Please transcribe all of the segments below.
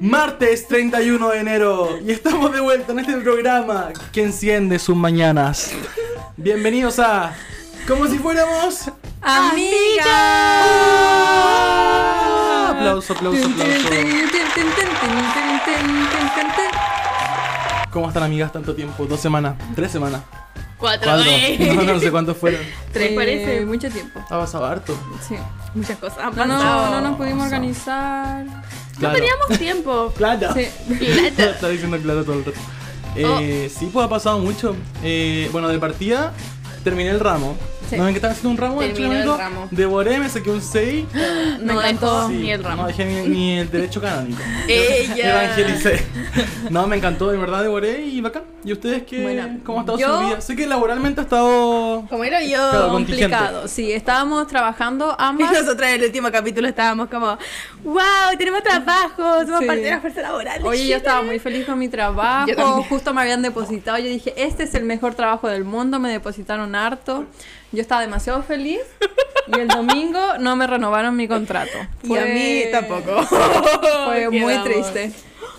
Martes 31 de enero y estamos de vuelta en este programa que enciende sus mañanas. Bienvenidos a Como si fuéramos ¡Amigas! Aplauso, aplauso, aplauso. ¿Cómo están amigas tanto tiempo? ¿Dos semanas? ¿Tres semanas? Cuatro. ¿Cuatro? eh. No, no sé cuántos fueron. Tres Eh, parece. Mucho tiempo. Ha pasado harto. Sí. Muchas cosas No, no, no nos pudimos organizar. Claro. No teníamos tiempo. Plata. Sí. Plata. Está diciendo plata todo el rato. Eh, Sí, pues ha pasado mucho. Eh, bueno, de partida terminé el ramo. Sí. ¿No ven que estaba haciendo un ramo? el chilenito? ramo. Devoré, me saqué un 6. No Me encantó. dejó ni el ramo. No dejé ni, ni el derecho canónico. Ella. Evangelicé. No, me encantó, de verdad, devoré y bacán. ¿Y ustedes qué? Bueno, ¿Cómo ha estado yo- su vida? Sé que laboralmente ha estado. Como era yo. Claro. Complicado. Sí, estábamos trabajando Y ambas. nosotras en el último capítulo estábamos como, wow, tenemos trabajo, somos Sí. parte de la fuerza laboral. Oye, yo estaba muy feliz con mi trabajo. Justo me habían depositado. Yo dije, este es el mejor trabajo del mundo. Me depositaron harto. Yo estaba demasiado feliz. Y el domingo no me renovaron mi contrato. Y a mí tampoco. Fue muy Quedamos. triste.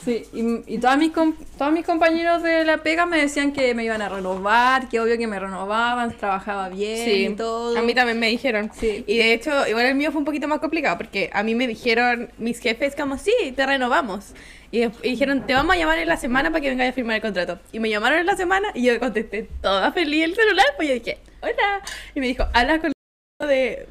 Sí, y, y todas mis todos mis compañeros de la pega me decían que me iban a renovar, que obvio que me renovaban, trabajaba bien y Sí, todo. a mí también me dijeron. Sí. Y de hecho, igual el mío fue un poquito más complicado porque a mí me dijeron mis jefes como, sí, te renovamos. Y, y dijeron, te vamos a llamar en la semana para que vengas a firmar el contrato. Y me llamaron en la semana y yo contesté toda feliz el celular, pues yo dije, hola. Y me dijo, hablas con el de...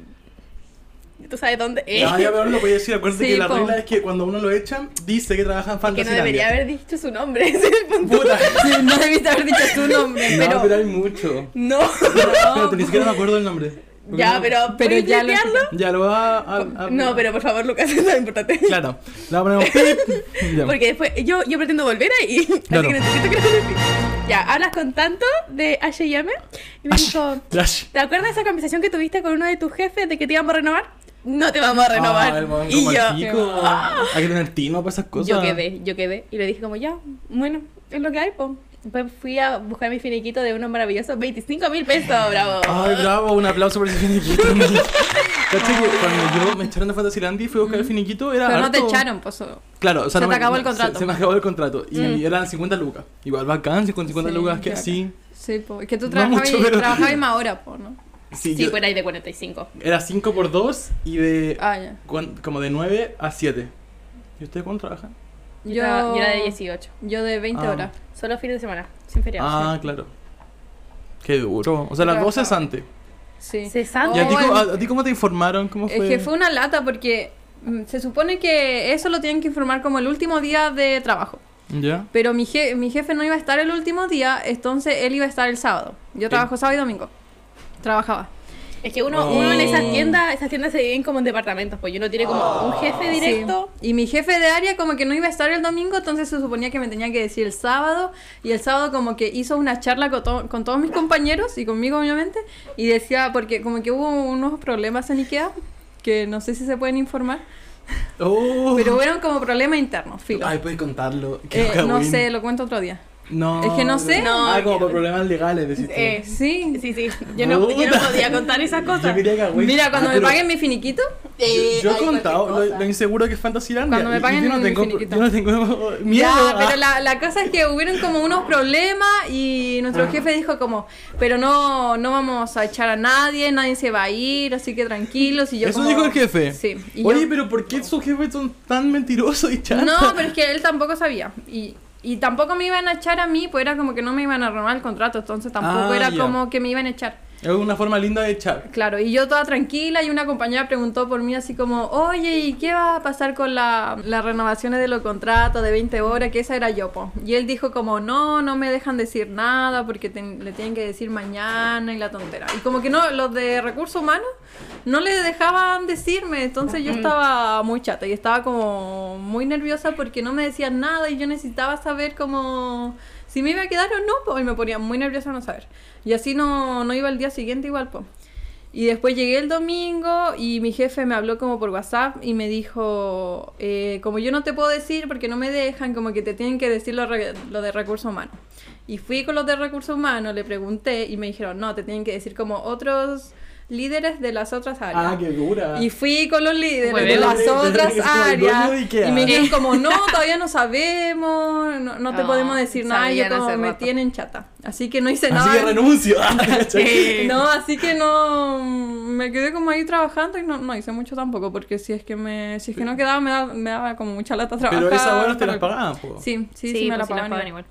¿Tú sabes dónde? Eh, Ya, ya, pero no lo podía decir. Acuérdate Sí, que la po. regla es que cuando uno lo echan, dice que trabaja en que Fantasy. no debería haber dicho su nombre, ese es el punto. Puta. Sí, no debiste haber dicho tu nombre, No, pero, pero hay mucho. No. Pero ni siquiera me acuerdo el nombre. Ya, no- pero, Pero ¿puedes ya lo-? Ya lo voy a. a- a- No, pero por favor, Lucas, eso es importante. Claro. Le ponemos. Porque después yo, yo pretendo volver ahí. Claro. Así que necesito que lo limpie. Ya, hablas con tanto de H&M y me dijo. ¿te acuerdas de esa conversación que tuviste con uno de tus jefes de que te íbamos a renovar? No te vamos a renovar. Ah, el y yo. Hay que tener tino para esas cosas. yo quedé, yo quedé. Y le dije como, ya, bueno, es lo que hay, po. Después fui a buscar mi finiquito de unos maravillosos 25 mil pesos, bravo. Ay, bravo, un aplauso por ese finiquito. Caché que cuando yo me echaron de Fantasylandia y fui a buscar el finiquito, era. pero no te harto- echaron, pues. Claro, o sea, Se no te me- acabó el se- contrato. Se, me acabó el contrato. Y eran 50 lucas. Igual bacán, 50, 50 Sí, lucas, que claro. sí. Pues, es que tú No trabajabas, mucho, pero- trabajabas más horas, pues, ¿no? Sí, Sí, yo- pues ahí de 45. era 5 por 2 y de. Ah, ya. como de 9 a 7. ¿Y ustedes cuánto trabajan? Yo, era- yo era de 18. Yo de 20 Ah. horas. Solo fines de semana, sin feriados. Ah, claro. Qué duro. O sea, las dos cesantes. Sí. Cesante. ¿Y a ti, Oh, cómo- el- a, a ti cómo te informaron? ¿Cómo fue? Es que fue una lata porque mm, se supone que eso lo tienen que informar como el último día de trabajo. ¿Ya? Pero mi, je- mi jefe no iba a estar el último día, entonces él iba a estar el sábado. Yo trabajo sábado y domingo. Trabajaba. Es que uno, Oh. uno en esas tiendas, esas tiendas se dividen como en departamentos, pues uno tiene como un jefe directo. Sí. Y mi jefe de área como que no iba a estar el domingo, entonces se suponía que me tenía que decir el sábado. Y el sábado como que hizo una charla con, to- con todos mis compañeros y conmigo obviamente. Y decía, porque como que hubo unos problemas en Ikea, que no sé si se pueden informar. Oh. Pero fueron como problemas internos, filo. Ay, puedes contarlo. Eh, no sé, lo cuento otro día. No. Es que no sé. No, Ah, como por problemas legales, decís tú. Eh, Sí. sí, sí. Yo no, yo no podía contar esas Yo cosas. Mira, cuando Ah, me paguen mi finiquito, Eh, Yo he contado lo, lo inseguro que es Fantasylandia. Cuando me paguen yo no mi tengo, finiquito. yo no tengo miedo. Ya, ah. pero la, la cosa es que hubieron como unos problemas y nuestro Ah. jefe dijo como, pero no, no vamos a echar a nadie, nadie se va a ir, así que tranquilos. Y yo Eso como- dijo el jefe. Sí. y Oye, yo- pero ¿por qué sus jefes son tan mentirosos y chatos? No, pero es que él tampoco sabía. Y, y tampoco me iban a echar a mí, pues era como que no me iban a renovar el contrato, entonces tampoco Ah, era como que me iban a echar. Es una forma linda de echar. Claro, y yo toda tranquila y una compañera preguntó por mí así como, oye, ¿y qué va a pasar con la- las renovaciones de los contratos de 20 horas? Que esa era yo, po. Y él dijo como, no, no me dejan decir nada porque le tienen que decir mañana y la tontera. Y como que no, los de recursos humanos no le dejaban decirme, entonces yo estaba muy chata y estaba como muy nerviosa porque no me decían nada y yo necesitaba saber como si me iba a quedar o no, pues y me ponía muy nerviosa no saber. Y así no, no iba el día siguiente igual, pues. Y después llegué el domingo y mi jefe me habló como por WhatsApp y me dijo, eh, como yo no te puedo decir porque no me dejan, como que te tienen que decir lo, lo de recursos humanos. Y fui con los de recursos humanos, le pregunté y me dijeron, no, te tienen que decir como otros líderes de las otras áreas. Ah, qué dura. Y fui con los líderes Bueno, de las desde otras áreas. de Ikea. Y me dijeron como, no, todavía no sabemos, no, no te No, podemos decir nada. Y yo como, me rato. tienen chata. Así que no hice Así nada. que renuncio. No, así que no me quedé como ahí trabajando y no, no hice mucho tampoco, porque si es que me, si es que no quedaba me daba, me daba como mucha lata trabajar. Pero esas horas te las pagaban, po. Sí, sí, sí, Sí, me pues la las pagaban. igual. igual.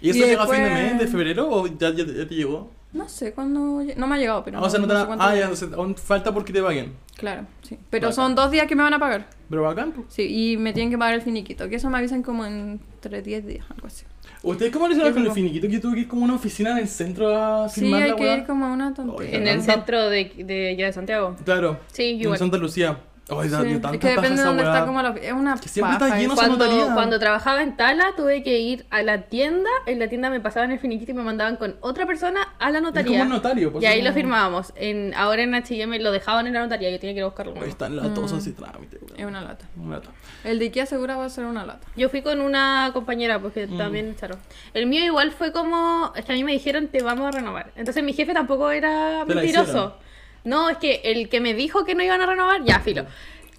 ¿Y eso Y llega a fin de después- mes, de febrero o ya, ya, ya te llegó? No sé cuándo, no me ha llegado, pero Ah, o sea, no te sé da- cuánto Ah, ya, entonces aún falta porque te paguen. Claro, sí. Pero Bacán. son dos días que me van a pagar. Pero bacán, po. Sí, y me tienen que pagar el finiquito, que eso me avisan como entre 10 días, algo así. ¿Ustedes cómo le hicieron Yo con el finiquito? Que tuve que ir como a una oficina en el centro a Sí, firmar hay la que ir como a una tontería. En el centro de, de ya de Santiago. Claro. Sí, En igual. Santa Lucía. Ay, da Sí, dio Es tanta que depende de dónde está como la... Es una Que siempre está lleno Cuando, cuando trabajaba en Tala, tuve que ir a la tienda. En la tienda me pasaban el finiquito y me mandaban con otra persona a la Es notaría. como un notario. pues, y ahí es lo firmábamos. En, ahora en H&M lo dejaban en la notaría. Yo tenía que ir a buscarlo. Ahí están latosos ese trámite, Es weón. una lata. Una lata. El de Ikea seguro va a ser una lata. Yo fui con una compañera Mm. porque también echaron. El mío igual fue como. Es que a mí me dijeron te vamos a renovar. Entonces mi jefe tampoco era mentiroso. No, es que el que me dijo que no iban a renovar, ya, filo.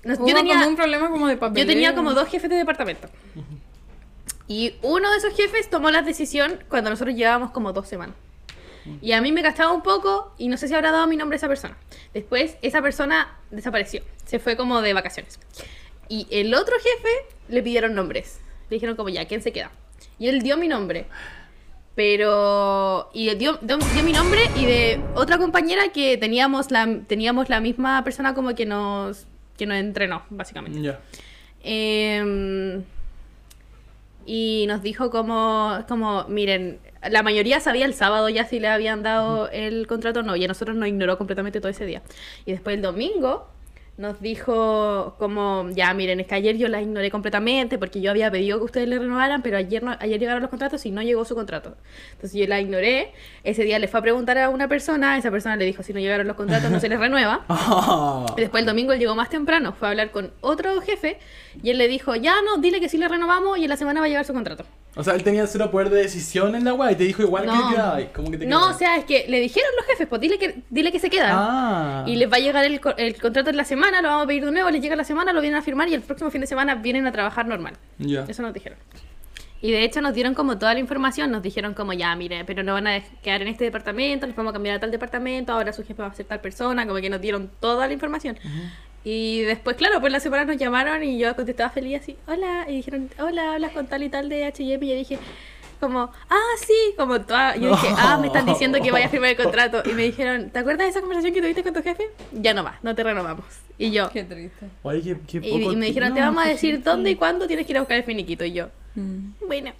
Nos- yo tenía, como un problema como de yo tenía como dos jefes de departamento. Y uno de esos jefes tomó la decisión cuando nosotros llevábamos como dos semanas. Y a mí me gastaba un poco y no sé si habrá dado mi nombre a esa persona. Después esa persona desapareció. Se fue como de vacaciones. Y el otro jefe le pidieron nombres. Le dijeron como ya, ¿quién se queda? Y él dio mi nombre. Pero... Y dio, dio, dio mi nombre y de otra compañera que teníamos la, teníamos la misma persona como que nos, que nos entrenó, básicamente. Ya. Em, y nos dijo como, como, miren, la mayoría sabía el sábado ya si le habían dado el contrato o no, y a nosotros nos ignoró completamente todo ese día. Y después el domingo nos dijo como, ya miren, es que ayer yo la ignoré completamente porque yo había pedido que ustedes le renovaran, pero ayer, no, ayer llegaron los contratos y no llegó su contrato. Entonces yo la ignoré, ese día le fue a preguntar a una persona, esa persona le dijo, si no llegaron los contratos no se les renueva. Después el domingo él llegó más temprano, fue a hablar con otro jefe y él le dijo, ya no, dile que sí le renovamos y en la semana va a llegar su contrato. O sea, él tenía cero poder de decisión en la weá y te dijo igual que No. ¿Cómo que te No, o sea, es que le dijeron los jefes, pues dile que, dile que se quedan. Ah. Y les va a llegar el, el contrato en la semana, lo vamos a pedir de nuevo, les llega la semana, lo vienen a firmar y el próximo fin de semana vienen a trabajar normal. Eso nos dijeron. Y de hecho nos dieron como toda la información, nos dijeron como ya, mire, pero no van a quedar en este departamento, les vamos a cambiar a tal departamento, ahora su jefe va a ser tal persona, como que nos dieron toda la información. Y después, claro, pues la semana nos llamaron y yo contestaba feliz así, hola, y dijeron, hola, hablas con tal y tal de H&M y yo dije, como, ah, sí, como toda, yo dije, ah, me están diciendo que vaya a firmar el contrato. Y me dijeron, ¿te acuerdas de esa conversación que tuviste con tu jefe? Ya no va, no te renovamos. Y yo, Qué triste. Oye, qué, qué y, poco y me dijeron, no, te vamos a decir dónde y cuándo tienes que ir a buscar el finiquito. Y yo, bueno.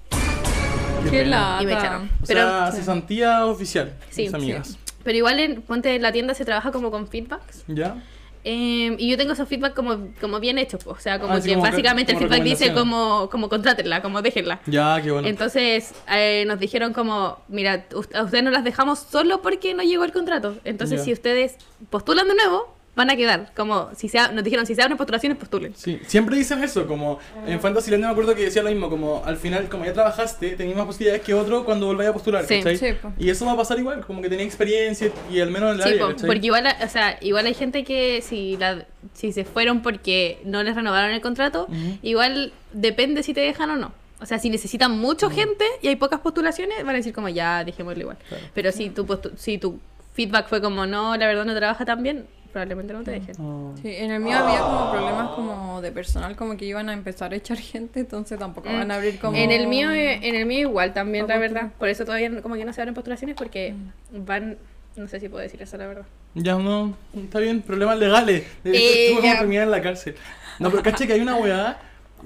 Qué Qué pena. lata. Y me echaron. O Pero, sea, cesantía oficial. Sí, mis amigas. pero igual en Ponte la tienda se trabaja como con feedbacks. ¿Ya? Eh, y yo tengo esos feedbacks como, como bien hechos. O sea, como Ah, que como básicamente el feedback dice como, como contrátenla, como déjenla. Ya, qué bueno. Entonces eh, nos dijeron como, mira, a ustedes no las dejamos solo porque no llegó el contrato. Entonces Ya. si ustedes postulan de nuevo, van a quedar. Como si se, nos dijeron, si se abren postulaciones, postulen. Sí, siempre dicen eso, como en Fantasyland me acuerdo que decía lo mismo, como al final, como ya trabajaste, tenías más posibilidades que otro cuando volváis a postular, Sí. ¿cachai? Sí. Y eso va a pasar igual, como que tenía experiencia y al menos en el Sí, área, po, porque igual, o sea, igual hay gente que si la, si se fueron porque no les renovaron el contrato, igual depende si te dejan o no. O sea, si necesitan mucho gente y hay pocas postulaciones, van a decir como ya, dejémoslo igual. Claro. Pero si tu, si tu feedback fue como no, la verdad no trabaja tan bien, probablemente no te dejen. Oh. Sí, en el mío había como problemas como de personal, como que iban a empezar a echar gente, entonces tampoco van a abrir como... En el mío, eh, en el mío igual también, la ¿Cómo verdad. Por eso todavía no- como que no se abren postulaciones porque van, no sé si puedo decir eso la verdad. Ya no, está bien, problemas legales. De Eh, a terminar en la cárcel. No, pero caché que hay una weá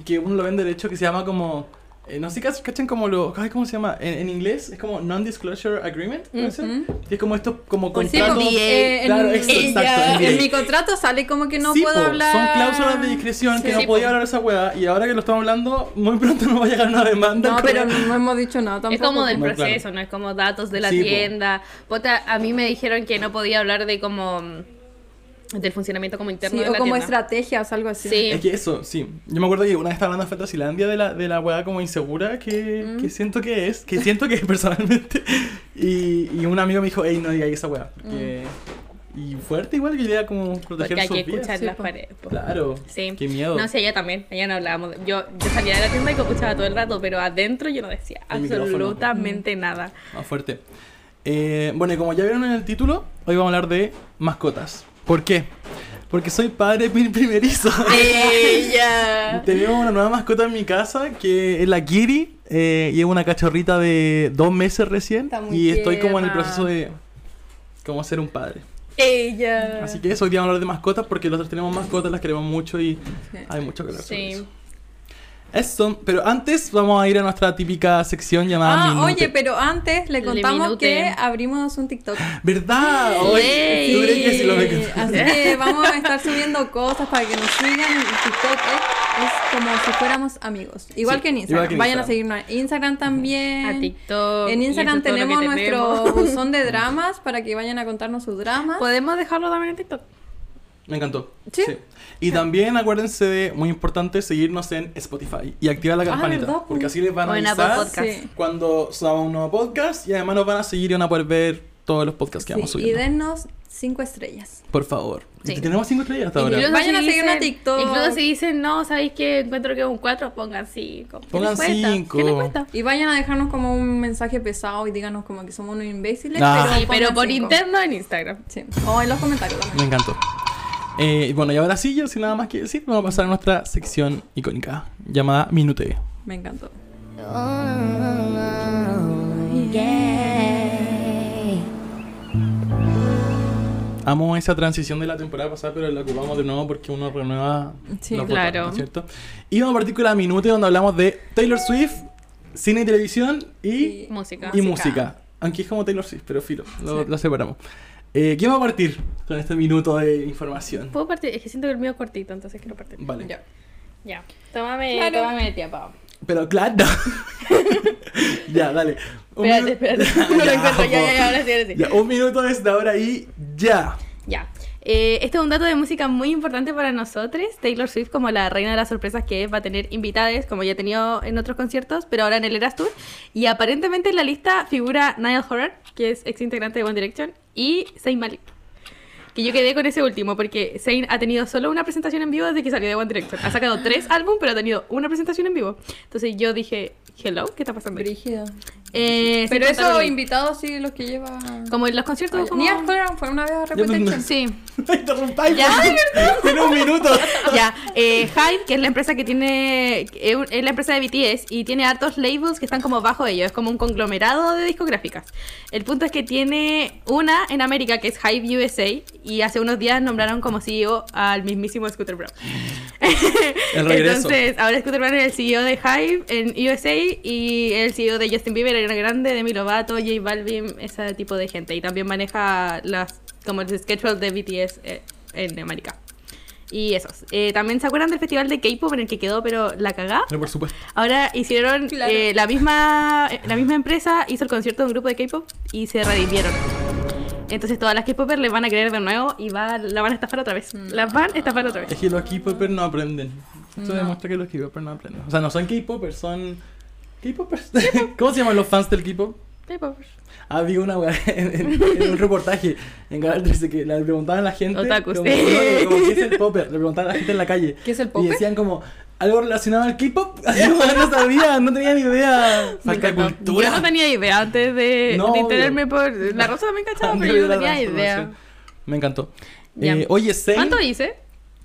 que uno lo ve en derecho que se llama como. Eh, no sé si cachan como lo. ay, ¿Cómo se llama? En, en inglés es como Non-Disclosure Agreement, ¿puede ser? Que es como esto, como Sí, pues, eh, claro, en, exacto. en mi contrato sale como que no Sí, puedo po, hablar... Son cláusulas de discreción que Sí, no sí, podía po. hablar esa weá. Y ahora que lo estamos hablando, muy pronto nos va a llegar una demanda. No, pero no hemos dicho nada tampoco. Es como del No, claro. proceso, no es como datos de la Sí, po. tienda. Puta, a mí me dijeron que no podía hablar de como mm, del funcionamiento como interno Sí, de o la como tienda. estrategias, algo así. Sí. Es que eso, sí. Yo me acuerdo que una vez estaba hablando de Fantasylandia de la, de la weá como insegura que, Mm. que siento que es, que siento que es personalmente. Y, y un amigo me dijo, hey, no digáis esa weá. porque- Mm. Y fuerte igual que idea como proteger Porque hay sus que vidas. escuchar sí, las po. paredes. po. Claro. Sí. Qué miedo. No sé, ella también. Ella no hablábamos. de- Yo, yo salía de la tienda y escuchaba todo el rato, pero adentro yo no decía El absolutamente nada. Más fuerte. Eh, bueno, y como ya vieron en el título, hoy vamos a hablar de mascotas. ¿Por qué? Porque soy padre prim- primerizo. ¡Ella! Tenemos una nueva mascota en mi casa que es la Kiri. eh, y es una cachorrita de dos meses recién. Está muy Y estoy como en el proceso de cómo ser un padre. ¡Ella! Así que eso, hoy día vamos a hablar de mascotas porque nosotros tenemos mascotas, las queremos mucho y Sí. hay mucho que hablar sobre Sí. eso. Eso, pero antes vamos a ir a nuestra típica sección llamada Ah, Minute. oye, pero antes le contamos que abrimos un TikTok. ¿Verdad? Oye, Sí. ¿tú crees que sí lo me Así que vamos a estar subiendo cosas para que nos sigan. El TikTok es, es como si fuéramos amigos. Igual Sí, que en Instagram. que en Vayan a seguirnos en Instagram también. A TikTok. En Instagram tenemos nuestro buzón de dramas para que vayan a contarnos sus dramas. ¿Podemos dejarlo también en TikTok? Me encantó. ¿Sí? Y también acuérdense de, muy importante, seguirnos en Spotify y activar la Ah, campanita. ¿verdad? porque así les van a avisar. Sí. cuando subamos un nuevo podcast y además nos van a seguir y van a poder ver todos los podcasts que Sí, vamos y subiendo. dennos cinco estrellas. Por favor. Sí. Tenemos cinco estrellas hasta ahora. Incluso- Vayan a seguirnos a TikTok. Incluso si dicen, no, ¿sabéis que encuentro que es un 4? Pongan 5. Pongan cinco. ¿Qué les cuesta? Y vayan a dejarnos como un mensaje pesado y díganos como que somos unos imbéciles. Ah. pero Sí, pero por cinco. interno en Instagram. Sí. O en los comentarios Me también. encantó. Eh, bueno, y ahora sí, yo sin nada más que decir, vamos a pasar a nuestra sección icónica llamada Minute. Me encantó. Amo esa transición de la temporada pasada, pero la ocupamos de nuevo porque uno renueva Sí, los claro. ¿no cierto? Y vamos a partir con la Minute donde hablamos de Taylor Swift, cine y televisión y, Y- Música. y música. Aunque es como Taylor Swift, pero filo, lo, lo separamos. Eh, ¿Quién va a partir con este minuto de información? ¿Puedo partir? Es que siento que el mío es cortito, entonces quiero partir. Vale. Ya. Ya. Tómame, Claro. tómame el tiempo. Pero claro. ya, dale. Un Espérate, espérate. No lo encuentro. Ya, ya, ya, ahora sí, ahora sí. Ya, un minuto desde ahora y ya. Ya. Eh, este es un dato de música muy importante para nosotros. Taylor Swift, como la reina de las sorpresas que va a tener invitadas, como ya ha tenido en otros conciertos, pero ahora en el Eras Tour. Y aparentemente en la lista figura Niall Horan, que es ex integrante de One Direction, y Zayn Malik. Que yo quedé con ese último, porque Zayn ha tenido solo una presentación en vivo desde que salió de One Direction. Ha sacado tres álbumes, pero ha tenido una presentación en vivo. Entonces yo dije, hello, ¿qué está pasando? aquí?". Brígido. Eh, Pero sin esos invitados sí los que lleva. Como en los conciertos. como- Niall Horan fue una vez a Reputation. Sí. Interrumpáis. Ya, Tiene un minuto. Ya, eh, Hype, que es la empresa que tiene, es la empresa de BTS y tiene hartos labels que están como bajo ellos, es como un conglomerado de discográficas. El punto es que tiene una en América que es Hype USA y hace unos días nombraron como CEO al mismísimo Scooter Brown. El regreso. Entonces, ahora Scooter Brown es el CEO de Hype en USA y el CEO de Justin Bieber, Ariana Grande, Demi Lovato, J Balvin, ese tipo de gente. Y también maneja las como el schedule de BTS eh, en América. Y esos. Eh, también se acuerdan del festival de K-pop en el que quedó, pero la cagá. Pero por supuesto. Ahora hicieron Claro. eh, la misma la misma empresa hizo el concierto de un grupo de K-pop y se redimieron. Entonces todas las K-popers les van a creer de nuevo y va, la van a estafar otra vez. Las van a estafar otra vez. Es que los K-popers no aprenden. Esto No. demuestra que los K-popers no aprenden. O sea, no son K-popers, son. ¿K-popers? ¿Cómo se llaman los fans del K-pop? K-popers. Ah, vi una weá en, en- en un reportaje en Canal 13 que le preguntaban a la gente. Otakus. Como, no, como, ¿qué es el popper? Le preguntaban a la gente en la calle. ¿Qué es el Y popper? decían como algo relacionado al K-pop. No sabía, no tenía ni idea. Falta No, cultura. Yo no tenía idea antes de, No, de enterarme obvio. por... La Rosa también cachaba, pero yo no tenía idea. Me encantó. Eh, oye, Zayn. ¿Cuánto hice?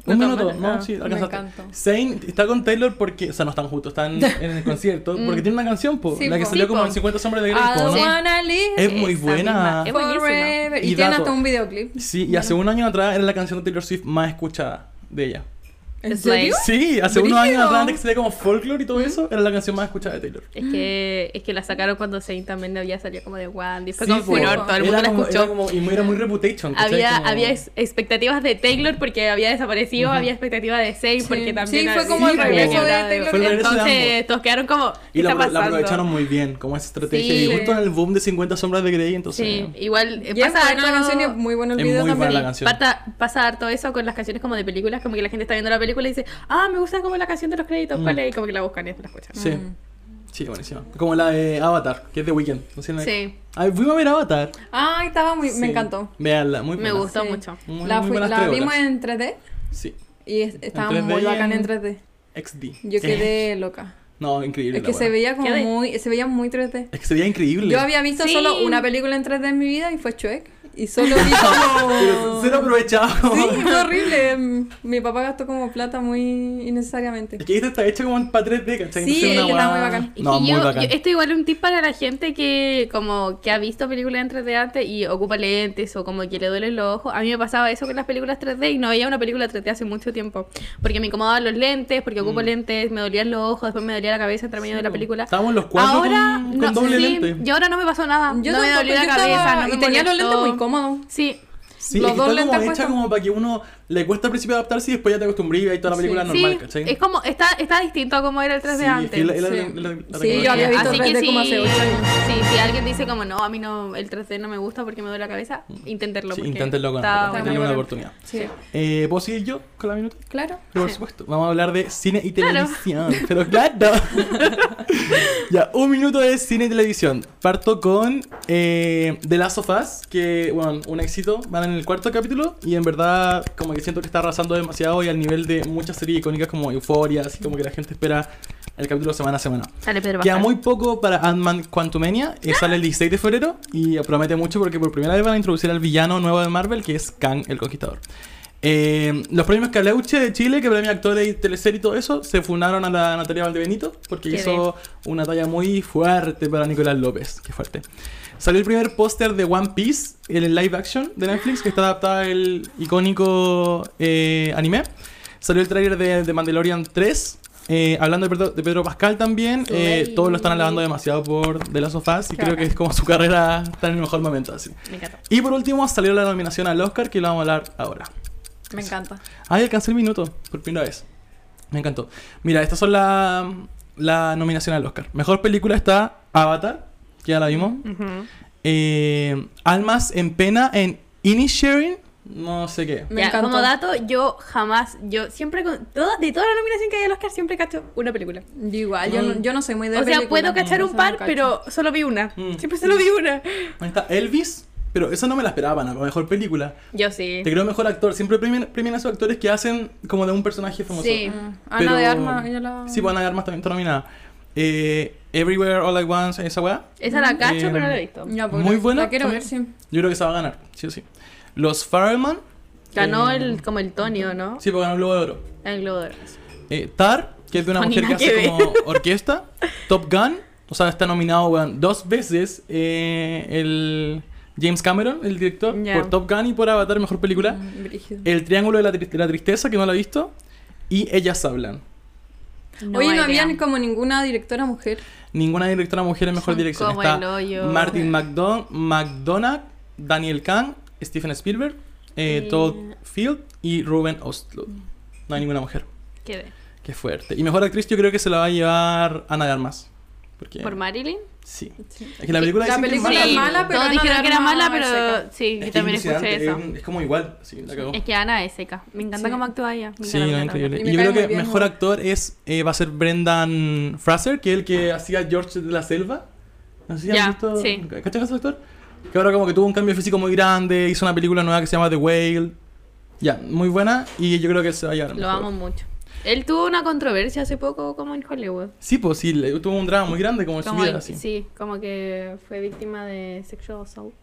Un No, minuto, no, ah, sí, alcanzaste. encantó. Zayn está con Taylor porque, o sea, no están juntos, están en el concierto, porque tiene una canción, po, Sí, la que po. salió Sí, como en 50 sombras de Grey, ¿no? Es muy buena. es buenísima. Y Y, tiene hasta un videoclip. Sí, y hace un año atrás era la canción de Taylor Swift más escuchada de ella. ¿En serio? Sí, hace unos años atrás, antes que salía como folklore y todo eso, era la canción más escuchada de Taylor. Es que, es que la sacaron cuando Zayn también había salido como de Wandy. Fue Sí, furor, todo el mundo Era la como- escuchó. Era como, y era muy reputation. Había, Como- había ex- expectativas de Taylor porque había desaparecido, había expectativas de Zayn Sí. porque también Sí, fue como el había regreso de quebrado. Taylor. Fue el regreso de Entonces, ambos. todos quedaron como, ¿qué Y la, está la pasando? aprovecharon muy bien, como esa estrategia. Sí. Y justo en el boom de 50 sombras de Grey, entonces... Sí, igual eh, pasa buena la harto- canción y es muy bueno el Es video muy buena también. la canción. Pasa, pasa harto eso con las canciones como de películas, como que la gente está viendo la película y dice, ah, me gusta como la canción de los créditos, Mm. ¿cuál es? Y como que la buscan y después la escuchan. Sí. Mm. Sí, buenísima. Como la de Avatar, que es de Weekend. ¿no sé, Sí, Ay, fuimos a ver Avatar. Ay, estaba muy... Sí. Me encantó. Veanla, muy me buena. gustó Sí. mucho. Muy, la muy fui- la vimos en 3D Sí, y es- estaba 3D muy bacán en- en 3D. XD. Yo Eh, quedé loca. No, increíble. Es que se veía como muy... Se veía muy 3D. Es que se veía increíble. Yo había visto Sí. solo una película en 3D en mi vida y fue Shrek. Y solo vi Pero como... cero aprovechado. Sí, fue horrible. Mi papá gastó como plata muy innecesariamente. Es que esta está hecha como para 3D, ¿cachai? Sí, es que está muy bacán. No, muy yo, bacán. yo- esto igual es un tip para la gente que como que ha visto películas en 3D antes y ocupa lentes o como que le duelen los ojos. A mí me pasaba eso con las películas 3D y no veía una película 3D hace mucho tiempo. Porque me incomodaban los lentes, porque ocupo Mm. lentes, me dolían los ojos, después me dolía la cabeza entre medio de la película. Estábamos los cuatro Ahora, con, no, con doble sí, lente. yo ahora no me pasó nada. Yo no me dolió la cabeza, estaba- no me Y tenía los lentes muy cómodos. Sí, Sí, Los es dos está como hecha como para que uno le cuesta al principio adaptarse y después ya te acostumbras y ahí toda la película Sí. normal, sí, ¿cachai? es como, está, está distinto a como era el 3D Sí, antes. es que la- la- Sí. la- la- la Sí, yo había visto Así que 3D si, como hace años. sí, si alguien dice como no, a mí no, el 3D no me gusta porque me duele la cabeza, inténtenlo. Sí, inténtenlo con está muy una oportunidad. Sí. Eh, ¿Puedo seguir yo con la minuta? Claro. Por Sí. supuesto. Vamos a hablar de cine y Claro. televisión. Pero claro. ya, un minuto de cine y televisión. Parto con eh, The Last of Us, que, bueno, un éxito. Van en el cuarto capítulo y en verdad, como que siento que está arrasando demasiado y al nivel de muchas series icónicas como Euphoria, así como que la gente espera el capítulo semana a semana. Sale Pedro Queda muy poco para Ant-Man Quantumania. eh, sale el 16 de febrero y promete mucho porque por primera vez van a introducir al villano nuevo de Marvel, que es Kang el Conquistador. Eh, los premios Caleuche de Chile, que premia actores y teleseries y todo eso, se fundaron a la Natalia Valdebenito porque Qué hizo una talla muy fuerte para Nicolás López. Qué fuerte. Salió el primer póster de One Piece, el live action de Netflix, que está adaptado al icónico eh, anime. Salió el tráiler de, de Mandalorian 3. eh, hablando de Pedro, de Pedro Pascal también, eh, todos lo están alabando demasiado por The Last of Us y creo que es como su carrera está en el mejor momento así. Me. Y por último salió la nominación al Oscar que lo vamos a hablar ahora. Me encanta. Ay, alcancé el minuto por primera vez. Me encantó. Mira, estas son la, la nominación al Oscar. Mejor película está Avatar, que ya la vimos. Eh, Almas en pena en Inisharing, no sé qué. Me Ya, encantó. como dato, yo jamás, yo siempre, con, toda, de toda la nominación que hay al Oscar, siempre cacho una película. Yo igual, yo, no, yo no soy muy de o sea, puedo cachar No un par, no pero solo vi una. Mm. Siempre solo vi una. Ahí está Elvis, pero esa no me la esperaba, ¿no? Mejor película. Yo sí. Te creo mejor actor. Siempre premian, premian a esos actores que hacen como de un personaje famoso. Sí. Ah, Ana Pero- de Armas, ella la... Sí, pues Ana de Armas también está nominada. Eh, Everywhere All at Once, esa weá. Esa la cacho, Eh, pero no la he visto. Muy la- buena La quiero ver, sí. Yo creo que se va a ganar, sí o sí. Los Farrellman. Ganó eh, el, como el Tony, ¿o no? Sí, porque ganó el Globo de Oro. El Globo de Oro. Eh, Tar, que es de una mujer que hace ver. como orquesta. Top Gun, o sea, está nominado weón, dos veces eh, el James Cameron, el director, por Top Gun y por Avatar, mejor película. Mm. El Triángulo de la, Tri- de la Tristeza, que no la he visto. Y Ellas Hablan. Oye, no idea. habían como ninguna directora mujer. Ninguna directora mujer en mejor Son dirección. como Está el hoyo. Martin McDon McDonagh, Daniel Kahn, Stephen Spielberg, eh, Y- Todd Field y Ruben Ostlund. No hay ninguna mujer. Quedé. Qué fuerte. Y mejor actriz yo creo que se la va a llevar Ana de Armas. Porque, ¿Por Marilyn? Sí. Sí. Es que la película, La que película es mala. mala, pero Todos Ana dijeron que era mala, pero seca. sí, Es yo que también es escuché eso. Es, como igual. Sí, la cagó. Es que Ana es seca. Me encanta Sí. cómo actúa ella. Me Sí, no, increíble. Y yo creo que bien, mejor ¿no? actor es eh, va a ser Brendan Fraser, que es el que hacía George de la Selva. No sé si has visto. sí. ¿Cachai ese actor? Que ahora como que tuvo un cambio físico muy grande, hizo una película nueva que se llama The Whale. Ya, muy buena y yo creo que se va a llevar. Lo mejor. amo mucho. Él tuvo una controversia hace poco como en Hollywood. Sí, pues sí, le- tuvo un drama muy grande como en su Como vida, el- así. Sí, como que fue víctima de sexual assault.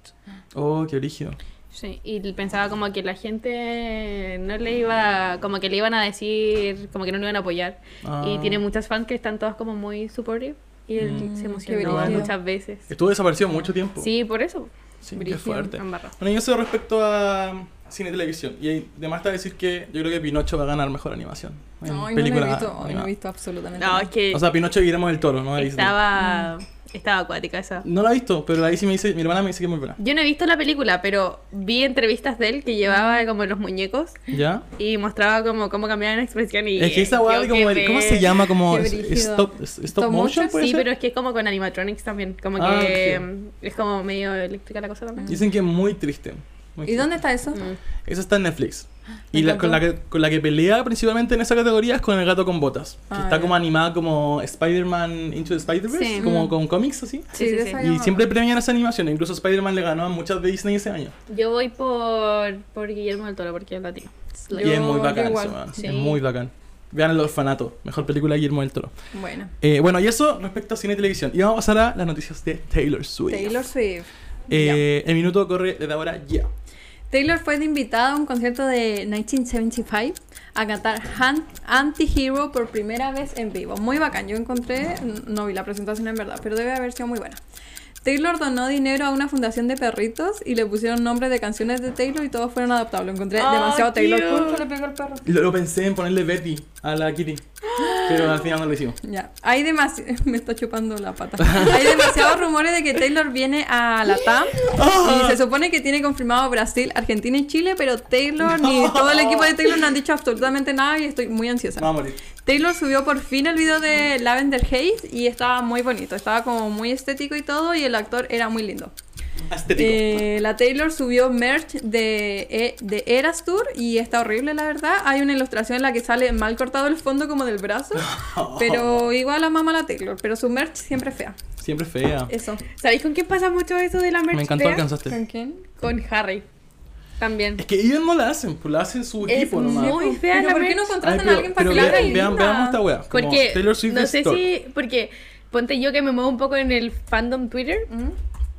Oh, qué origen. Sí, y pensaba como que la gente no le iba, como que le iban a decir, como que no lo iban a apoyar. Ah. Y tiene muchas fans que están todas como muy supportive. Y él Mm, se qué emocionó muchas veces. Estuvo desaparecido mucho tiempo. Sí, por eso. Sí, qué brígido. fuerte. embarró. Bueno, y eso respecto a cine y televisión. Y además está decir que yo creo que Pinocho va a ganar mejor animación. en No, no lo he película visto, no he visto absolutamente No, nada. es que O sea, Pinocho y Guillermo del Toro, ¿no? estaba, estaba acuática esa. No la he visto, pero ahí sí me dice, mi hermana me dice que es muy buena. Yo no he visto la película, pero vi entrevistas de él que llevaba como los muñecos ¿Ya? y mostraba como cómo cambiaban la expresión y Es que esa de como el- ¿Cómo se llama? Como stop, stop, motion, Sí, ser? pero es que es como con animatronics también, como Ah, que ok. mm, es como medio eléctrica la cosa también. Dicen que es muy triste. Muy ¿Y cute. dónde está eso? Mm. Esa está en Netflix. Me Y la, con, la que, con la que pelea principalmente en esa categoría es con el gato con botas. Que Ah, está como animada como Spider-Man Into the Spider-Verse, Sí. como Mm. con cómics así. Sí, sí, sí. Y llama- siempre premian esa animación. Incluso Spider-Man le ganó a muchas de Disney ese año. Yo voy por, por Guillermo del Toro porque es latino. Yo- y es muy bacán igual. eso, man. Sí. Es muy bacán. Vean El Orfanato, mejor película de Guillermo del Toro. Bueno. Eh, bueno, y eso respecto a cine y televisión. Y vamos a pasar a las noticias de Taylor Swift. Taylor Swift. Eh, el minuto corre desde ahora ya. Taylor fue invitada a un concierto de 1975 a cantar Anti-Hero por primera vez en vivo. Muy bacán, yo encontré, no vi la presentación en verdad, pero debe haber sido muy buena. Taylor donó dinero a una fundación de perritos y le pusieron nombres de canciones de Taylor y todos fueron adoptados. Lo encontré Ah, demasiado Taylor. le pegó el perro. Lo, lo pensé en ponerle Betty a la Kitty. Pero al final no lo hicimos. Ya, hay demasiado. Me está chupando la pata. Hay demasiados rumores de que Taylor viene a la TAM. Y se supone que tiene confirmado Brasil, Argentina y Chile, pero Taylor ni todo el equipo de Taylor no han dicho absolutamente nada y estoy muy ansiosa. Vamos a morir. Taylor subió por fin el video de Lavender Haze y estaba muy bonito. Estaba como muy estético y todo, y el actor era muy lindo. Estético. Eh, la Taylor subió merch de, eh, de Eras Tour y está horrible, la verdad. Hay una ilustración en la que sale mal cortado el fondo como del brazo, pero igual a mamá la Taylor. Pero su merch siempre es fea. Siempre fea. Eso. ¿Sabéis con quién pasa mucho eso de la merch? Me encantó fea? alcanzaste. ¿Con quién? Con Harry. También. Es que ellos no la hacen, pues la hacen su Es equipo nomás. muy fea Pero la ¿Por qué no Ay, contratan pero- a alguien para que la haga vean, veamos esta wea. como Porque Taylor Swift no es sé si. Porque ponte yo que me muevo un poco en el fandom Twitter. ¿Mm?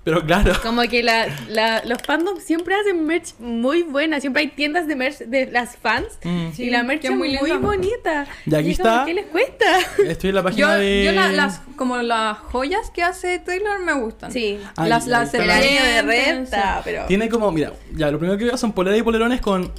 Pero claro. Como que la, la- los fandoms siempre hacen merch muy buena. Siempre hay tiendas de merch de las fans. Mm. Sí, y la merch es muy, muy bonita. Y aquí como, está. ¿Qué les cuesta? Estoy en la Yo, página de. yo la- las, como las joyas que hace Taylor me gustan. Sí. Las ahí las está El de renta, pero. Tiene como, mira, ya lo primero que veo son poleras y polerones con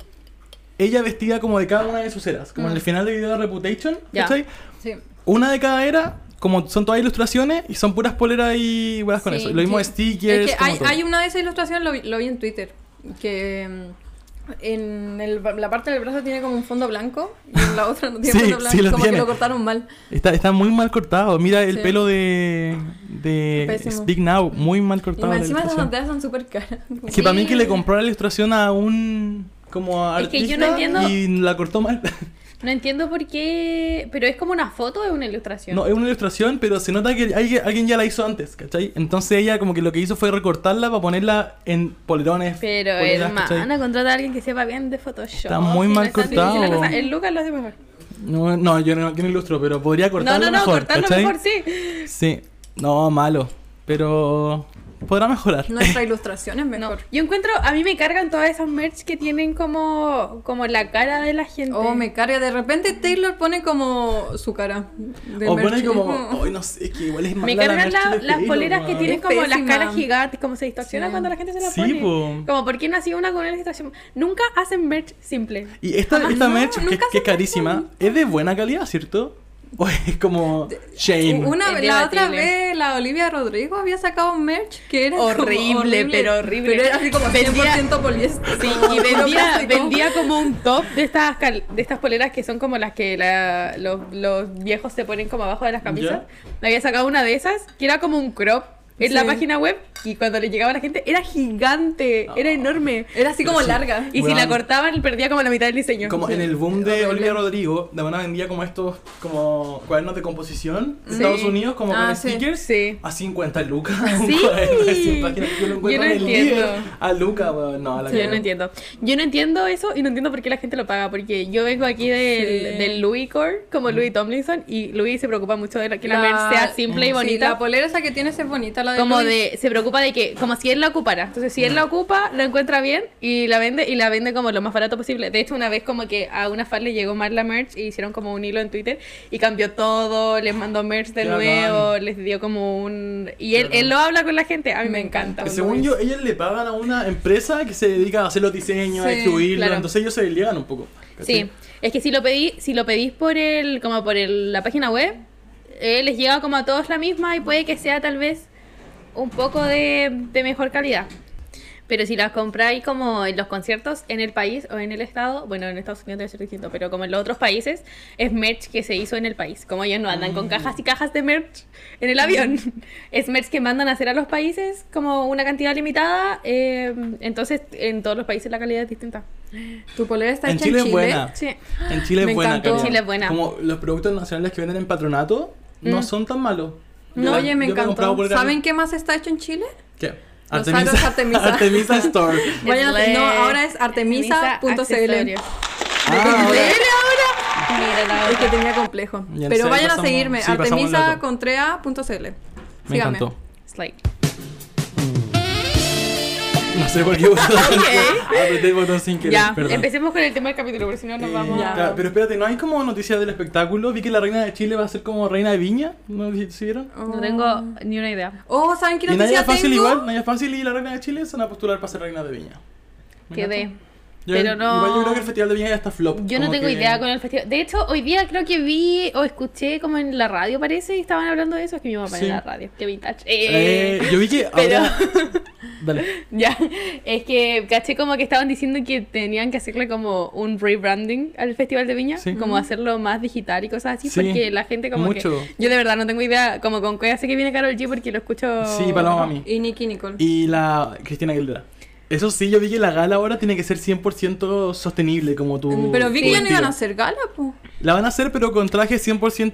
ella vestida como de cada una de sus eras. Como en el final del video de Reputation, Ya. ¿cachai? Sí. Una de cada era, como son todas ilustraciones y son puras poleras y weas con Sí, eso. Lo mismo sí. stickers. Es que hay, hay una de esas ilustraciones, lo vi, lo vi en Twitter, que mm, en el- la parte del brazo tiene como un fondo blanco y en la otra no tiene Sí, fondo blanco, sí lo como tiene. que lo cortaron mal. Está, está muy mal cortado. Mira el pelo de, de Pésimo. Speak Now, muy mal Y cortado. la encima ilustración. tonterías son súper caras. Es que para mí que le compró la ilustración a un como Es que artista yo no entiendo- y la cortó mal. No entiendo por qué. Pero es como una foto de una ilustración. No, es una ilustración, pero se nota que alguien, alguien ya la hizo antes, ¿cachai? Entonces ella como que lo que hizo fue recortarla para ponerla en polerones. Pero poleras, hermana, contrata a alguien que sepa bien de Photoshop. Está muy Si mal no cortado. El Lucas lo hace mejor. No, no, yo no, yo no ilustro, pero podría No, cortarlo no, no, mejor, cortarlo ¿cachai? mejor, sí. Sí, no, malo, pero podrá mejorar. Nuestra ilustración es No, mejor. yo encuentro, a mí me cargan todas esas merch que tienen como, como la cara de la gente. Oh, me carga. De repente Taylor pone como su cara. de o pone merch. como, ay, no sé, es que igual es Me mala la cargan la- de las Taylor, poleras que weón. tienen Es como las caras gigantes, como se distorsiona Sí. cuando la gente se la Sí, pone. po. Como, ¿por qué no hacía una con una ilustración? Nunca hacen merch simple. Y esta, Jamás esta no, merch, que, que es carísima, es de buena calidad, ¿cierto? O es como shame. Una, Es la otra vez, la Olivia Rodrigo había sacado un merch que era como Horrible, pero horrible. Pero era así como Vendía- 100% poliéster. Sí, y vendía, vendía como un top de estas, cal- de estas poleras que son como las que la- los, los viejos se ponen como abajo de las camisas. Me había sacado una de esas que era como un crop en la Sí. página web y cuando le llegaba a la gente era gigante, era enorme. Era así como Sí. larga. Y si Weón. la cortaban perdía como la mitad del diseño. Como Sí. en el boom de. Olivia Rodrigo, de una vendía como estos como cuadernos de composición de Sí. Estados Unidos, como Ah, con sí. stickers. Sí. A 50 lucas. un Sí. cuaderno de 100 páginas. Yo lo encuentro Yo no en entiendo. líder A lucas, weón. No, a la Yo no entiendo. Yo no entiendo eso y no entiendo por qué la gente lo paga. Porque yo vengo aquí del, Sí. del Louis Core, como Louis Tomlinson, y Louis se preocupa mucho de la- que la, merch sea simple y Sí, bonita. la polera esa que tienes es bonita, la de como Louis. de se preocupa de que como si él la ocupara entonces si él la ocupa la encuentra bien y la vende y la vende como lo más barato posible de hecho una vez como que a una fan le llegó mal la merch y hicieron como un hilo en Twitter y cambió todo les mandó merch de Qué nuevo les dio como un y él, Qué él lo habla con la gente a mí me, encanta según ves. yo, ellos le pagan a una empresa que se dedica a hacer los diseños, a Sí, distribuirlos, claro. entonces ellos se desligan un poco. ¿cachai? sí es que si lo pedí si lo pedís por el como por el- la página web eh, les llega como a todos la misma y puede que sea tal vez un poco de, de mejor calidad Pero si las compráis como en los conciertos en el país o en el estado, bueno, en Estados Unidos debe ser distinto, pero como en los otros países, es merch que se hizo en el país. Como ellos no andan con cajas y cajas de merch en el avión. es merch que mandan a hacer a los países como una cantidad limitada. eh, entonces, en todos los países la calidad es distinta. Tu polera está En hecha Chile en es Chile. buena. Sí. En Chile Me es buena. encantó. calidad. Chile es buena. Como los productos nacionales que venden en patronato no Mm. son tan malos. No, Yo- oye, me encantó. ¿Saben qué más está hecho en Chile? ¿Qué? Los Artemisa. Artemisa Store. Vayan a- no, ahora es artemisa.cl. Ah, ahora- Mira la Es que tenía complejo. Pero vayan a seguirme, sí, artemisa.contrea.cl. Me encantó. Slide. No sé por qué botón. Apreté el botón sin querer. Ya, perdón. empecemos con el tema del capítulo, porque si no nos Eh, vamos ya. a... claro, pero espérate, ¿no hay como noticias del espectáculo? Vi que la reina de Chile va a ser como reina de Viña. ¿No sé si vieron? No tengo ni una idea. Oh, ¿saben qué Y Naya noticia Fácil tengo? igual, Naya Fácil y la reina de Chile se van a postular para ser reina de Viña. Quedé. Yo- Pero no- Igual yo creo que el festival de Viña ya está flop. Yo no tengo que- idea con el festival. De hecho, hoy día creo que vi o escuché como en la radio, parece, y estaban hablando de eso. Es que mi mamá Sí. en la radio. Qué vintage. Eh, Eh, yo vi que Pero- ahora... Dale. Ya, es que caché como que estaban diciendo que tenían que hacerle como un rebranding al Festival de Viña, Sí. como hacerlo más digital y cosas así, Sí, porque la gente como mucho. que... Yo de verdad no tengo idea, como con qué hace que viene Carol G porque lo escucho... Sí, Paloma Mami. Y Nicky Nicole. Y la Cristina Aguilera. Eso sí, yo vi que la gala ahora tiene que ser 100% sostenible, como tu... Mm, Pero vi que ya no iban a hacer gala, po. La van a hacer, pero con trajes 100%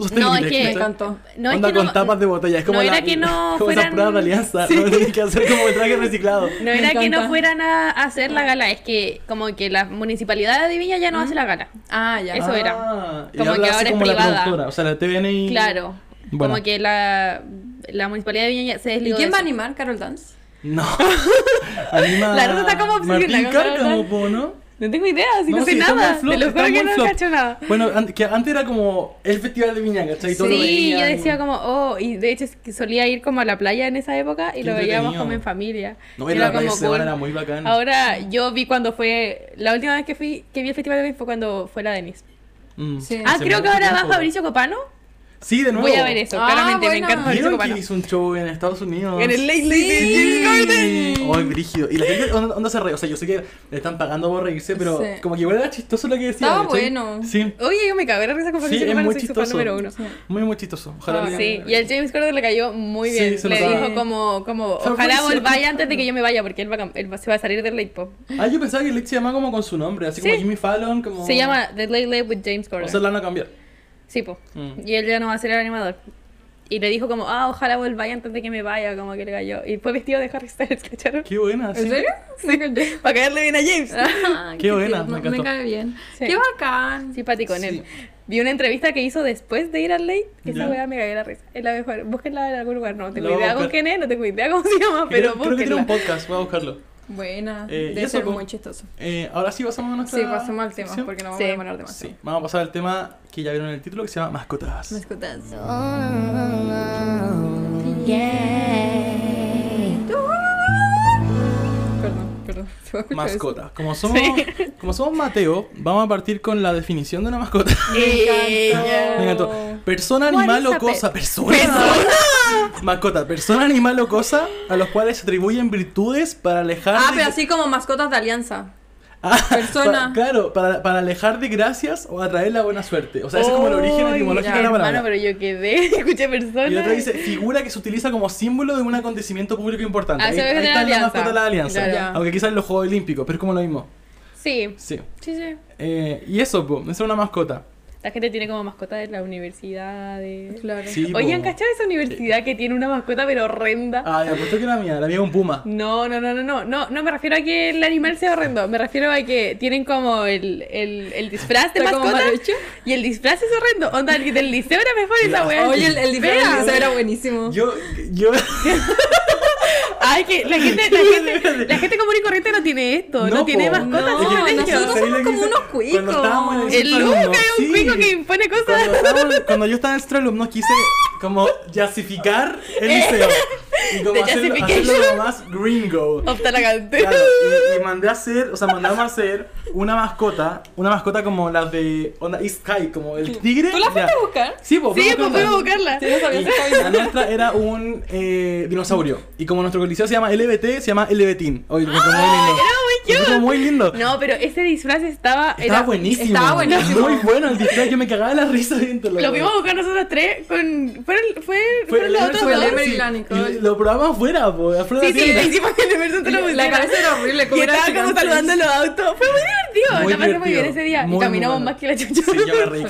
sostenibles. No, es que- encantó. No, es que con no- tapas de botella. Es como no la, era que no como esas fueran- pruebas de alianza. No tienen que hacer como traje reciclado. No era que no fueran a hacer la gala, es que como que la municipalidad de Viña ya no hace la gala. Ah, ya. Eso era. Ah, y Como que ahora es como la privada. productora, o sea, la TVN y... Claro. Bueno. Como que la, la municipalidad de Viña ya se ¿Y desligó quién de va a animar? ¿Carol Dance? No. Anima La Rosa está como obsesionada Martín Cárcamo, ¿no? No tengo idea, si no, No, sé sí, nada. flop, Te lo juro que no flop. cacho nada. Bueno, an- que antes era como el festival de Viña, ¿cachai? Y todos lo Sí, veían. yo decía como, oh, y de hecho es que solía ir como a la playa en esa época y Qué lo veíamos como en familia. No, era la playa como era muy bacán. Ahora yo vi cuando fue, la última vez que fui, que vi el festival de Viña fue cuando fue la Denise. Mm. Sí. Ah, creo que ahora va. Fabricio Copano. Sí, de nuevo. Voy a ver eso, Ah, claramente, me buena. encanta ¿Vieron que hizo un show en Estados Unidos? En el Late Late Sí. de James Corden. Ay, brígido. Y la gente, ¿dónde, se ríe? O sea, yo sé que le están pagando por reírse, pero Sí. como que igual era chistoso lo que decía. Estaba bueno. Sí, Oye, yo me cagué de risa con sí, Fabricio es muy su fan chistoso. número uno. Muy, muy chistoso. Ojalá Ah, le- Sí, y el James Corden le cayó muy Sí, bien. se le dijo como, como ojalá volváis antes de que yo me vaya, porque él, va, él va- se va a salir del Late Pop. Ah, yo pensaba que Lex se llamaba como con su nombre, así como Sí. Jimmy Fallon, como... Se llama The Late Late with James O Corden. sea, la van a cambiar. Sí, po. Mm. Y él ya no va a ser el animador. Y le dijo como, ah, ojalá volváis antes de que me vaya, como que le cayó. Y fue vestido de Harry Styles, ¿cacharon? Qué buena, sí. ¿En serio? Sí. Para caerle bien a James. Ah, Qué buena, tierno, me encantó. cae bien. Sí. Qué bacán. Simpático con Sí. él. Vi una entrevista que hizo después de ir al late. que Esa weá me cagó la risa. Es la mejor. Búsquenla en algún lugar. No tengo La idea con quién es, no tengo idea cómo se llama, pero creo, creo que tiene un podcast, voy a buscarlo. Buena. Eh, Debe ser muy chistoso. Eh, ahora sí pasamos a nuestra Sí, pasemos al tema, sección. porque no vamos Sí. a demorar demasiado. Sí, vamos a pasar al tema que ya vieron en el título que se llama Mascotas. Mascotas. Perdón, perdón. ¿Se va a escuchar eso? Mascotas. Como somos, como somos Mateo, vamos a partir con la definición de una mascota. Me encantó. Persona, animal o cosa. Persona. Mascota. Persona, animal o cosa a los cuales se atribuyen virtudes para alejar. Ah, de- pero así como mascotas de alianza. Persona. claro, para, para alejar de gracias o atraer la buena suerte. O sea, ese es como el origen etimológico de la palabra. hermano, pero yo quedé, escuché persona. Y la otra dice figura que se utiliza como símbolo de un acontecimiento público importante. Ah, ahí la está la mascota de la alianza. Claro. Aunque quizás en los Juegos Olímpicos, pero es como lo mismo. Sí, Sí. sí, sí. Eh, y eso, po, esa es una mascota. La gente tiene como mascota de la universidad. De... Claro. Sí, Oye. ¿han cachado esa universidad que tiene una mascota pero horrenda? Ay, apuesto que era mía, la mía es un puma. No, no, no, no, no, no, no me refiero a que el animal sea horrendo, me refiero a que tienen como el, el, el disfraz de como mascota hecho. y el disfraz es horrendo. Onda, el del liceo era mejor esa wea. Oye, el, el disfraz del liceo era buenísimo. Yo, yo. Ay, que la gente, la gente, la gente común y corriente no tiene esto, no, No, tiene mascotas No, nosotros ¿sabéis lo somos como unos cuicos. Cuando estábamos en el Luca es un sí. cuico que impone cosas. Cuando, estábamos- cuando yo estaba en el centro alumno quise como yasificar el liceo. y como The hacerlo, hacerlo como más gringo. Opta la cante. Claro, y, y mandé a hacer, o sea, mandamos a hacer una mascota, una mascota como las de onda East Sky, como el tigre. ¿Tú la fuiste a buscar? Sí, pues, Sí, pues fuimos a la- buscarla. Sí, no sabía Y la nuestra era un eh, dinosaurio. Y como nuestro coliseo se llama LBT, se llama LBTIN. Oye, lo encontré muy lindo. era muy cute. muy lindo. No, pero ese disfraz estaba. Estaba era- buenísimo. estaba buenísimo. Muy bueno el disfraz. Yo me cagaba la risa viéndolo. Lo fuimos a buscar nosotros tres con. Fueron, fue, Fue fueron los otros fue el dos. Y lo probamos afuera, po, afuera Sí, de sí, hicimos que el Emerson te lo La cabeza era horrible, como Y era estaba como saludando los autos. Fue muy divertido. Muy la pasé muy bien ese día. Muy, y caminamos más que la chucha. Sí, yo me reí.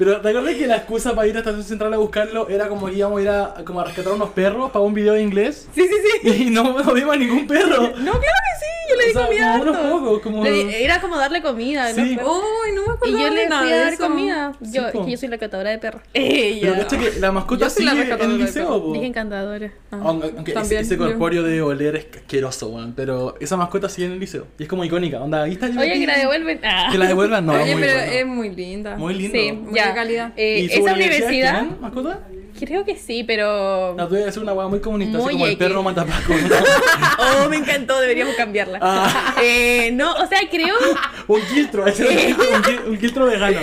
Pero ¿te acuerdas que la excusa para ir a Estación Central a buscarlo era como que íbamos a ir a, como a rescatar unos perros para un video de inglés? Sí, sí, sí. Y no, no vimos a ningún perro. No, claro que sí. Yo le di O sea, comida. como unos harto. pocos, como- Le di- Era como darle comida. Sí. ¿no? Uy, no me Y acuerdo yo le fui a dar comida. Yo, es que yo soy la catadora de perros. Pero que la mascota Yo la sigue en el liceo, po. Dije encantadora. Ah, Aunque, aunque ese, también, ese corpóreo de oler es asqueroso, weón. Pero esa mascota sigue en el liceo. Y es como icónica. Onda, ahí está el Oye, que la devuelven. Ah. Que la devuelvan, no. Oye, pero bueno. es muy linda. Muy lindo. Sí, Muy ya. De calidad. Eh, ¿Y esa universidad? Creo que sí, pero. La tuya ser una weá muy comunista, Muy así como el perro matapaco. Oh, me encantó, deberíamos cambiarla. Ah. Eh, no, o sea, creo, un quiltro, ese era un, quil- un quiltro vegano.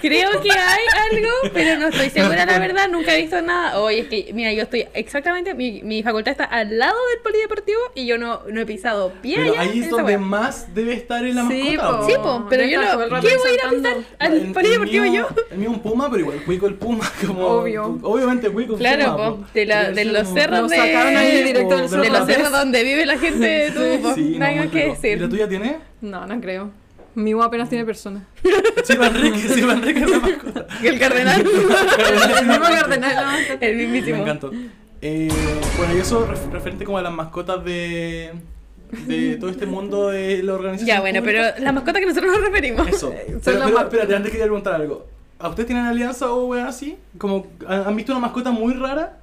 creo que hay algo, pero no estoy segura, la verdad, nunca he visto nada. Oye, es que, mira, yo estoy exactamente, mi, mi facultad está al lado del polideportivo y yo no, no he pisado pie Pero allá ahí es donde wea. más debe estar en la Sí, mascota. po. Sí, po, pero yo no. ¿Qué voy a ir a pisar al polideportivo el yo? El mío es un puma, pero igual cuico el puma como... Obvio. Obviamente Claro, po, de la- de los como- cerros de- sacaron ahí directo del de cerro. De los cerros donde vive la gente de. Sí, no, que rico. ¿Y la decir. tuya tiene? No, no creo. Mi apenas tiene personas. Sí, Manrique, sí, Manrique es la mascota. El cardenal. El mismo cardenal. Me encantó. Eh, bueno, y eso ref- referente como a las mascotas de, de todo este mundo de la organización. Ya, bueno, pero la mascota que nosotros nos referimos. Eso. Pero, espérate, antes quería preguntar algo. ¿A ustedes tienen alianza o weá así? Como, ¿Han visto una mascota muy rara?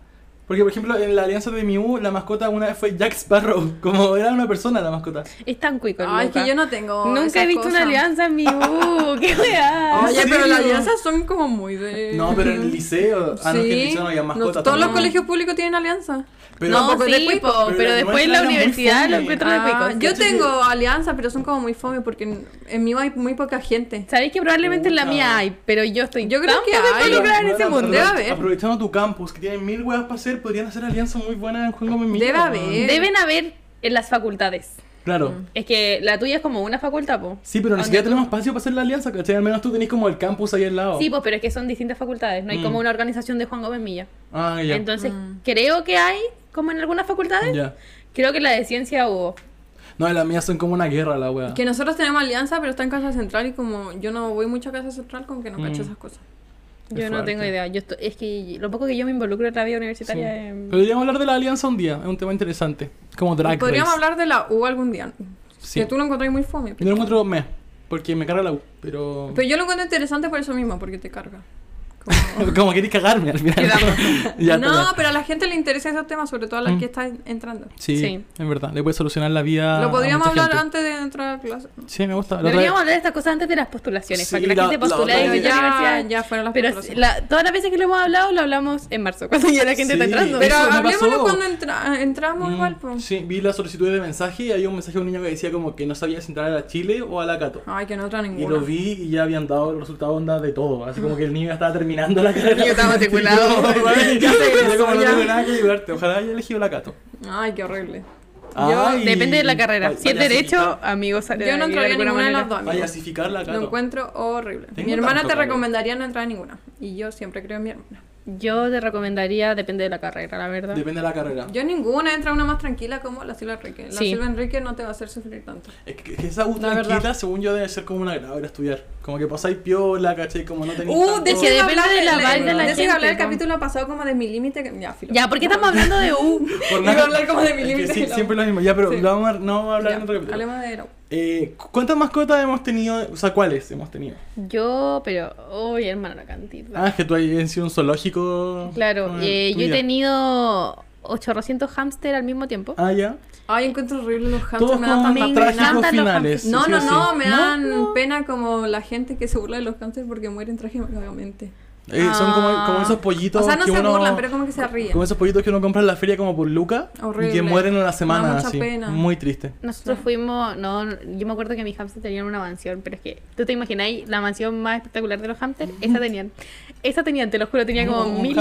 Porque, por ejemplo, en la alianza de Miu, la mascota una vez fue Jack Sparrow. Como era una persona la mascota. Es tan cuico el Ay, Luca. que yo no tengo. Nunca esas he visto cosas. una alianza en mi U. ¡Qué weá! Oye, ¿En pero las alianzas son como muy de. No, pero en el liceo. Ah, no, es que en el Sí. liceo no había No, mascota. todos los tampoco. colegios públicos tienen alianza. Pero- no, tampoco es de sí, cuico. po, pero, Pero después en la universidad lo encuentro de Ah, cuico. yo ¿Cachai? tengo alianza, pero son como muy fome porque en, en mi U hay muy poca gente. Sabéis que probablemente en la mía hay, pero yo estoy Yo creo que hay. en ese mundo. Debe aprovech- haber. Aprovechando tu campus, que tiene mil weas para hacer, podrían hacer alianzas muy buenas en Juego Debe haber. Deben haber en las facultades. Claro. Mm. Es que la tuya es como una facultad, po. Sí, pero ni ¿Dónde siquiera tú? tenemos espacio para hacer la alianza, ¿cachai? Al menos tú tenés como el campus ahí al lado. Sí, pues, pero es que son distintas facultades. No hay Mm. como una organización de Juan Gómez Milla. Ah, ya. Entonces, Mm. creo que hay, como en algunas facultades. Ya. Creo que la de ciencia hubo. No, las mías son como una guerra, la wea. Que nosotros tenemos alianza, pero está en Casa Central y como yo no voy mucho a Casa Central, como que no cacho esas cosas. Yo no tengo idea. Yo estoy- es que lo poco que yo me involucro en la vida Sí. universitaria es... Pero Podríamos hablar de la alianza un día, es un tema interesante. Como drag Podríamos race. hablar de la U algún día. Sí. Que tú lo encontrás muy fome. Yo lo encuentro me, porque me carga la U, pero... Pero yo lo encuentro interesante por eso mismo, porque te carga. Como- como querés cagarme al final. Ya, no, ya. pero a la gente le interesa esos temas, sobre todo a las Mm. que están entrando. Sí, Sí. es verdad, le puede solucionar la vida Lo a podríamos mucha hablar gente. antes de entrar a clase. Sí, me gusta. La Deberíamos hablar de estas cosas antes de las postulaciones, Sí, para que la, la- gente la postule a Pero la ya, universidad. ya fueron las Pero postulaciones. la- todas las veces que lo hemos hablado, lo hablamos en marzo, cuando ya la gente está Sí. entrando. Pero hablemoslo cuando entra- entramos Mm, igual, pues. Sí, vi la solicitud de mensaje y había un mensaje de un niño que decía como que no sabía si entrar a la Chile o a la Cato. Ay, que no Y ninguna. lo vi y ya habían dado el resultado onda de todo. Así como que el niño ya estaba terminando la carrera. niño estaba yo, güey, Ya yo como no tengo nada que ayudarte. Ojalá haya elegido la Cato. Ay, qué horrible. Ay, Depende de la carrera. Si es derecho, amigos, sale Yo no entraría a alguna ninguna de las dos. amigo. La Cato. Lo encuentro horrible. Tengo mi hermana te recomendaría no entrar a ninguna. Y yo siempre creo en mi hermana. Yo te recomendaría, depende de la carrera, la verdad. Depende de la carrera. Yo ninguna entra una más tranquila como la Silva Enrique. La Sí. Silva Enrique no te va a hacer sufrir tanto. Es que, que esa U La tranquila, verdad. según yo, debe ser como una ir a estudiar. Como que pasáis piola, ¿cachai? Como no tenéis. Uh, tanto- de que depende hablar de la vibe de la a hablar el gente, capítulo pasado como de mi límite. que- Ya, filo. Ya, ¿por qué estamos hablando de U? Por Iba a hablar como de mi Es que límite siempre lo mismo. Ya, pero Sí. lo vamos a, no vamos a hablar Ya, en otro capítulo. hablemos de. Eh, ¿cu- ¿Cuántas mascotas hemos tenido? O sea, ¿cuáles hemos tenido? Yo, pero, uy, hermano, la cantidad. Ah, es que tú has sido un zoológico. Claro, eh, yo he tenido 800 hámster al mismo tiempo. Ah, ya. Ay, encuentro horrible los hamsters. Todos Me dan tanta pena. los finales. No, no, no, me dan pena como la gente que se burla de los hamsters porque mueren trágicamente. Eh, Son como, Ah. como esos pollitos O sea, no que se uno... burlan, pero como que se ríen. Como esos pollitos que uno compra en la feria como por Luca y que Horrible. mueren en la semana mucha así. pena. Muy triste. Nosotros fuimos, no, no, yo me acuerdo que mis hamsters tenían una mansión, pero es que, ¿tú te imagináis la mansión más espectacular de los hamsters? Esa tenían. Esa tenían, te lo juro, tenía como mil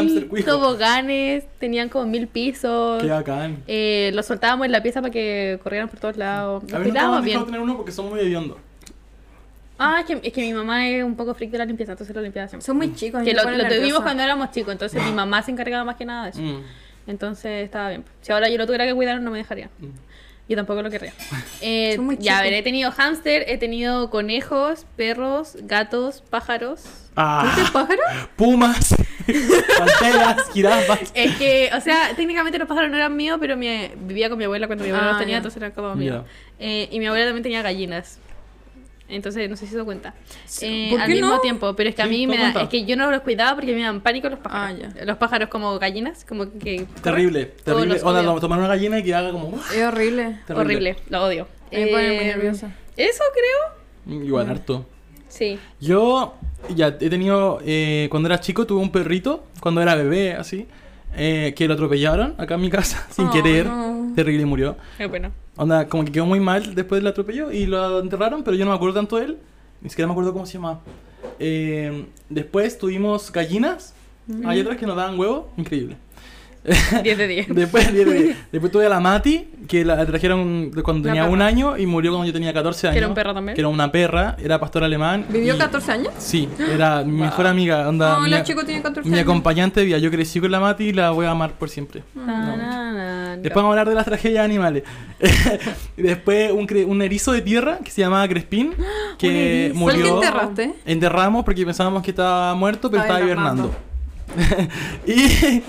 toboganes, tenían como mil pisos. Qué bacán. Eh, los soltábamos en la pieza para que corrieran por todos lados. A mí no me bien. tener uno porque son muy hediondos. Ah, es que, es que mi mamá es un poco freak de la limpieza, entonces lo limpiaba siempre. Son muy chicos. Que me lo, lo tuvimos cuando éramos chicos, entonces mi mamá se encargaba más que nada de eso. Mm. Entonces estaba bien. Si ahora yo lo tuviera que cuidar, no me dejaría. Mm. Yo tampoco lo querría. Eh, Son muy ya, a ver, he tenido hámster, he tenido conejos, perros, gatos, pájaros. Ah, ¿Este pájaro? pumas, panteras, jirafas. Es que, o sea, técnicamente los pájaros no eran míos, pero mi, vivía con mi abuela cuando mi abuela Ah, los tenía, ya. entonces eran como míos. Eh, y mi abuela también tenía gallinas. Entonces, no sé si se da cuenta. Eh, ¿Por al mismo no? tiempo, pero es que a Sí, mí ¿te me da, cuenta? es que yo no los cuidaba porque me dan pánico los pájaros. Ah, Los pájaros como gallinas, como que... Terrible, terrible. Onda, odio. tomar una gallina y que haga como. Es horrible. Terrible. Horrible, lo odio. Me pone muy Eh, nerviosa. Eso creo. Igual, harto. Sí. Yo ya he tenido, eh, cuando era chico tuve un perrito, cuando era bebé, así, eh, que lo atropellaron acá en mi casa, sin Oh, querer, no. terrible y murió. Es bueno. Onda, como que quedó muy mal después del atropello y lo enterraron, pero yo no me acuerdo tanto de él, ni siquiera me acuerdo cómo se llamaba. Eh, después tuvimos gallinas, hay otras que nos daban huevo, increíble. 10 de 10. Después, tuve a la Mati, que la trajeron cuando tenía un año y murió cuando yo tenía 14 años. ¿Que era un perro también? Que era una perra, era pastor alemán. ¿Vivió y- 14 años? Sí, era mi mejor amiga. Onda, No, mi, la chico tiene 14 mi años. acompañante de vida. Yo crecí con la Mati y la voy a amar por siempre. Tanana. Después vamos a hablar de las tragedias animales. Después un, cre- un erizo de tierra que se llamaba Crespín, que murió. ¿Fue el que enterraste? Enterramos porque pensábamos que estaba muerto, pero estaba hibernando. y,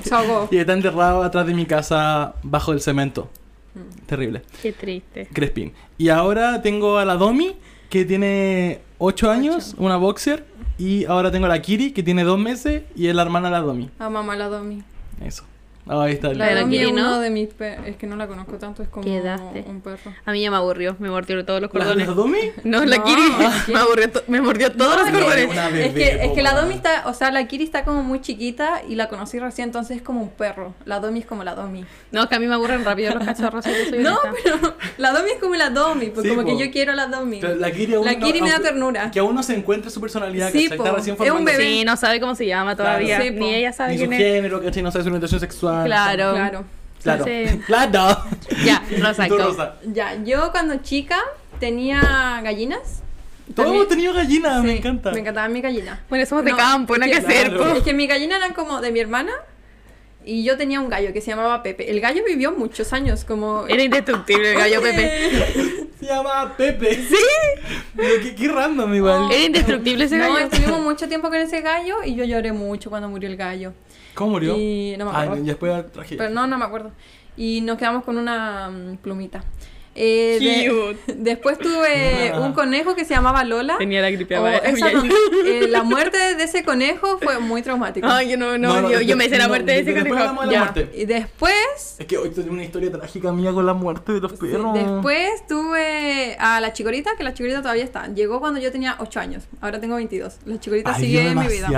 está enterrado atrás de mi casa, bajo el cemento. Mm. Terrible. Qué triste. Crespín. Y ahora tengo a la Domi, que tiene 8 años, una boxer. Y ahora tengo a la Kiri, que tiene 2 meses, y es la hermana de la Domi. A mamá la Domi. Eso. Ahí está. La de la Domi Kiri, es ¿no? uno de mis perros. Es que no la conozco tanto, es como Quedaste. un perro. A mí ya me aburrió, me mordió todos los ¿La, cordones. la Domi? No, la No, Kiri me, aburrió to- me mordió todos No, los es que- cordones. Es que, es que la. Domi está, o sea, la Kiri está como muy chiquita y la conocí recién, entonces es como un perro. La Domi es como la Domi. No, es que a mí me aburren rápido los cachorros. No, pero la Domi es como la Domi, pues Sí, como po. que yo quiero la Domi. Pero La Kiri, aún La no- Kiri me da aunque- ternura. Que aún no se encuentra su personalidad, Sí, po. Está recién Es un bebé. Sí, no sabe cómo se llama todavía. Claro. Sí, po. Ni ella sabe Ni su quién es. género, ¿cachai? No sabe su orientación sexual. Claro. Claro. Claro. Claro. Ya, Rosa, Tú. Rosa. Ya, yo cuando chica tenía gallinas. Todos hemos tenido gallinas, me encanta. Me encantaban mis gallinas. Bueno, somos de No, campo, no hay que es hacer. claro. Es que mis gallinas eran como de mi hermana y yo tenía un gallo que se llamaba Pepe. El gallo vivió muchos años, como... Era indestructible el gallo Pepe. Se llama Pepe. ¿Sí? Pero qué, qué random igual. Era indestructible ese No, gallo. estuvimos mucho tiempo con ese gallo y yo lloré mucho cuando murió el gallo. ¿Cómo murió? Y no me Ah, acuerdo. y después traje. Pero no, no me acuerdo. Y nos quedamos con una mm, plumita. Eh, de- después tuve Ah. un conejo que se llamaba Lola. Tenía la gripe Oh, esa no- eh, la muerte de ese conejo fue muy traumática. Ay, yo no, no, yo, yo me hice la no, muerte de ese conejo. hablamos de la Ya. muerte. Y después, Es que hoy tengo una historia trágica mía con la muerte de los perros. después tuve a la chicorita, que la chicorita todavía está. Llegó cuando yo tenía 8 años. Ahora tengo 22. La chicorita Ay, sigue en mi vida.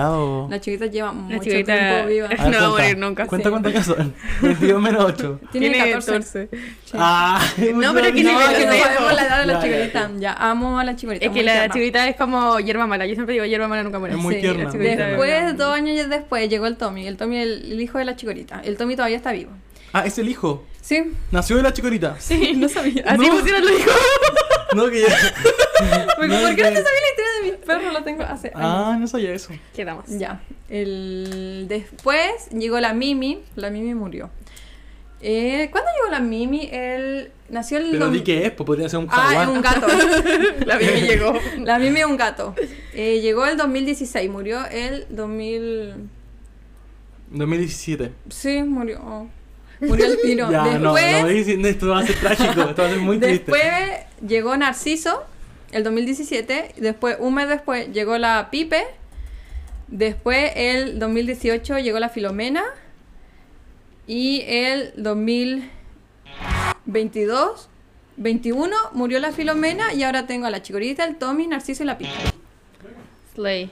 La chicorita lleva mucho chicorita- tiempo viva. Ver, No va a morir nunca, Cuenta sí. cuántas ya son. 22 menos 8. Tiene 14. Ah, No, pero que No, que no sabemos la edad de la Ya, amo a la chicorita. Es que la tierna. chiquita es como hierba mala. Yo siempre digo hierba mala nunca muere. Es muy Sí, tierna. Después, dos años después, llegó el Tommy. El Tommy, el, el hijo de la chicorita. El Tommy todavía está vivo. Ah, es el hijo. Sí. Nació de la chicorita. Sí, no sabía. Así No. pusieron los hijos. No, que ya. ¿Por, No, ¿por qué que- no te sabía la historia de mis perros? Lo tengo hace años. Ah, no sabía eso. Quedamos. Ya. El... Después llegó la Mimi. La Mimi murió. Eh, ¿Cuándo llegó la Mimi? El... Nació el... Pero di que es, pues podría ser un Ah, jaguar. es un gato. La Mimi llegó. La Mimi es un gato. Eh, llegó el 2016. Murió el 2000... 2017. Sí, murió. Oh. Murió el tiro. Ya, no, no Después... me diciendo esto va a ser trágico, esto va a ser muy triste. Después llegó Narciso, el 2017. Después, un mes después, llegó la Pipe. Después, el 2018, llegó la Filomena. Y el 2022, 21, murió la Filomena. Y ahora tengo a la Chicorita, el Tommy, Narciso y la Pipe. Slay.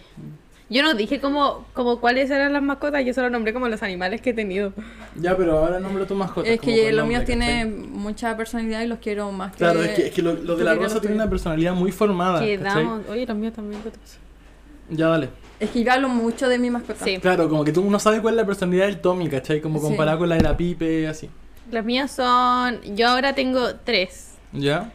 Yo no dije como, como cuáles eran las mascotas, yo solo nombré como los animales que he tenido. Ya, pero ahora nombra tu mascota. Es que los nombre, míos tienen mucha personalidad y los quiero más que... Claro, es que, es que lo, lo de la rosa tiene una personalidad muy formada. Quedamos. Oye, los míos también. ¿qué te pasa? Ya, dale. Es que yo hablo mucho de mi mascota. Sí. Claro, como que tú no sabes cuál es la personalidad del Tommy, ¿cachai? Como Sí. comparado con la de la Pipe, así. Los míos son. Yo ahora tengo tres. ¿Ya?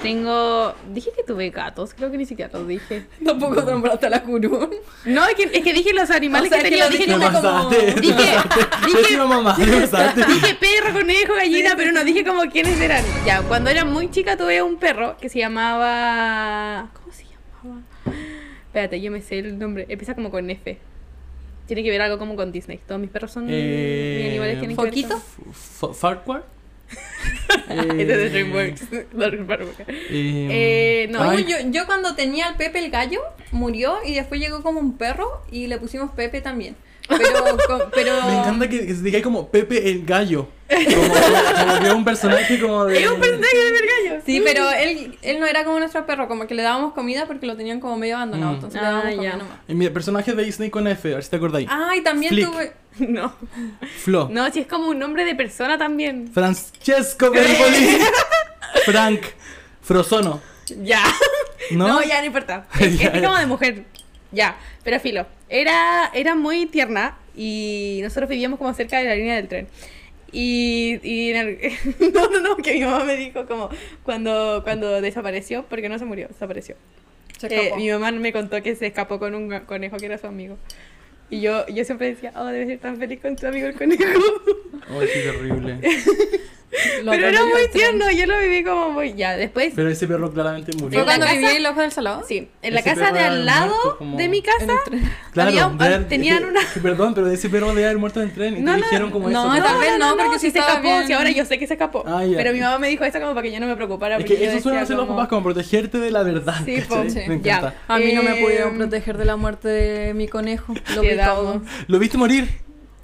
Tengo. Dije que tuve gatos, creo que ni siquiera los dije. Tampoco nombraste a la curún. No, es que, es que dije los animales O sea, que es que tenía. lo Dije, dijiste como- Dije- dije- mamá, dije perro, conejo, gallina, pero no dije como quiénes eran. Ya, cuando era muy chica tuve un perro que se llamaba. ¿Cómo se llamaba? Espérate, yo me sé el nombre. Empieza como con F. Tiene que ver algo como con Disney. Todos mis perros son. Eh, mis animales tienen que ver ¿Foquito? ¿Farquhar? Este es de DreamWorks. Eh, Eh, no, yo, yo cuando tenía al Pepe el gallo, murió y después llegó como un perro y le pusimos Pepe también. Pero, pero... Me encanta que, que se diga como Pepe el gallo. Como, que es un personaje como de. Es un personaje de Vergallo. Sí, pero él, él no era como nuestro perro, como que le dábamos comida porque lo tenían como medio abandonado, Mm. entonces le Ah, dábamos ya. comida nomás. Y mi personaje de Disney con F, a ver si te acordáis. Ah, y también Flick. tuve... No. Flo. No, si es como un nombre de persona también. Francesco Bergoli. Frank. Frozono. Ya. ¿No? No, ya no importa. Es, Ya, es ya. como de mujer. Ya, pero filo. Era, era muy tierna y nosotros vivíamos como cerca de la línea del tren. Y, y en el- no, no, no, que mi mamá me dijo como cuando, cuando desapareció, porque no se murió, desapareció. Se Eh, mi mamá me contó que se escapó con un conejo que era su amigo. Y yo, yo siempre decía, oh, debes ser tan feliz con tu amigo el conejo. Ay, qué terrible. Lo Pero era muy tierno, yo lo viví como muy... Ya, después... Pero ese perro claramente murió. ¿Fue En la cuando casa- viví en el ojo del salado? Sí, en la Ese casa perro de al lado muerto como- de mi casa. Claro, había un- de tenían una... que Perdón, pero ese perro debe haber muerto en el tren. Y No, te no, dijeron como no, eso. tal vez no, porque si se escapó, bien. si ahora yo sé que se escapó. Ah, ya. Pero mi mamá me dijo eso como para que yo no me preocupara. Es que eso suelen hacer los papás, como protegerte de la verdad. Sí, po, sí. Me Ya. encanta. A mí no me Eh, pudieron proteger de la muerte de mi conejo. Lo vi todo. ¿Lo viste morir?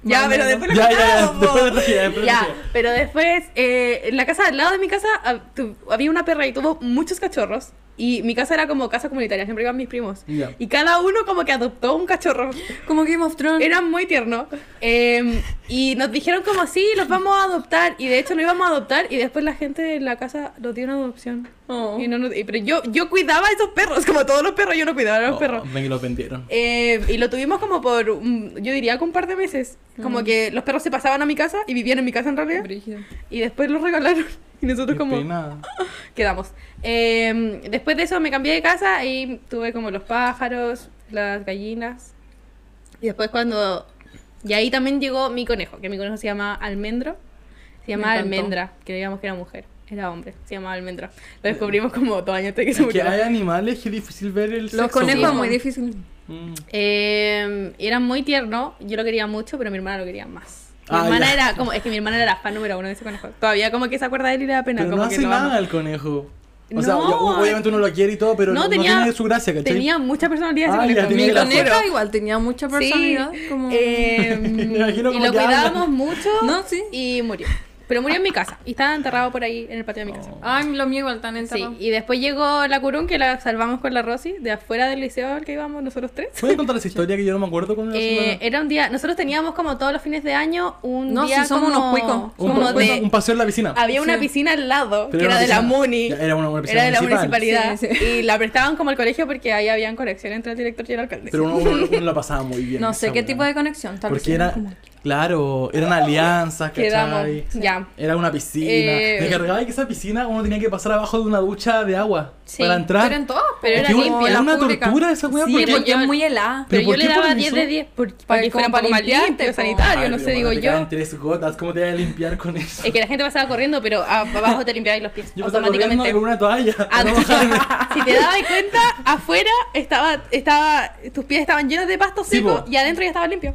Ya, pero después lo Ya, ya, después de Ya, pero después, eh, en la casa al lado de mi casa hab- tu- había una perra y tuvo muchos cachorros. Y mi casa era como casa comunitaria, siempre iban mis primos. Ya. Y cada uno como que adoptó un cachorro. Como Game of Thrones. Era muy tierno. Eh, y nos dijeron como, sí, los vamos a adoptar. Y de hecho lo íbamos a adoptar y después la gente de la casa lo dio en adopción. Oh. Y no nos- y- pero yo, yo cuidaba a esos perros, como todos los perros, yo no cuidaba a los Oh, perros. ven que lo vendieron. Eh, y lo tuvimos como por, un- yo diría que un par de meses. Como que los perros se pasaban a mi casa y vivían en mi casa en realidad. Brígido. Y después los regalaron. Y nosotros Qué como pena. quedamos. Eh, después de eso me cambié de casa y tuve como los pájaros, las gallinas. Y después cuando... Y ahí también llegó mi conejo, que mi conejo se llama Almendro. Se llama. Almendra, creíamos que era mujer. Era hombre, se llamaba Almendra. Lo descubrimos como dos años antes de que se que muriera. hay animales que es difícil ver el Los sexo, conejos es muy difícil. Mm. Eh, era muy tierno, yo lo quería mucho, pero mi hermana lo quería más. Mi Ah, hermana ya. era como, es que mi hermana era la fan número uno de ese conejo. Todavía como que se acuerda de él y le da pena. Pero como no que hace nada el conejo. O sea, No. yo- obviamente uno lo quiere y todo, pero no, No, no tenía- tiene su gracia, ¿cachai? Tenía mucha personalidad ese Ah, tenía Mi coneja igual tenía mucha personalidad. Sí, como... eh, Me imagino y lo cuidábamos mucho No, sí. y murió. Pero murió en mi casa y estaba enterrado por ahí en el patio de mi casa. Ay, lo mío igual tan Sí, enterrado. y después llegó la Curún que la salvamos con la Rosy de afuera del liceo al que íbamos nosotros tres. ¿Puedes contar esa historia que yo no me acuerdo era Eh, era un día, nosotros teníamos como todos los fines de año un No, día sí, somos como, unos cuicos. un, como un- de, un paseo en la piscina. había una Sí. piscina al lado Pero que era de la MUNI. Era una, una piscina Era de la municipal. municipalidad. Sí, sí. Y la prestaban como al colegio porque ahí habían conexión entre el director y el alcalde. Pero uno, uno, uno la pasaba muy bien. No sé qué tipo de conexión. Tal vez Porque era, como- claro, eran alianzas, Quedamos. ¿cachai? Ya. Era una piscina. Eh, Me cargaba que esa piscina uno tenía que pasar abajo de una ducha de agua Sí, para entrar. Pero en todas. Pero era limpia. Era la una pública. tortura esa weá. Sí, porque- porque yo- es muy helada. Pero, ¿Pero yo le daba ponen 10 eso? de 10 por- para Para que fuera un como poco más limpiarte, limpio, po. sanitario, Ay, no sé, digo yo. tres gotas, ¿cómo te vas a limpiar con eso? Es que la gente pasaba corriendo, pero a- abajo te limpiabas los pies Yo pasaba corriendo automáticamente. con una toalla. Ah, para no si te dabas cuenta, afuera estaba, estaba, tus pies estaban llenos de pasto seco y adentro ya estaba limpio.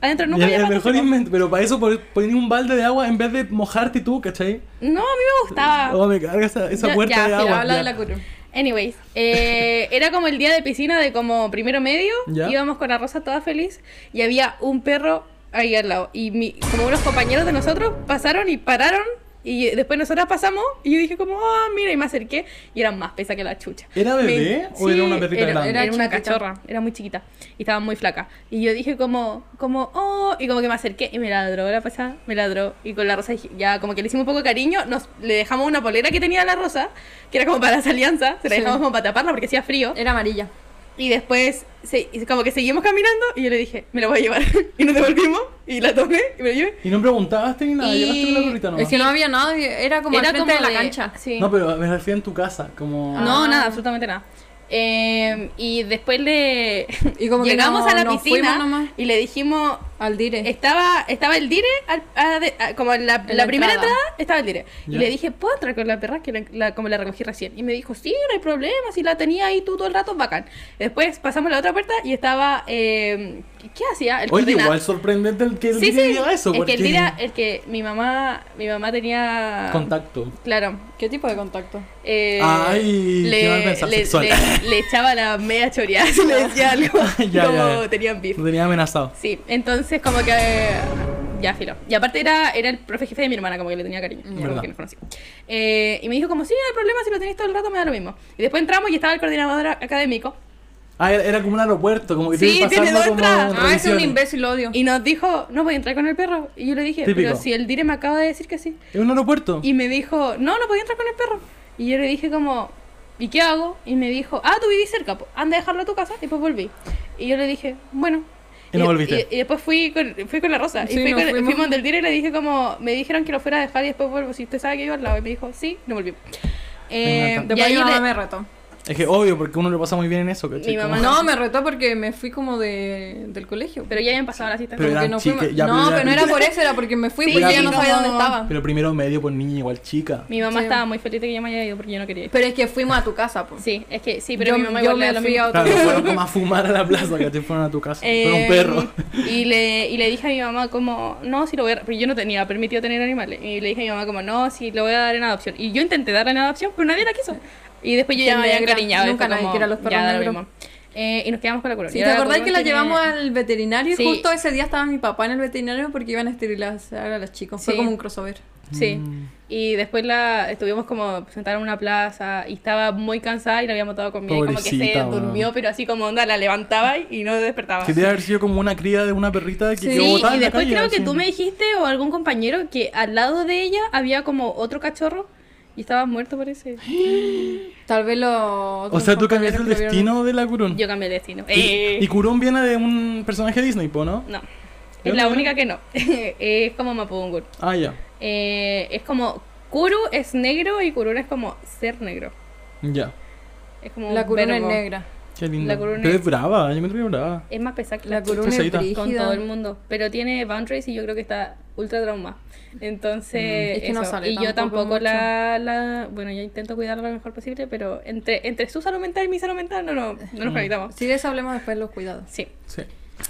Adentro nunca el, había el mejor seco. invento, pero para eso pon- poní un balde de agua en vez de mojarte tú, ¿cachai? No, a mí me gustaba. Oh, me carga esa, esa puerta ya, de agua. habla de la curu. Anyways, eh, era como el día de piscina de como primero medio. Ya. Íbamos con la Rosa toda feliz y había un perro ahí al lado. Y mi- como unos compañeros de nosotros pasaron y pararon y después nosotras pasamos y yo dije como, ah, mira, y me acerqué y eran más pesas que la chucha. ¿Era bebé Me- o era una perrita era, grande? Era, una chiquita. cachorra, era muy chiquita y estaba muy flaca. Y yo dije como, como, oh, y como que me acerqué y me ladró la pasada, me ladró. Y con la rosa dije- ya como que le hicimos un poco de cariño, nos, le dejamos una polera que tenía la rosa, que era como para las alianzas, se la Sí. dejamos como para taparla porque hacía frío. Era amarilla. Y después, se, como que seguimos caminando y yo le dije, me la voy a llevar. y nos devolvimos y la tomé y me la llevé. Y no preguntaste ni nada, Y- llegaste con la perrita nomás. Es que no había nada, era como al frente de la de- cancha. Sí. No, pero me refiero en tu casa, como... No, Ah. nada, absolutamente nada. Eh, y después le Y como que llegamos no- a la piscina y le dijimos Al dire. estaba estaba el dire al- a- a- como en la, En la la primera entrada. entrada estaba el dire Ya. y le dije puedo entrar con la perra que la, la- como la recogí recién y me dijo sí no hay problema si la tenía ahí tú todo el rato bacán después pasamos a la otra puerta y estaba eh, ¿qué hacía el Oye, igual sorprendente el que el sí día sí diga eso, es porque... que el dire el que mi mamá mi mamá tenía Contacto. claro ¿Qué tipo de contacto? eh, Ay, qué mal pensar, le, sexual. le- le echaba la media choreada si le decía algo Ya, como ya, ya. tenían beef Lo tenía amenazado. Sí, entonces como que... eh, ya, filo. Y aparte era, era el profe jefe de mi hermana, como que le tenía cariño. nos conocía. Eh, y me dijo como, sí, no hay problema, si lo tenéis todo el rato me da lo mismo. Y después entramos y estaba el coordinador académico. Ah, era, como un aeropuerto, como que Sí, tiene pasando dos como entradas. Ah, es un imbécil, lo odio. Y nos dijo, no voy a entrar con el perro. Y yo le dije, Típico. pero si el dire me acaba de decir que sí. ¿Es un aeropuerto? Y me dijo, no, no podía entrar con el perro. Y yo le dije como, ¿y qué hago? Y me dijo, ah, tú vivís cerca, po. anda a dejarlo a tu casa. Y después volví. Y yo le dije, bueno. Y no volviste. Y, y después fui con, fui con la Rosa. Sí, y fui con, fuimos. fuimos del dire y le dije como, me dijeron que lo fuera a dejar y después vuelvo. Si usted sabe que iba al lado. Y me dijo, sí, no volví. Eh, encanta. y Después ahí le- me retó. Es que obvio, porque uno le pasa muy bien en eso, ¿cachai? Mi mamá No, me retó porque me fui como de, del colegio. Pero ya habían pasado la cita. Pero Como eran que nos fuimos- ya, no, pero era- no era por eso, era porque me fui Sí, porque ella no sabía dónde estaba. Pero primero medio por niña igual chica. Mi mamá Sí. estaba muy feliz de que yo me haya ido porque yo no quería ir. Pero es que fuimos a tu casa, pues. Sí, es que sí, pero Yo- mi mamá yo igual me lo fui mismo. a otro- Claro, fueron como a fumar a la plaza, que te fueron a tu casa. Fueron un Eh, perro. Y le, y le dije a mi mamá como, no, si lo voy a... Porque yo no tenía permitido tener animales. Y le dije a mi mamá como, no, si lo voy a dar en adopción. Y yo intenté darle en adopción, pero nadie la quiso. Y después yo ya me había encariñado. y Nunca fue nadie quiere a los perros negros. Eh, y nos quedamos con la corona. Sí, ¿Te acordás que la tiene- llevamos al veterinario? Sí. Y justo ese día estaba mi papá en el veterinario porque iban a esterilizar a los chicos. Fue Sí. como un crossover. Sí. Mm. Y después la estuvimos como sentada en una plaza y estaba muy cansada y la habíamos botado conmigo. Y como que se durmió, pero así como onda, la levantaba y no despertaba. Que debe haber sido como una cría de una perrita que Sí, quedó Sí, botada y en la después calle, creo que tú me dijiste o algún compañero que al lado de ella había como otro cachorro y estaba muerto parece. Tal vez los. O sea, tú cambiaste el lo destino de la Kurun. Yo cambié el destino. Y, Eh, y Kurun viene de un personaje de Disney, ¿po, no? No, ¿De es la única que no. es como Mapudungun. Ah, ya. Eh, es como Kuru es negro y Kurun es como ser negro. Ya. Es como. La un corona es negra. Qué lindo. La Kurun Pero es- es brava, yo me es brava. Es más pesada que La la corona es con todo el mundo, pero tiene boundaries y yo creo que está ultra trauma. Entonces, Es que no eso. sale y yo tampoco la, la, bueno, yo intento cuidarla lo mejor posible, pero entre entre su salud mental y mi salud mental no, no, no nos conectamos. Si de eso hablemos después, los cuidados. Sí. Sí.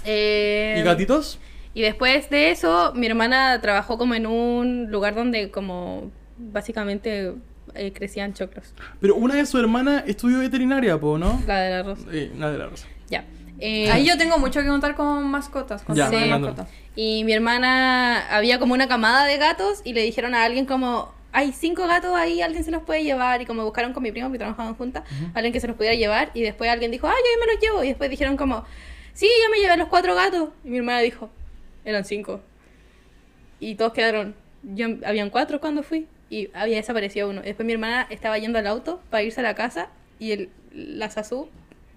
Eh, ¿Y gatitos? y después de eso, mi hermana trabajó como en un lugar donde como básicamente eh, crecían choclos. Pero una de su hermana estudió veterinaria, po, ¿no? La del arroz. Sí, la de la rosa. Ya. Eh, Ahí yo tengo mucho que contar con mascotas. Con Ya, de mascotas. Y mi hermana había como una camada de gatos y le dijeron a alguien como, hay cinco gatos ahí, alguien se los puede llevar. Y como buscaron con mi primo, que trabajaban juntas, alguien que se los pudiera llevar. Y después alguien dijo, ah, yo me los llevo. Y después dijeron como, sí, yo me llevé los cuatro gatos. Y mi hermana dijo, eran cinco. Y todos quedaron, yo, habían cuatro cuando fui. Y había desaparecido uno. Después mi hermana estaba yendo al auto para irse a la casa y el, la Sasu,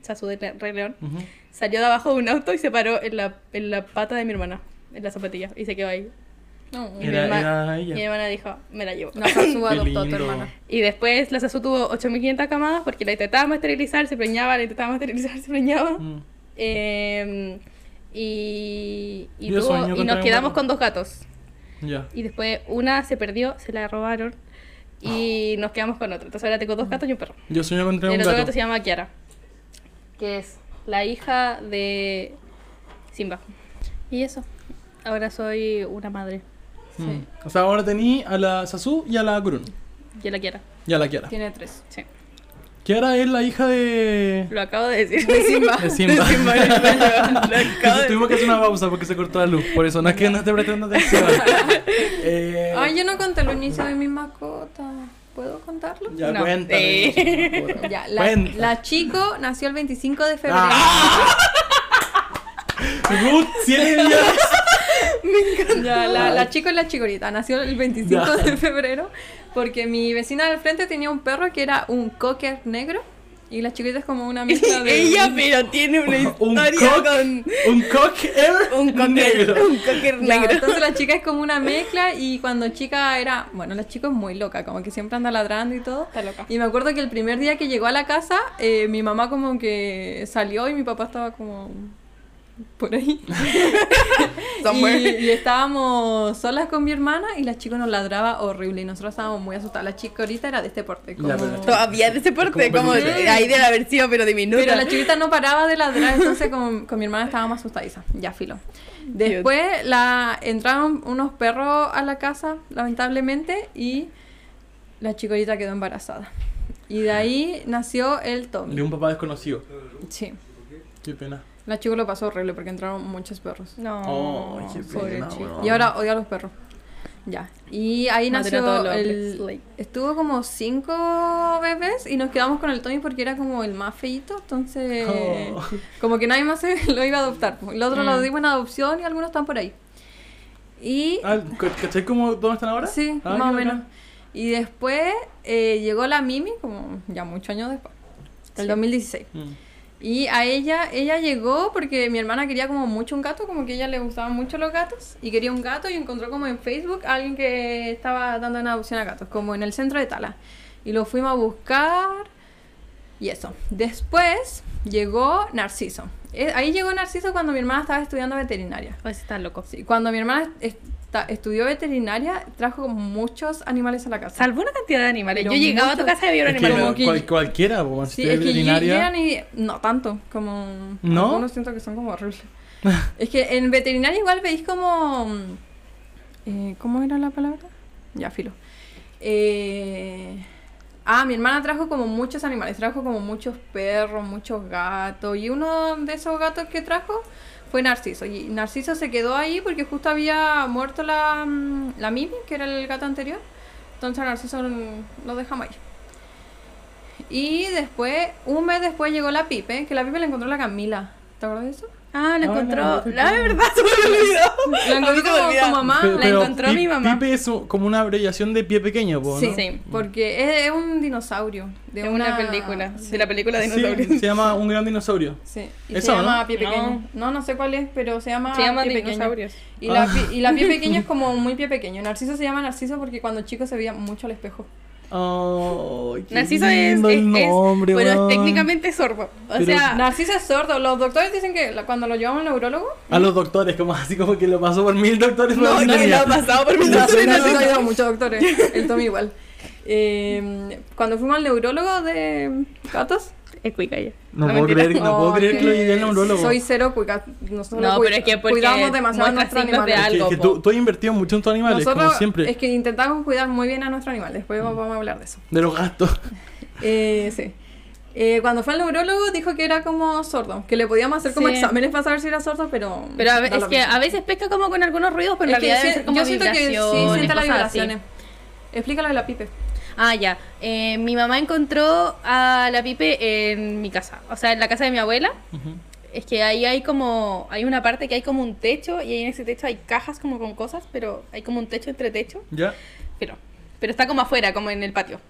Sasu de Rey León, Ujú. salió de abajo de un auto y se paró en la, en la pata de mi hermana, en la zapatilla, y se quedó ahí. No, Y mi, Era- herma- era ella. mi hermana dijo, me la llevo. la Sasu adoptó a tu hermana. Y después la Sasu tuvo 8500 camadas porque la intentábamos esterilizar, se preñaba, la intentábamos esterilizar, se preñaba. Mm. Eh, y y, tuvo- y nos quedamos con dos gatos. Y después una se perdió, se la robaron y nos quedamos con otro. Entonces ahora tengo dos gatos y un perro. Yo sueño con Y tener el un otro gato. gato se llama Kiara, que es la hija de Simba. Y eso, ahora soy una madre. Mm. O sea, ahora tení a la Sasu y a la Kurun. Yo la Kiara. Y a la Kiara. Tiene tres. Sí. Ahora es la hija de. Lo acabo de decir. De Simba. de Simba. De Simba, Tuvimos que hacer una pausa porque se cortó la luz. Por eso no es que no esté prestando atención. Eh, Ay, yo no conté el inicio de mi mascota. ¿Puedo contarlo? Ya, No. cuéntame. Eh. Ya, la, Cuenta. la chico nació el 25 de febrero. Ah. Ruth, siete días. Ya, la, la chico es la chicorita, nació el 25 Ya. de febrero porque mi vecina del frente tenía un perro que era un cocker negro y la chicorita es como una mezcla de... Ella, pero tiene una Un historia cock, con un cocker un cocker negro. Un cocker Ya, negro. entonces la chica es como una mezcla y cuando chica era, bueno, la chica es muy loca, como que siempre anda ladrando y todo. Está loca. Y me acuerdo que el primer día que llegó a la casa, eh, mi mamá como que salió y mi papá estaba como por ahí. y, y estábamos solas con mi hermana y la chica nos ladraba horrible y nosotros estábamos muy asustadas. La chica ahorita era de este porte. Como... Todavía de ese porte, Como como película. ahí debe haber sido, pero diminuta. Pero la chiquita no paraba de ladrar, entonces con, con mi hermana estábamos asustadiza. Ya filo. Después la entraron unos perros a la casa, lamentablemente, y la chicorita quedó embarazada. Y de ahí nació el De Tommy. un papá desconocido. Sí. Qué pena. La chico lo pasó horrible porque entraron muchos perros. No, Oh, qué pena. Y ahora odia a los perros. Ya. Y ahí Madre nació el... Estuvo como cinco bebés y nos quedamos con el Tommy porque era como el más feito, entonces Oh. como que nadie más lo iba a adoptar. El otro lo Mm. dimos en adopción y algunos están por ahí. Y Ah, ¿Cachai cómo dónde están ahora? sí, Ah, más o menos. bacán. Y después eh, llegó la Mimi, como ya muchos años después, el Sí. 2016. Mm. Y a ella, ella llegó porque mi hermana quería como mucho un gato, como que a ella le gustaban mucho los gatos, y quería un gato y encontró como en Facebook a alguien que estaba dando en adopción a gatos, como en el centro de Tala. Y lo fuimos a buscar y eso. Después llegó Narciso. Eh, Ahí llegó Narciso cuando mi hermana estaba estudiando veterinaria. Pues está loco. Sí, cuando mi hermana estudió veterinaria, trajo como muchos animales a la casa. Salvo una cantidad de animales. Pero Yo llegaba a tu casa y había un animal. Como que- cual- cualquiera, pues, Sí, si es es que veterinaria. llegan y... No tanto, como... ¿No? Algunos siento que son como horribles. es que en veterinaria igual veis como... mm, eh, ¿Cómo era la palabra? Ya, filo. Eh, Ah, mi hermana trajo como muchos animales, trajo como muchos perros, muchos gatos, y uno de esos gatos que trajo fue Narciso. Y Narciso se quedó ahí porque justo había muerto la, mm, la Mimi, que era el gato anterior. Entonces Narciso lo dejamos ahí. Y después, un mes después llegó la Pipe, que la Pipe la encontró la Camila. ¿Te acuerdas de eso? Ah, la Ah, encontró. no, no, La no. verdad, se me olvidó. Mí encontró como tu mamá. Pero- la encontró mi mamá. Pipe es como una abreviación de pie pequeño, po, ¿no? Sí, Sí. porque es, un dinosaurio. De una película. De la película de Sí, dinosaurios. se llama Un Gran Dinosaurio. Sí, y ¿Eso, se llama no? pie No. pequeño. No. no, sé cuál es, pero se llama Se pie pequeño. Y la, Ah. pi- y la pie pequeño es como muy pie pequeño. Narciso se llama Narciso porque cuando chico se veía mucho al espejo. Qué Narciso es, es, el es- nombre, bueno, es técnicamente sordo. O Pero- sea, Narciso es sordo. Los doctores dicen que la- cuando lo llevamos al neurólogo. A los doctores, como así como que lo pasó por mil doctores. no, no, lo ha pasado por mi No, Narciso no, no, ha ido a muchos doctores. El Tommy igual. Eh, cuando fuimos al neurólogo de gatos. Es cuica ella. No, puedo mentira. creer, no puedo creer que lo llevé al neurólogo. Soy cero cuica. Nosotros No, pero es que porque cuidamos demasiado a nuestros signos de animales. Es que, algo, que tú, tú has invertido mucho en tus animales, Nosotros como siempre. es que intentamos cuidar muy bien a nuestro animal. Después vamos vamos a hablar de eso. De los gastos. Eh, sí. Eh, cuando fue al neurólogo dijo que era como sordo, que le podíamos hacer como Sí. exámenes para saber si era sordo, pero... Pero a ve- es que mismo. a veces pesca como con algunos ruidos, pero en Es que realidad sí- debe ser como yo siento que sí vibraciones, siente las cosas así. vibraciones. Explícalo de la pipe. Ah, ya. Eh, mi mamá encontró a la Pipe en mi casa. O sea, en la casa de mi abuela. Es que ahí hay como. Hay una parte que hay como un techo. Y ahí en ese techo hay cajas como con cosas. Pero hay como un techo entre techo. ¿Ya? Pero, pero está como afuera, como en el patio.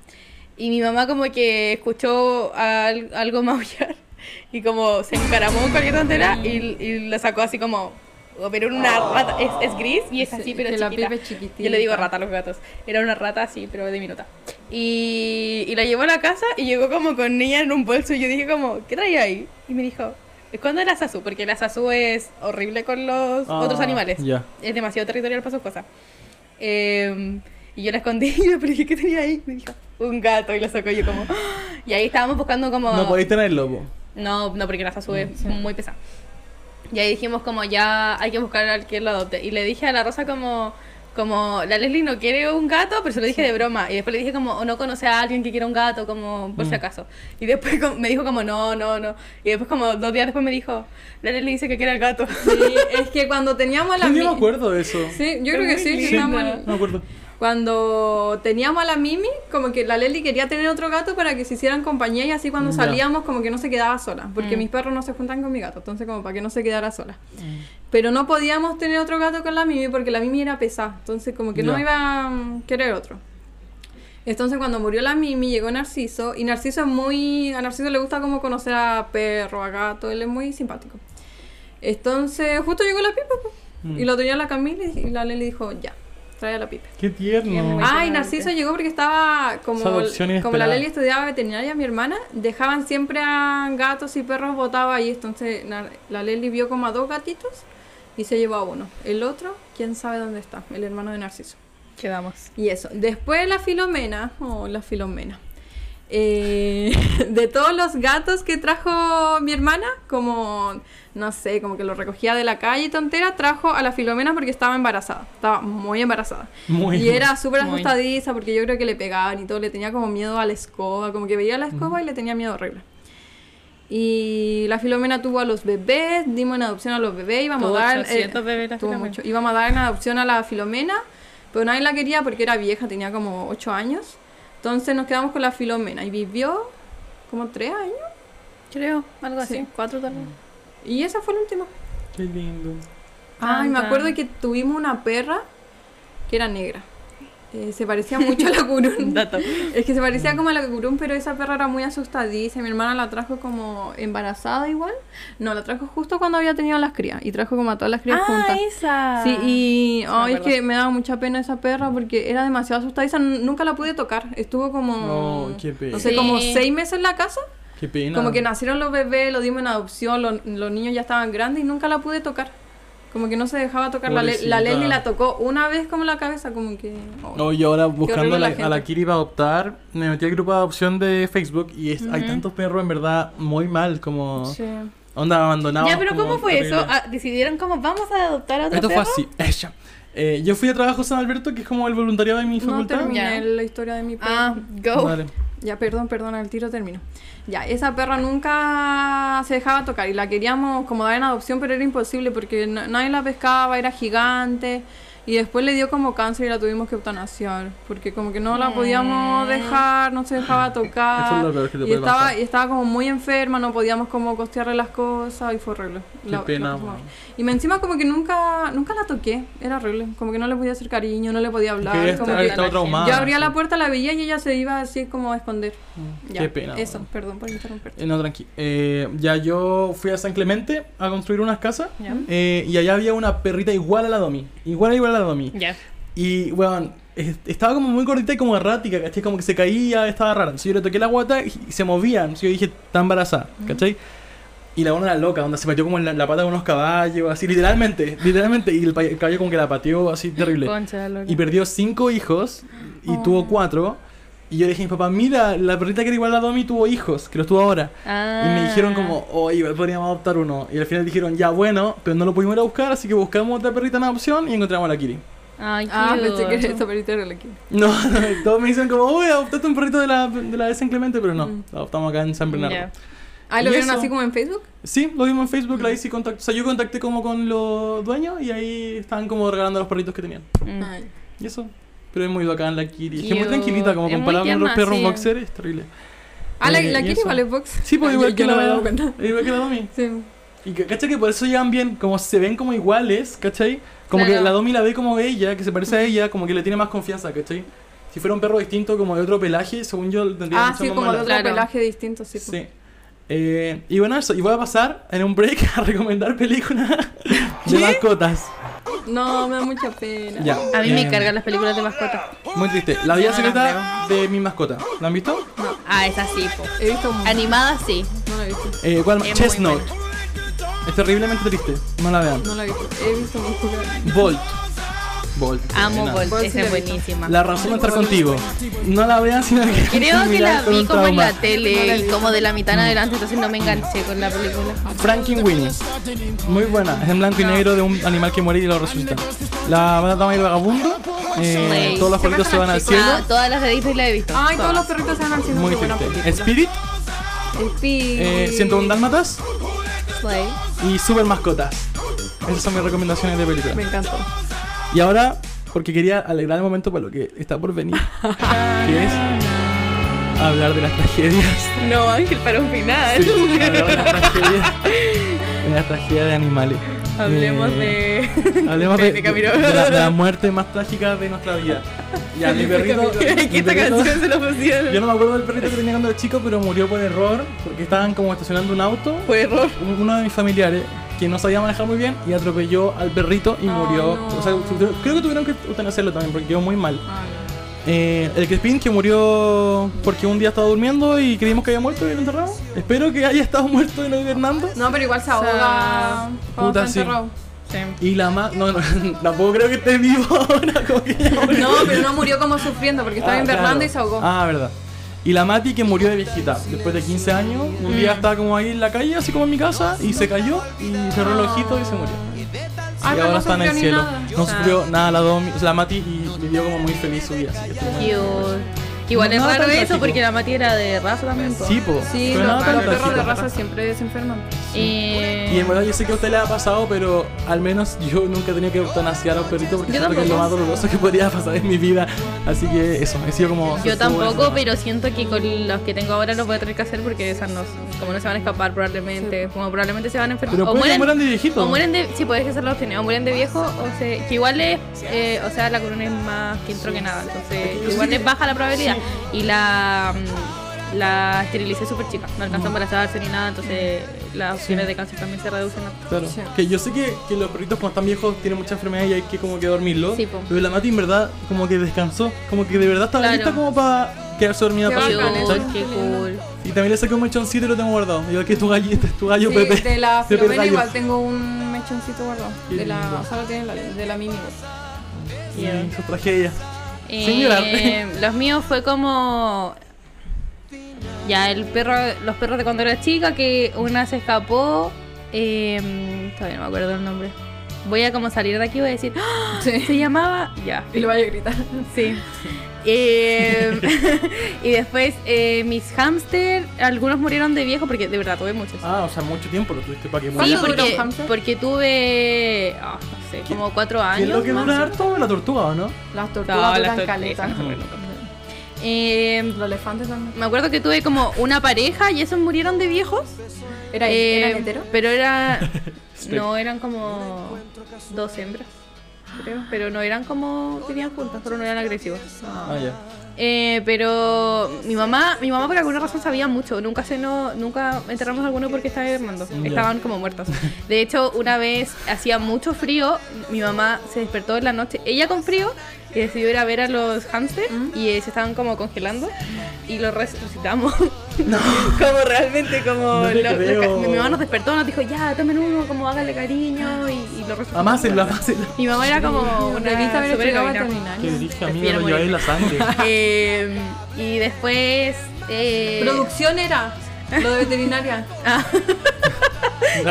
Y mi mamá como que escuchó al- algo maullar. Y como se encaramó con cualquier tontera. Y, y la sacó así como. Oh, Pero era una rata. Es, es gris y es Sí, así, pero que la chiquita. Es chiquitita. Yo le digo rata a los gatos. Era una rata así, pero diminuta. Y, y la llevó a la casa y llegó como con ella en un bolso. Y yo dije como, ¿qué traía ahí? Y me dijo, ¿cuándo era Sasu? Porque la Sasu es horrible con los Ah, otros animales. ya. Es demasiado territorial para sus cosas. Eh, y yo la escondí y le dije, ¿qué tenía ahí? Me dijo, un gato. Y la sacó yo como... "Ah". Y ahí estábamos buscando como... No podéis tenerlo, po. No, no, porque la Sasu es muy pesada. Y ahí dijimos como ya hay que buscar al que lo adopte. Y le dije a la Rosa como, como la Leslie no quiere un gato, pero se lo dije de broma. Y después le dije como, o no conoce a alguien que quiera un gato, como por si Mm. acaso. Y después como- me dijo como, no, no, no. Y después como dos días después me dijo, la Leslie dice que quiere el gato. Sí, es que cuando teníamos la Yo no me acuerdo de eso. Sí, yo creo que sí, muy sí, estábamos- No me acuerdo. Cuando teníamos a la Mimi, como que la Leli quería tener otro gato para que se hicieran compañía y así cuando salíamos como que no se quedaba sola, porque Mm. mis perros no se juntan con mi gato, entonces como para que no se quedara sola. Pero no podíamos tener otro gato con la Mimi porque la Mimi era pesada, entonces como que no Ya. iba a mm, querer otro. Entonces cuando murió la Mimi llegó Narciso y Narciso es muy... A Narciso le gusta como conocer a perro, a gato, él es muy simpático. Entonces justo llegó la pipa Mm. y lo tenía la Camila y y la Leli dijo ya, trae a la pipa. Qué tierno. Muy Ah, y romántica. Narciso llegó porque estaba como, como la Leli estudiaba veterinaria, mi hermana, dejaban siempre a gatos y perros botados ahí, entonces la Leli vio como a dos gatitos y se llevó a uno. El otro, quién sabe dónde está, el hermano de Narciso. Quedamos. Y eso. Después la Filomena, oh, la Filomena. Eh, de todos los gatos que trajo mi hermana, como, no sé, como que lo recogía de la calle y tontera, trajo a la Filomena porque estaba embarazada. Estaba muy embarazada. Muy y era súper asustadiza porque yo creo que le pegaban y todo, le tenía como miedo a la escoba, como que veía la escoba y le tenía miedo horrible. Y la Filomena tuvo a los bebés, dimos en adopción a los bebés, íbamos a dar... 800 bebés tuvo mucho. Íbamos a dar en adopción a la Filomena, pero nadie la quería porque era vieja, tenía como 8 años. Entonces nos quedamos con la Filomena y vivió como 3 años. Creo, algo así. Sí. Cuatro tal vez. Y esa fue la última. Qué lindo. Ay, me acuerdo que tuvimos una perra que era negra. Eh, se parecía mucho a la Curún. Dato. Es que se parecía como a la Curún, pero esa perra era muy asustadiza. Mi hermana la trajo como embarazada igual. No, la trajo justo cuando había tenido las crías. Y trajo como a todas las crías Ah, juntas. esa. Sí, y ay, es que me daba mucha pena esa perra porque era demasiado asustadiza. Nunca la pude tocar. Estuvo como, No, qué pena. no sé, Sí. como seis meses en la casa. Qué pena. Como que nacieron los bebés, lo dimos en adopción, lo- los niños ya estaban grandes y nunca la pude tocar. Como que no se dejaba tocar. La, Le- la Pobrecita. Leslie la tocó una vez como la cabeza, como que... oh. No, yo ahora buscando a la la, a la. Kiri para adoptar, me metí al grupo de adopción de Facebook y es- hay tantos perros en verdad muy mal, como Sí. onda abandonados. Ya, pero ¿cómo fue terrible. eso? Ah, ¿Decidieron cómo vamos a adoptar a otro Esto fue perro? así. Ella. Eh, yo fui a trabajo San Alberto, que es como el voluntariado de mi No facultad. terminé Ya. la historia de mi perro. Ah, go. Vale. Ya, perdón, perdón, el tiro terminó. Ya, esa perra nunca se dejaba tocar y la queríamos como dar en adopción, pero era imposible porque na- nadie la pescaba, era gigante. Y después le dio como cáncer y la tuvimos que eutanasiar, porque como que no la podíamos dejar, no se dejaba Eso tocar. es lo peor que te y puede estaba, pasar. y estaba como muy enferma, no podíamos como costearle las cosas y fue horrible. Qué La- pena, la. Y me encima como que nunca, nunca la toqué, era horrible, como que no le podía hacer cariño, no le podía hablar. Que como está- que- estaba traumada. yo abría la sí. puerta, la veía y ella se iba así como a esconder. Mm, Ya, Qué pena. Eso, man. perdón por interrumpirte. Eh, no, tranqui. Eh, ya yo fui a San Clemente a construir unas casas Ya. eh, y allá había una perrita igual a la Domi. Igual, igual a la Domi. Ya. Y, weón, es- estaba como muy gordita y como errática, ¿cachai? Como que se caía, estaba rara. Entonces yo le toqué la guata y se movían. Entonces yo dije, está embarazada, ¿cachai? Y la buena era loca, donde se metió como en la, la pata de unos caballos, así, literalmente, literalmente. Y el, el caballo como que la pateó así terrible. Concha. Y perdió cinco hijos y tuvo cuatro. Y yo le dije a mi papá, mira, la perrita que era igual a Domi tuvo hijos, que los tuvo ahora. Ah. Y me dijeron como, oye, igual podríamos adoptar uno. Y al final dijeron, ya bueno, pero no lo pudimos ir a buscar, así que buscamos otra perrita en adopción y encontramos a la Kiri. Ay, Ah, pensé que esa perrita era la que... No, no, todos me dicen como, uy, adoptaste un perrito de la de, la de San Clemente, pero no, Mm. lo adoptamos acá en San Bernardo. Ya. Ah, ¿lo ¿Y vieron eso? así como en Facebook? Sí, lo vimos en Facebook, la hice contacto. O sea, yo contacté como con los dueños y ahí estaban como regalando los perritos que tenían. Mm. Ay. Y eso. Pero es muy bacán la Kiri. Es que es muy Cute. tranquilita, como Es comparado con los perros sí. boxer, es terrible. Ah, la, Eh, la Kitty vale box. Sí, pues igual yo- que yo no me la. Igual que la Domi. Sí. Y que, ¿cachai? Que por eso llevan bien, como se ven como iguales, ¿cachai? Como que Claro. la Domi la ve como ella, que se parece a ella, como que le tiene más confianza, ¿cachai? Si fuera un perro distinto, como de otro pelaje, según yo, tendría Ah, sí, como de otro Claro. pelaje distinto, sí. pues. Sí. Eh, y bueno, eso. Y voy a pasar en un break a recomendar películas de mascotas. No, me da mucha pena. Ya. A mí me eh, cargan las películas de mascotas. Muy triste. La vida No, secreta de mi mascota. ¿La han visto? Ah, esa sí, po. He visto un... Animada sí. No la he visto. Eh, ¿Cuál? Es muy Chestnut. Es terriblemente triste. No la vean. No la he visto. He visto muy poca. Volt. Bolt. Amo buena. Bolt, Bolt esa es buenísima. La razón de estar contigo. No la vean sino que Creo que la vi como en la trauma. No la tele, y como de la mitad en adelante, entonces no me enganché con la película. Frankenweenie. Muy buena. Es en blanco y negro de un animal que muere y lo resucita. La dama y el vagabundo. eh, todos los perritos se van al cielo. Ah, todas las de Disney la he visto. Ay, todos los perritos se van al cine. Muy triste. película. Spirit, Spirit. eh, 101 dálmatas Slay. y Super Mascotas. Esas son mis recomendaciones de película. Me encantó. Y ahora, porque quería alegrar el momento para lo que está por venir, que es hablar de las tragedias. No, Ángel, para un final. Sí, hablar de las tragedias, de las tragedias de animales. Hablemos Eh, de. Hablemos de, de Camilo. de la, de la muerte más trágica de nuestra vida. Ya, mi perrito. que esta canción se lo pusieron. Yo no me acuerdo del perrito que tenía cuando era chico, pero murió por error porque estaban como estacionando un auto. Por error. Un- Uno de mis familiares que no sabía manejar muy bien y atropelló al perrito y Oh, murió. no. O sea, creo que tuvieron que eutanasiarlo también porque quedó muy mal. Ay, Eh, el Crespin que murió porque un día estaba durmiendo y creímos que había muerto y lo enterramos. Espero que haya estado muerto y no hibernando. No, pero igual se sea, ahoga puta, está sí. Y la más. No, no, tampoco creo que esté vivo ahora. Como que ya murió. No, pero no murió como sufriendo porque estaba Ah, invernando claro. y se ahogó. Ah, verdad. Y la Mati que murió de viejita, después de 15 años, un Mm. día estaba como ahí en la calle, así como en mi casa, y se cayó y cerró el ojito y se murió. Ah, y ahora no está en el cielo. nada. No Ah. sufrió nada la, Domi, la Mati y vivió como muy feliz su vida. Así que. Que Igual No, es raro eso porque la Mati era de raza también. po. Sí, po. Sí, pero los, tan los perros de raza siempre se enferman. Eh, Y en verdad yo sé que a usted le ha pasado, pero al menos yo nunca he tenido que eutanasiar a un perrito porque Yo siento que es lo más doloroso que podría pasar en mi vida. Así que eso, he sido como... Yo tampoco, pero siento que con los que tengo ahora los voy a tener que hacer porque esas no, como no se van a escapar probablemente, como probablemente se van a enfermar. Pero o que mueren, mueran de viejito. o mueren de, sí, puedes hacer la opción, o mueren de viejo, o se, que igual es, eh, o sea, la corona es más que intro que nada, entonces igual es que- baja la probabilidad. Y la, mm, la esterilicé súper chica, no alcanzó a embarazarse ni nada, entonces las opciones de cáncer también se reducen. a- Claro. Sí. Que yo sé que, que los perritos cuando están viejos tienen mucha enfermedad y hay que como que dormirlos. Sí, po. pero la Mati en verdad como que descansó. Como que de verdad estaba Claro. lista como para quedarse dormida Qué para bacán, siempre, eso. ¿cachai? Qué cool. Y también le saqué un mechoncito y lo tengo guardado. Igual que tu gallito, tu gallo Sí, Pepe. de la Pepe Filomena Gallo. igual tengo un mechoncito guardado. Qué De la, lindo. o sea, lo tiene la, de la Mimi. Y su tragedia. Eh, los míos fue como ya el perro los perros de cuando era chica que una se escapó eh, todavía no me acuerdo el nombre voy a como salir de aquí y voy a decir ¡Ah! Sí. se llamaba ya Y lo vaya a gritar. sí Eh, y después eh, mis hámster algunos murieron de viejo porque de verdad tuve muchos Ah, o sea, mucho tiempo lo tuviste para que Sí, muriera. ¿Cuánto dura porque, porque tuve ah, no sé como cuatro ¿Qué años es lo que dura harto? La tortuga, ¿o no? Las tortugas No, las tor- Eh, Los elefantes también. Me acuerdo que tuve como una pareja y esos murieron de viejos. ¿Era, Eh, ¿Eran hetero? Pero era. no, eran como dos hembras, creo. Pero no eran como. vivían juntas, solo no eran agresivos. Ah, ya. Eh, pero mi mamá, mi mamá por alguna razón sabía mucho. Nunca se no, nunca enterramos a alguno porque estaba hibernando. Ya. Estaban como muertos. De hecho, una vez hacía mucho frío, mi mamá se despertó en la noche, ella con frío, y decidió ir a ver a los hamsters y eh, se estaban como congelando y los resucitamos. como realmente como No lo- lo- mi mamá nos despertó, nos dijo, ya, tomen uno, como háganle cariño y, y lo amásenlo. Mi mamá era como una Debiste haber super explicado heroína. veterinaria. Que dije, a mí me Prefiero lo lleváis en morir. la sangre. Eh, y después. eh, Producción era lo de veterinaria. ah,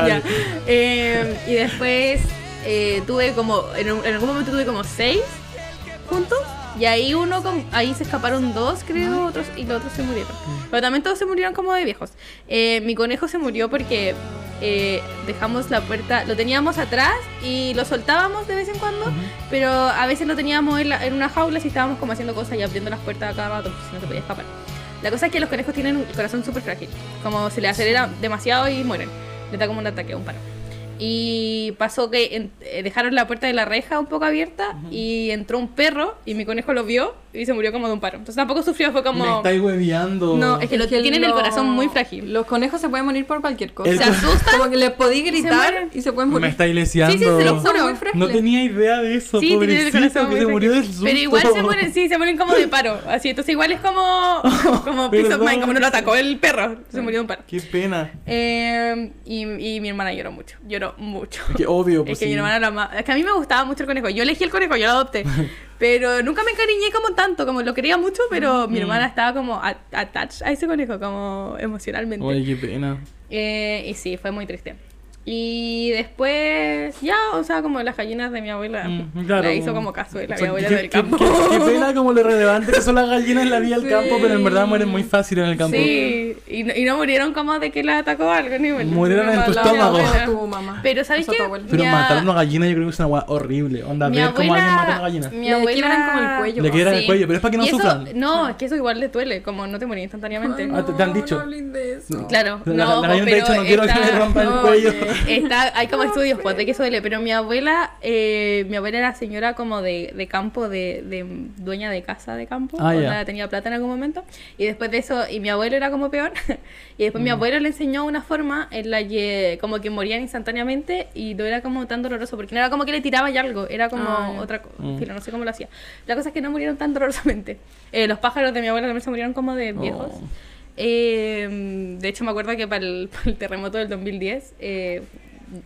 ya. Eh, y después eh, tuve como. En algún momento tuve como seis juntos. Y ahí uno, con- ahí se escaparon dos, creo, otros, y los otros se murieron. Pero también todos se murieron como de viejos. Eh, mi conejo se murió porque eh, dejamos la puerta, lo teníamos atrás y lo soltábamos de vez en cuando, pero a veces lo teníamos en, la- en una jaula si estábamos como haciendo cosas y abriendo las puertas a cada rato, porque si no se podía escapar. La cosa es que los conejos tienen un corazón súper frágil, como se le acelera demasiado y mueren. Le da como un ataque, un paro. Y pasó que en- eh, dejaron la puerta de la reja un poco abierta y entró un perro y mi conejo lo vio y se murió como de un paro. Entonces tampoco sufrió, fue como... Me estáis hueveando. No, es que lo, tienen el corazón muy frágil. Los conejos se pueden morir por cualquier cosa. El Se asustan. Como que les podí gritar y se pueden Me morir. estáis leseando. Sí, sí, se lo juro. No tenía idea de eso, Sí, el corazón que muy se murió del susto. Pero igual se mueren, sí, se mueren como de paro. Así, entonces igual es como, como Peace of. Mind, como no lo atacó el perro, se murió de un paro. Qué pena. Eh, y, y mi hermana lloró mucho, lloró mucho. Qué obvio, pues es que sí. mi hermana lo ama- Es que a mí me gustaba mucho el conejo. Yo elegí el conejo, yo lo adopté. pero nunca me encariñé como tanto, como lo quería mucho, pero Mm. mi hermana estaba como attached a ese conejo, como emocionalmente. Oye, qué pena. Eh, y sí, fue muy triste. Y después, ya, o sea, como las gallinas de mi abuela, Mm, claro. la hizo como cazuela, O sea, mi abuela qué- del qué- campo. Qué, qué pena como lo relevante que son las gallinas en la vida del Sí. campo, pero en verdad mueren muy fácil en el campo. Sí, y no, y no murieron como de que la atacó algo, ni bueno, Murieron en tu estómago. mi abuela. tu mamá. Pero ¿sabes qué? abuela. Pero matar a- una gallina yo creo que es una hueá horrible. Onda, Mi ver cómo alguien mata a una abuela, gallina. mi Le abuela... quiebran como el cuello. Le quiebran el Sí. cuello, pero es para que no eso- sufran. No, es que eso igual le duele, como no te morí instantáneamente. Ah, te- te han dicho. No de eso. Claro, La- no, la gallina te ha pero dicho, no quiero que me rompa el no, cuello. Está, hay como estudios pues, de que eso duele, pero mi abuela, eh, mi abuela era señora como de, de campo, de, de dueña de casa de campo, Ah, ya. tenía plata en algún momento, y después de eso, y mi abuelo era como peor, y después Mm. mi abuelo le enseñó una forma en la que como que morían instantáneamente y no era como tan doloroso, porque no era como que le tiraba ya algo, era como Ah, otra cosa, Mm. no sé cómo lo hacía. La cosa es que no murieron tan dolorosamente. Eh, los pájaros de mi abuela también se murieron como de viejos. Oh. Eh, de hecho, me acuerdo que para el, para el terremoto del 2010, eh,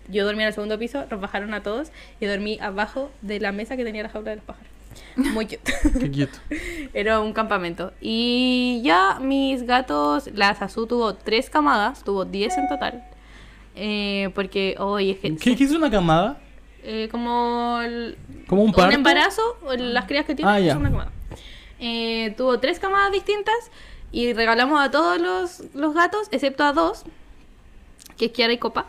yo dormía en el segundo piso, nos bajaron a todos y dormí abajo de la mesa que tenía la jaula de los pájaros. Muy cute. Qué quieto. Era un campamento. Y ya mis gatos, la Sasu tuvo tres camadas, tuvo 10 en total. Eh, porque, hoy es que. ¿Qué, qué es una camada? eh, como el- ¿Como un parto? embarazo, o las crías que tiene, Ah, es una camada. Eh, tuvo tres camadas distintas y regalamos a todos los, los gatos, excepto a dos, que es Kiara y Copa.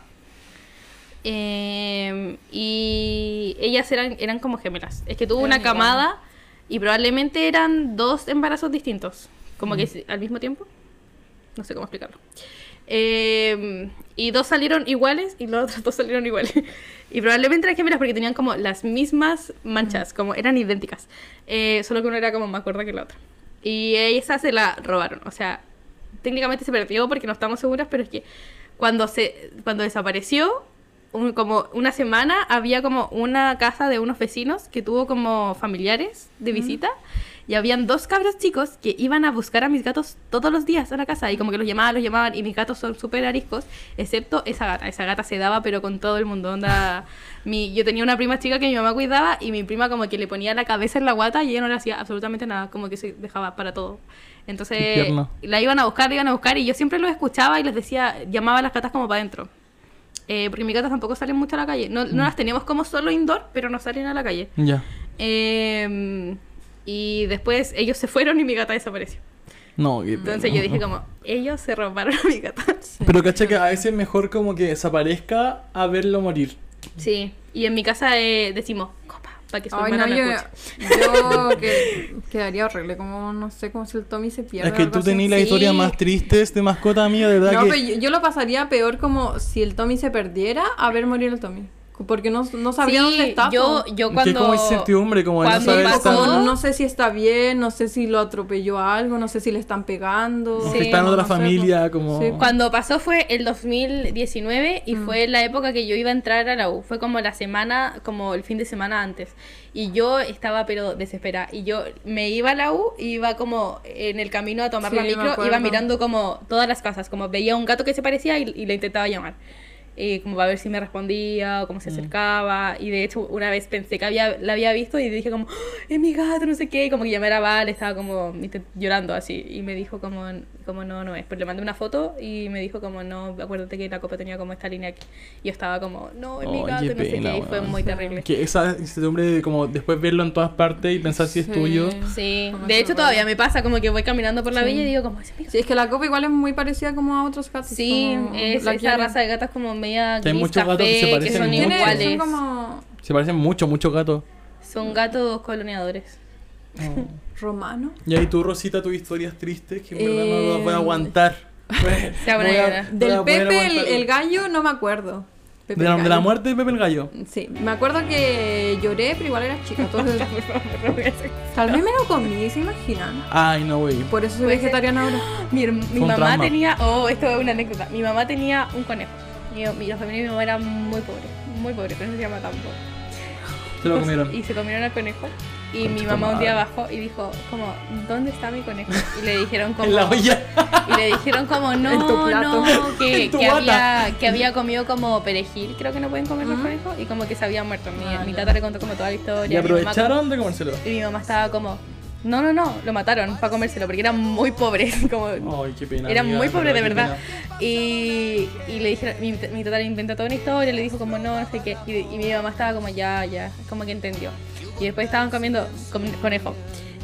Eh, y ellas eran, eran como gemelas. Es que tuvo una camada y probablemente eran dos embarazos distintos. Como que si- al mismo tiempo. No sé cómo explicarlo. Eh, y dos salieron iguales y los otros dos salieron iguales. y probablemente eran gemelas porque tenían como las mismas manchas, como eran idénticas. Eh, solo que una era como más gorda que la otra. Y esa se la robaron. O sea, técnicamente se perdió porque no estamos seguras, pero es que cuando, se, cuando desapareció, un- como una semana, había como una casa de unos vecinos que tuvo como familiares de visita. Y habían dos cabros chicos que iban a buscar a mis gatos todos los días a la casa. Y como que los llamaban, los llamaban. Y mis gatos son súper ariscos, excepto esa gata. Esa gata se daba, pero con todo el mundo. Onda, mi, yo tenía una prima chica que mi mamá cuidaba. Y mi prima como que le ponía la cabeza en la guata y ella no le hacía absolutamente nada. Como que se dejaba para todo. Entonces la iban a buscar, la iban a buscar. Y yo siempre los escuchaba y les decía, llamaba a las gatas como para adentro. Eh, porque mis gatas tampoco salen mucho a la calle. No, no las teníamos como solo indoor, pero no salen a la calle. Ya. Eh, y después ellos se fueron y mi gata desapareció. No, qué Entonces pena. yo dije como, ellos se robaron a mi gata. Pero cacha que a veces es mejor como que desaparezca a verlo morir. Sí, y en mi casa eh, decimos, copa, para que su Ay, hermana no, no yo, escuche. yo que, quedaría horrible, como no sé, como si el Tommy se pierde. Es que tú tenías la Sí. historia más triste de mascota mía, de verdad No, que... pero yo, yo lo pasaría peor como si el Tommy se perdiera a ver morir el Tommy. Porque no, no sabría Sí, dónde está. yo, yo Que cuando... como incertidumbre, como no cuando saber O estar- como pasó- no sé si está bien, no sé si lo atropelló algo, no sé si le están pegando. Sí. que está en no otra sé, familia, como... Sí. Cuando pasó fue el 2019 y Mm. fue la época que yo iba a entrar a la U. Fue como la semana, como el fin de semana antes. Y yo estaba pero desesperada. Y yo me iba a la U y iba como en el camino a tomar Sí, la micro. Iba mirando como todas las casas. Como veía un gato que se parecía y, y le intentaba llamar. Eh, como para ver si me respondía o cómo se Mm. acercaba. Y de hecho una vez pensé que había, la había visto y dije como, "¡Ah, es mi gato, no sé qué. Y como que llamé a Val, estaba como llorando así. Y me dijo como, como no, no es. Pues le mandé una foto y me dijo como, no, acuérdate que la copa tenía como esta línea aquí. Y yo estaba como, no, es mi Oh, gato, no sé qué. Y fue muy terrible. Que esa incertidumbre de como después verlo en todas partes y pensar si es Sí. tuyo. Sí, de hecho todavía me pasa como que voy caminando por la Sí. villa y digo como, es mi gato. Sí, es que la copa igual es muy parecida como a otros gatos. Sí, como es la esa raza de gatas como media Que hay gris muchos gatos que se café, que parecen son mucho. Iguales. Son como Se parecen mucho, muchos gatos. Son gatos coloniadores. Romano. Y ahí tú, Rosita, tus historias tristes que en verdad no Eh, las voy a aguantar. Se va a poner Voy a voy Del a poder Pepe, el, el gallo, no me acuerdo. Pepe De la, de la muerte de Pepe el Gallo. Sí, me acuerdo que lloré, pero igual era chica. Entonces, tal vez me lo comí, ¿se imaginan? Ay, no, güey. Por eso soy vegetariana ahora. Mi, mi mamá trauma. tenía. Oh, esto es una anécdota. Mi mamá tenía un conejo. Mi, mi- la familia de mi mamá era muy pobre. Muy pobre, pero no se llama tan pobre. Se lo comieron. Y se comieron al conejo. Y mi mamá un día bajó y dijo, como, ¿dónde está mi conejo? Y le dijeron como... En la olla. Y le dijeron como, En tu no, plato. no, que, que había, que había comido como perejil, creo que no pueden comer los Mm. conejos, y como que se había muerto. Mi, Ah, mi tata le contó como toda la historia. Y como- aprovecharon de comérselo. y mi mamá estaba como, no, no, no, lo mataron para comérselo, porque eran muy pobres, como... Ay, qué pena. Era amiga, muy pobre de verdad. Y, y le dijeron, mi, mi tata le inventó toda una historia, le dijo como no, no sé qué. Y, y mi mamá estaba como ya, ya, como que entendió. Y después estaban comiendo con- conejo.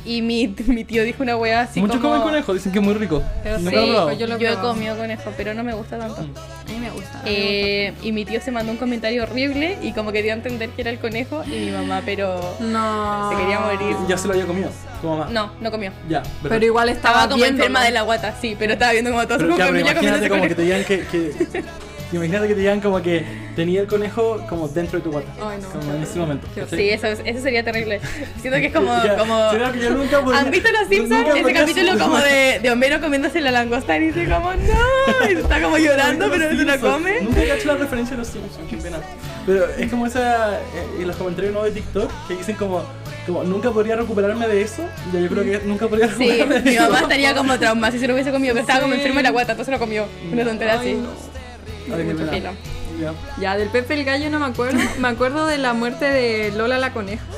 Y mi, mi tío dijo una wea así Muchos como... comen conejo, dicen que es muy rico. Pero sí, yo Yo, he comido conejo, pero no me gusta tanto. Mm. A mí me gusta. Eh, y mi tío se mandó un comentario horrible y como que dio a entender que era el conejo y mi mamá, pero. No. se quería morir. Ya se lo había comido, tu mamá. no, no comió. Ya, Pero igual estaba, Estaba como enferma de la guata, sí, pero estaba viendo como todo Pero, su familia comiendo ese como que conejo. te digan que, que- Imagínate que te digan como que tenía el conejo como dentro de tu guata. Ay, no, Como en ese momento. Sí, eso, es- eso sería terrible. Siento que es como... Ya, como... ¿será que yo nunca podría- ¿Han visto los Simpsons? Ese capítulo como de, de Homero comiéndose la langosta y dice como no, y está como llorando pero no se la come. Nunca he hecho la referencia a los Simpsons, qué pena. Pero es como esa. eh, en los comentarios nuevos de TikTok que dicen como. Como nunca podría recuperarme de eso. Ya yo creo que nunca podría Sí, recuperarme de mi eso. mamá estaría como trauma si se lo hubiese comido, pero estaba como Sí. enferma de la guata, entonces lo comió. Una tontera Ay, así. no. Ay, Mucho. Ya. Ya, del Pepe el Gallo no me acuerdo. Me acuerdo de la muerte de Lola la coneja.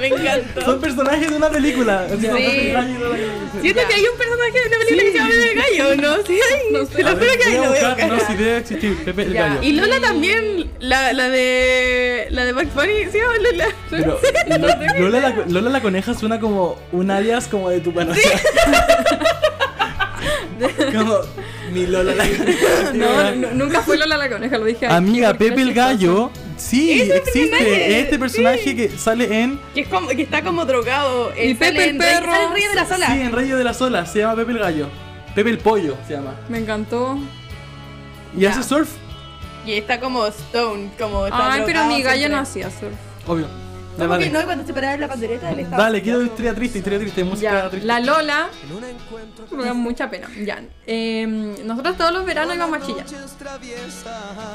Me encantó. Son personajes de una película. Sí. Siento Ya. que hay un personaje de una película que se llama Pepe el Gallo, ¿no? Sí, hay. No sé. Lo ver, que hay, voy a buscar. No, si debe existir. Pepe el Ya. Gallo. Y Lola también, la, la de. La de Bugs Bunny, ¿sí o Lola? Pero Lo- Lola, la, Lola la coneja suena como un alias como de tu pana. como mi Lola la coneja. No, no, nunca fue Lola la coneja, lo dije Amiga, Pepe el. Gallo. Sí, Ese existe. personaje, este personaje que sale en. Que, es como, que está como drogado. Y Él Pepe el Rey- perro. sale en Rey de la Sola. Sí, en Rayo de las Olas. Se llama Pepe el Gallo. Pepe el Pollo se llama. Me encantó. Y Ya. hace surf. Y está como Stone, como está Ay, pero drogado mi gallo siempre. no hacía surf. Obvio. Ya, ¿Cómo que dale. no? Cuando se paraba en la pandereta, él estaba... Dale, quiero historia triste, historia triste, música Ya, triste. la Lola. Me da mucha pena. Ya. em, nosotros todos los veranos íbamos a Chillán.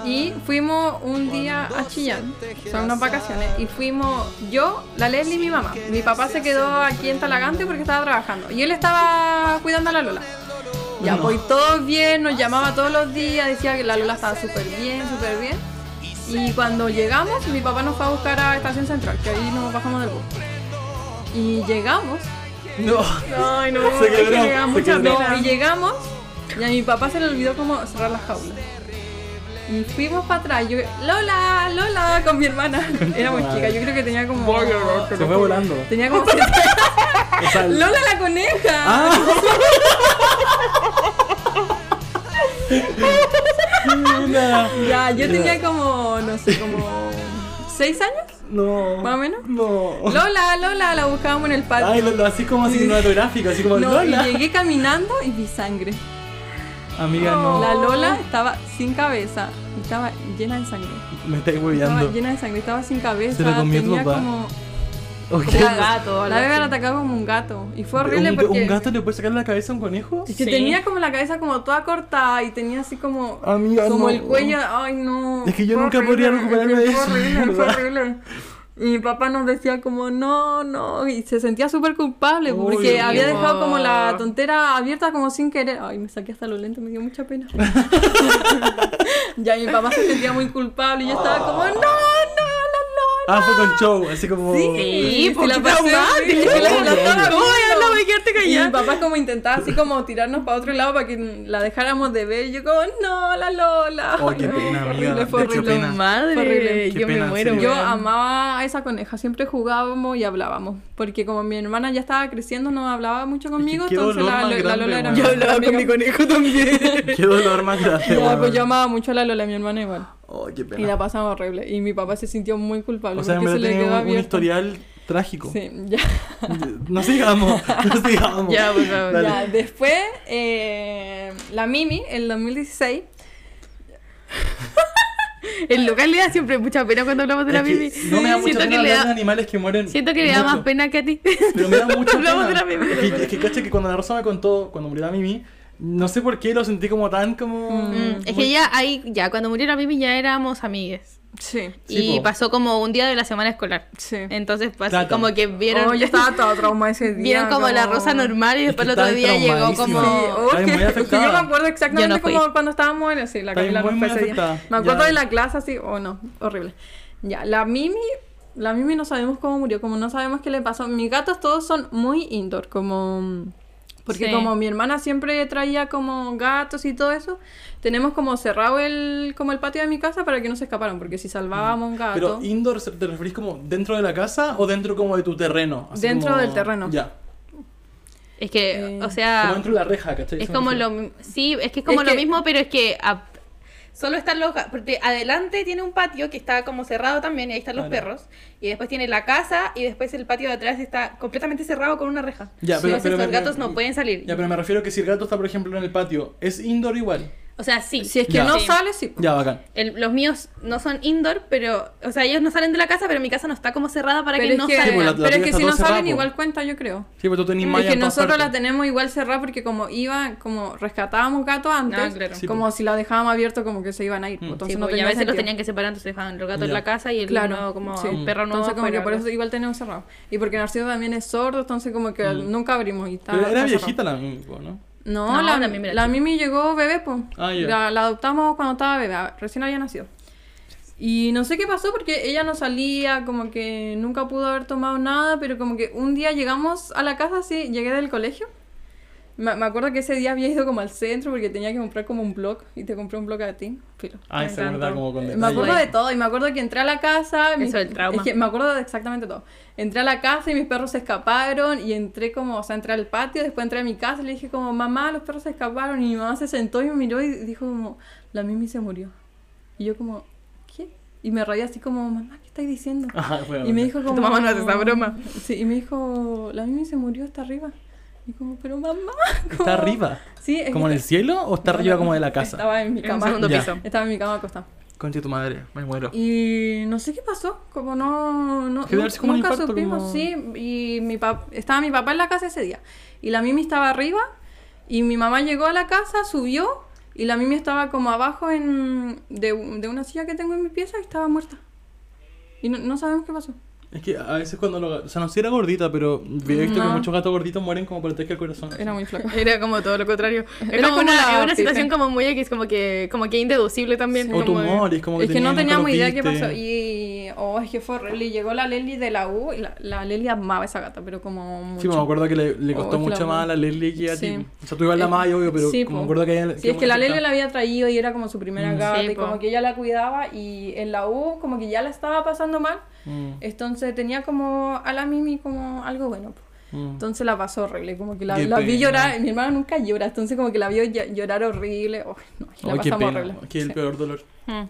Y fuimos un día a Chillán. Son unas vacaciones. Y fuimos yo, la Leslie y mi mamá. Mi papá se quedó aquí en Talagante porque estaba trabajando. Y él estaba cuidando a la Lola. Ya, No. pues todo bien, nos llamaba todos los días, decía que la Lola estaba súper bien, súper bien. Y cuando llegamos, mi papá nos fue a buscar a Estación Central, que ahí nos bajamos del bus. Y llegamos No. Ay, no, Se que se mucha quebró. pena. Y llegamos y a mi papá se le olvidó como cerrar las jaulas. Y fuimos para atrás. Yo, Lola, Lola, con mi hermana. Éramos madre. chicas, yo creo que tenía como. Se fue volando. Tenía como ¡Lola la coneja! Ah. Ya, yo tenía como, no sé, como. ¿Seis años? No. ¿Más o menos? No. Lola, Lola, la buscábamos en el patio. Ay, lo, lo así como cinematográfico, así como no, y Lola. llegué caminando y vi sangre. Amiga, no. La Lola estaba sin cabeza y estaba llena de sangre. Me estáis Estaba llena de sangre, estaba sin cabeza. Se la comió tu tenía papá. como. Oye, como un gato, La bebé la atacaba como un gato. Y fue horrible ¿Un, porque. ¿Un gato le puede sacar la cabeza a un conejo? Es que Sí. tenía como la cabeza como toda cortada y tenía así como. Amiga, como no. el cuello. Ay, no. Es que yo Fue nunca horrible, podría recuperarme es que de fue eso, Horrible, fue horrible. Y mi papá nos decía como, no, no, y se sentía súper culpable Uy, porque qué había dejado como la tontera abierta como sin querer. Ay, me saqué hasta lo lento, me dio mucha pena. ya mi papá se sentía muy culpable y yo estaba como, no, Ah, fue con show, así como. Sí, porque la pasé mi papá como intentaba así como tirarnos para otro lado para que la dejáramos de ver. Y yo como, no, la Lola. Oh, qué pena, amiga, horrible, fue horrible. pena. Madre, horrible. Qué yo pena, me muero. sí. Yo amaba a esa coneja, siempre jugábamos y hablábamos. Porque como mi hermana ya estaba creciendo, no hablaba mucho conmigo, qué entonces la, más la grande, Lola era Yo hablaba con mi conejo también. Qué dolor más grande, Ya, pues yo amaba mucho a la Lola, mi hermana igual. Oh, qué Y la pena. pasamos horrible. Y mi papá se sintió muy culpable O sea, en porque se verdad le tenía quedó un, un historial trágico. Sí, ya. No sigamos, no sigamos. Ya, por favor. Dale. Ya, después, eh, la Mimi, el 2016, El local le da siempre mucha pena cuando hablamos de la Es que Mimi. no me da mucha Siento pena que le da, animales que mueren. siento que le da mucho. más pena que a ti. Pero me da mucha Hablamos pena. de la Mimi, Es de la que, es que cacha que cuando la Rosa me contó, cuando murió la Mimi, no sé por qué lo sentí como tan como... Mm, es muy- que ya ahí, ya cuando murió la Mimi ya éramos amigues. Sí, Sí, y po. pasó como un día de la semana escolar. sí. Entonces pasó Claro. como que vieron, Oh, yo estaba toda trauma ese día. vieron como la rosa normal y Es después que el otro día llegó como... Sí, oh, es que- es que afectada. yo me acuerdo exactamente no como cuando estábamos en sí, la Camila muy, muy ese día. Me acuerdo Ya. de la clase así, oh no, horrible. Ya, la Mimi, la Mimi no sabemos cómo murió, como no sabemos qué le pasó. Mis gatos todos son muy indoor, como porque Sí. como mi hermana siempre traía como gatos y todo eso, tenemos como cerrado el como el patio de mi casa para que no se escaparan, porque si salvábamos un gato Pero indoor, ¿te referís como dentro de la casa o dentro como de tu terreno? Así Dentro como- del terreno. Ya. Es que, Eh, o Como sea, dentro de la reja, ¿cachai? es como lo... Sí, es que es como Es lo que- mismo, pero es que... a- Solo están los porque adelante tiene un patio que está como cerrado también y ahí están los perros y después tiene la casa y después el patio de atrás está completamente cerrado con una reja. Ya, pero- Entonces pero los me- gatos no pueden salir. Ya, pero me refiero que si el gato está, por ejemplo, en el patio, ¿es indoor igual? O sea, sí. si es que Ya. no Sí. sale, sí. Ya, bacán. El- los míos no son indoor, pero, o sea, ellos no salen de la casa, pero mi casa no está como cerrada para Pero que no que, Sí, pues, salgan. la- la pero es que si no salen igual cuenta, yo creo. Sí, pues tú tenés Es que nosotros la tenemos igual cerrada porque como iba, como rescatábamos gatos antes, claro. Sí, como si la dejábamos abierto como que se iban a ir. Mm. Entonces Sí, no pues, y a veces los tenían que separar, entonces dejaban los gatos en la casa y el Claro, nuevo como sí. un perro nuevo Entonces como que por eso igual tenemos cerrado. Y porque Narciso también es sordo, entonces como que Mm. nunca abrimos y Pero era viejita la ¿no? No, No, la, la Mimi la. Mimi llegó bebé, pues. Ah, la, la adoptamos cuando estaba bebé, ah, recién había nacido. Y no sé qué pasó porque ella no salía, como que nunca pudo haber tomado nada, pero como que un día llegamos a la casa, sí, llegué del colegio. Me, me acuerdo que ese día había ido como al centro porque tenía que comprar como un blog y te compré un blog a ti. Filo. Se acuerda encantó. como con Me acuerdo de todo y me acuerdo que entré a la casa. mis- Eso, el trauma. Es que me acuerdo de exactamente todo. Entré a la casa y mis perros se escaparon y entré como, o sea, entré al patio, después entré a mi casa y le dije como, mamá, los perros se escaparon y mi mamá se sentó y me miró y dijo como, la Mimi se murió. Y yo como, ¿qué? Y me reí así como, mamá, ¿qué estáis diciendo? Ajá, bueno, Y me dijo como... Tu mamá no hace esa broma. Sí, y me dijo, la Mimi se murió, está arriba. Y como, pero mamá... ¿Está como- arriba? Sí, es ¿Como en el cielo o está No, arriba como de la casa? Estaba en mi En el cama. segundo Ya. piso. Estaba en mi cama acostada. Concha tu madre, me muero. Y no sé qué pasó, como no, no como un nunca infarto, supimos, como- sí, y mi pap- estaba mi papá en la casa ese día y la Mimi estaba arriba y mi mamá llegó a la casa, subió y la Mimi estaba como abajo en de, de una silla que tengo en mi pieza y estaba muerta. Y no, no sabemos qué pasó. Es que a veces cuando lo... O sea, no sé si era gordita, pero he visto que No. muchos gatos gorditos mueren como por ataque al corazón. Era muy flaca. Era como todo lo contrario. Es Era como una, una situación como muy X, como que, como que indeducible también. O como de- tumores, como que es que no teníamos idea qué pasó. Y oh, es que fue horrible. Llegó la Leli de la U y la, la Leli amaba a esa gata, pero como mucho. Sí, me acuerdo que le, le Oh, costó que mucho la más a la Leslie que a ti. Sí. O sea, tú igual la más, obvio, pero Sí, como me acuerdo que ella... Sí, es que la Lele la había traído y era como su primera Mm. gata Sí, y po. como que ella la cuidaba y en la U como que ya la estaba pasando mal, Mm, entonces tenía como a la Mimi como algo bueno. mm. Entonces la pasó horrible, como que la, Qué la vi llorar, mi hermana nunca llora, entonces como que la vio ll- llorar horrible, oh, no, la qué pasamos pena, horrible. que es el Sí. peor dolor. Mm.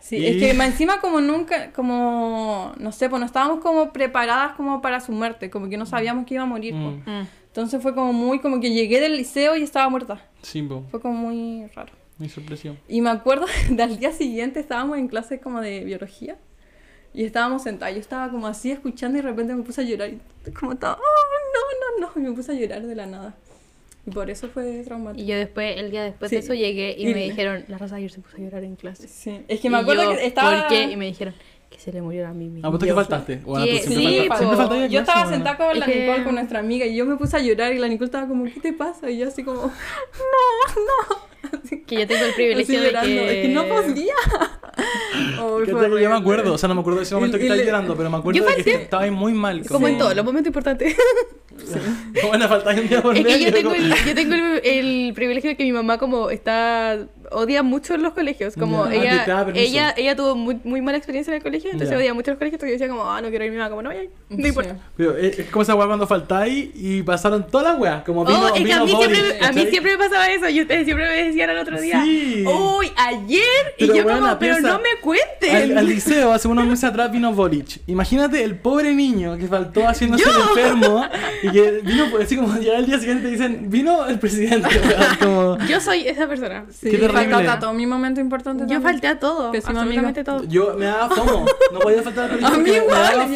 Sí, Y- es que más encima como nunca, como, no sé, pues no estábamos como preparadas como para su muerte, como que no sabíamos que iba a morir. Mm, Mm. Entonces fue como muy, como que llegué del liceo y estaba muerta. Sí, po, Fue como muy raro. mi sorpresión. Y me acuerdo del día siguiente estábamos en clase como de biología y estábamos sentados. Yo estaba como así escuchando y de repente me puse a llorar. Y como estaba, oh, no, no, no. Y me puse a llorar de la nada. Y por eso fue traumático. Y yo después, el día después Sí. de eso llegué y, Y- me dijeron, la Rosa ayer se puso a llorar en clase. Sí. Es que me Y acuerdo yo, que estaba. ¿Por qué? Y me dijeron que se le murió a Mimi. Ah, vos te que faltaste. Bueno, Sí, siempre Sí, po. siempre faltas a yo estaba sentada con Es la que- Nicole, con nuestra amiga, y yo me puse a llorar y la Nicole estaba como, ¿qué te pasa? Y yo así como, no, no. Que yo tengo el así privilegio de llorando. que... Es que no podía. Oh, yo me acuerdo, o sea, no me acuerdo de ese momento Y- que estabas llorando, pero me acuerdo de que estabas muy mal. Como en Sí. todos los momentos importantes. Bueno, faltaba un día por Es que yo medio, tengo, como- el, yo tengo el, el privilegio de que mi mamá como está odia mucho en los colegios, como Ya. Ah, que ella, te permiso. ella ella tuvo muy, muy mala experiencia en el colegio, entonces Ya. odia mucho los colegios, entonces yo decía como, ah, no quiero ir mi mamá, como no, ya, no Sí. importa. Pero es, es como esa weá cuando faltáis y pasaron todas las weas. Como vino, oh, es que a vino mí, Boris, siempre, a mí siempre me pasaba eso y ustedes siempre me decían al otro día, Sí. uy, ayer, Pero y yo bueno, como, pero piensa- no me cuenten. Al, al liceo, hace unos meses atrás, vino Boric. Imagínate el pobre niño que faltó haciéndose el enfermo y que vino, así como llega el día siguiente y te dicen, vino el presidente. como, Yo soy esa persona. Sí, Qué fue faltaste a todo mi momento importante. Yo también. falté a todo, Pésima absolutamente todo. Yo me daba fomo. No podía faltar a la película A mí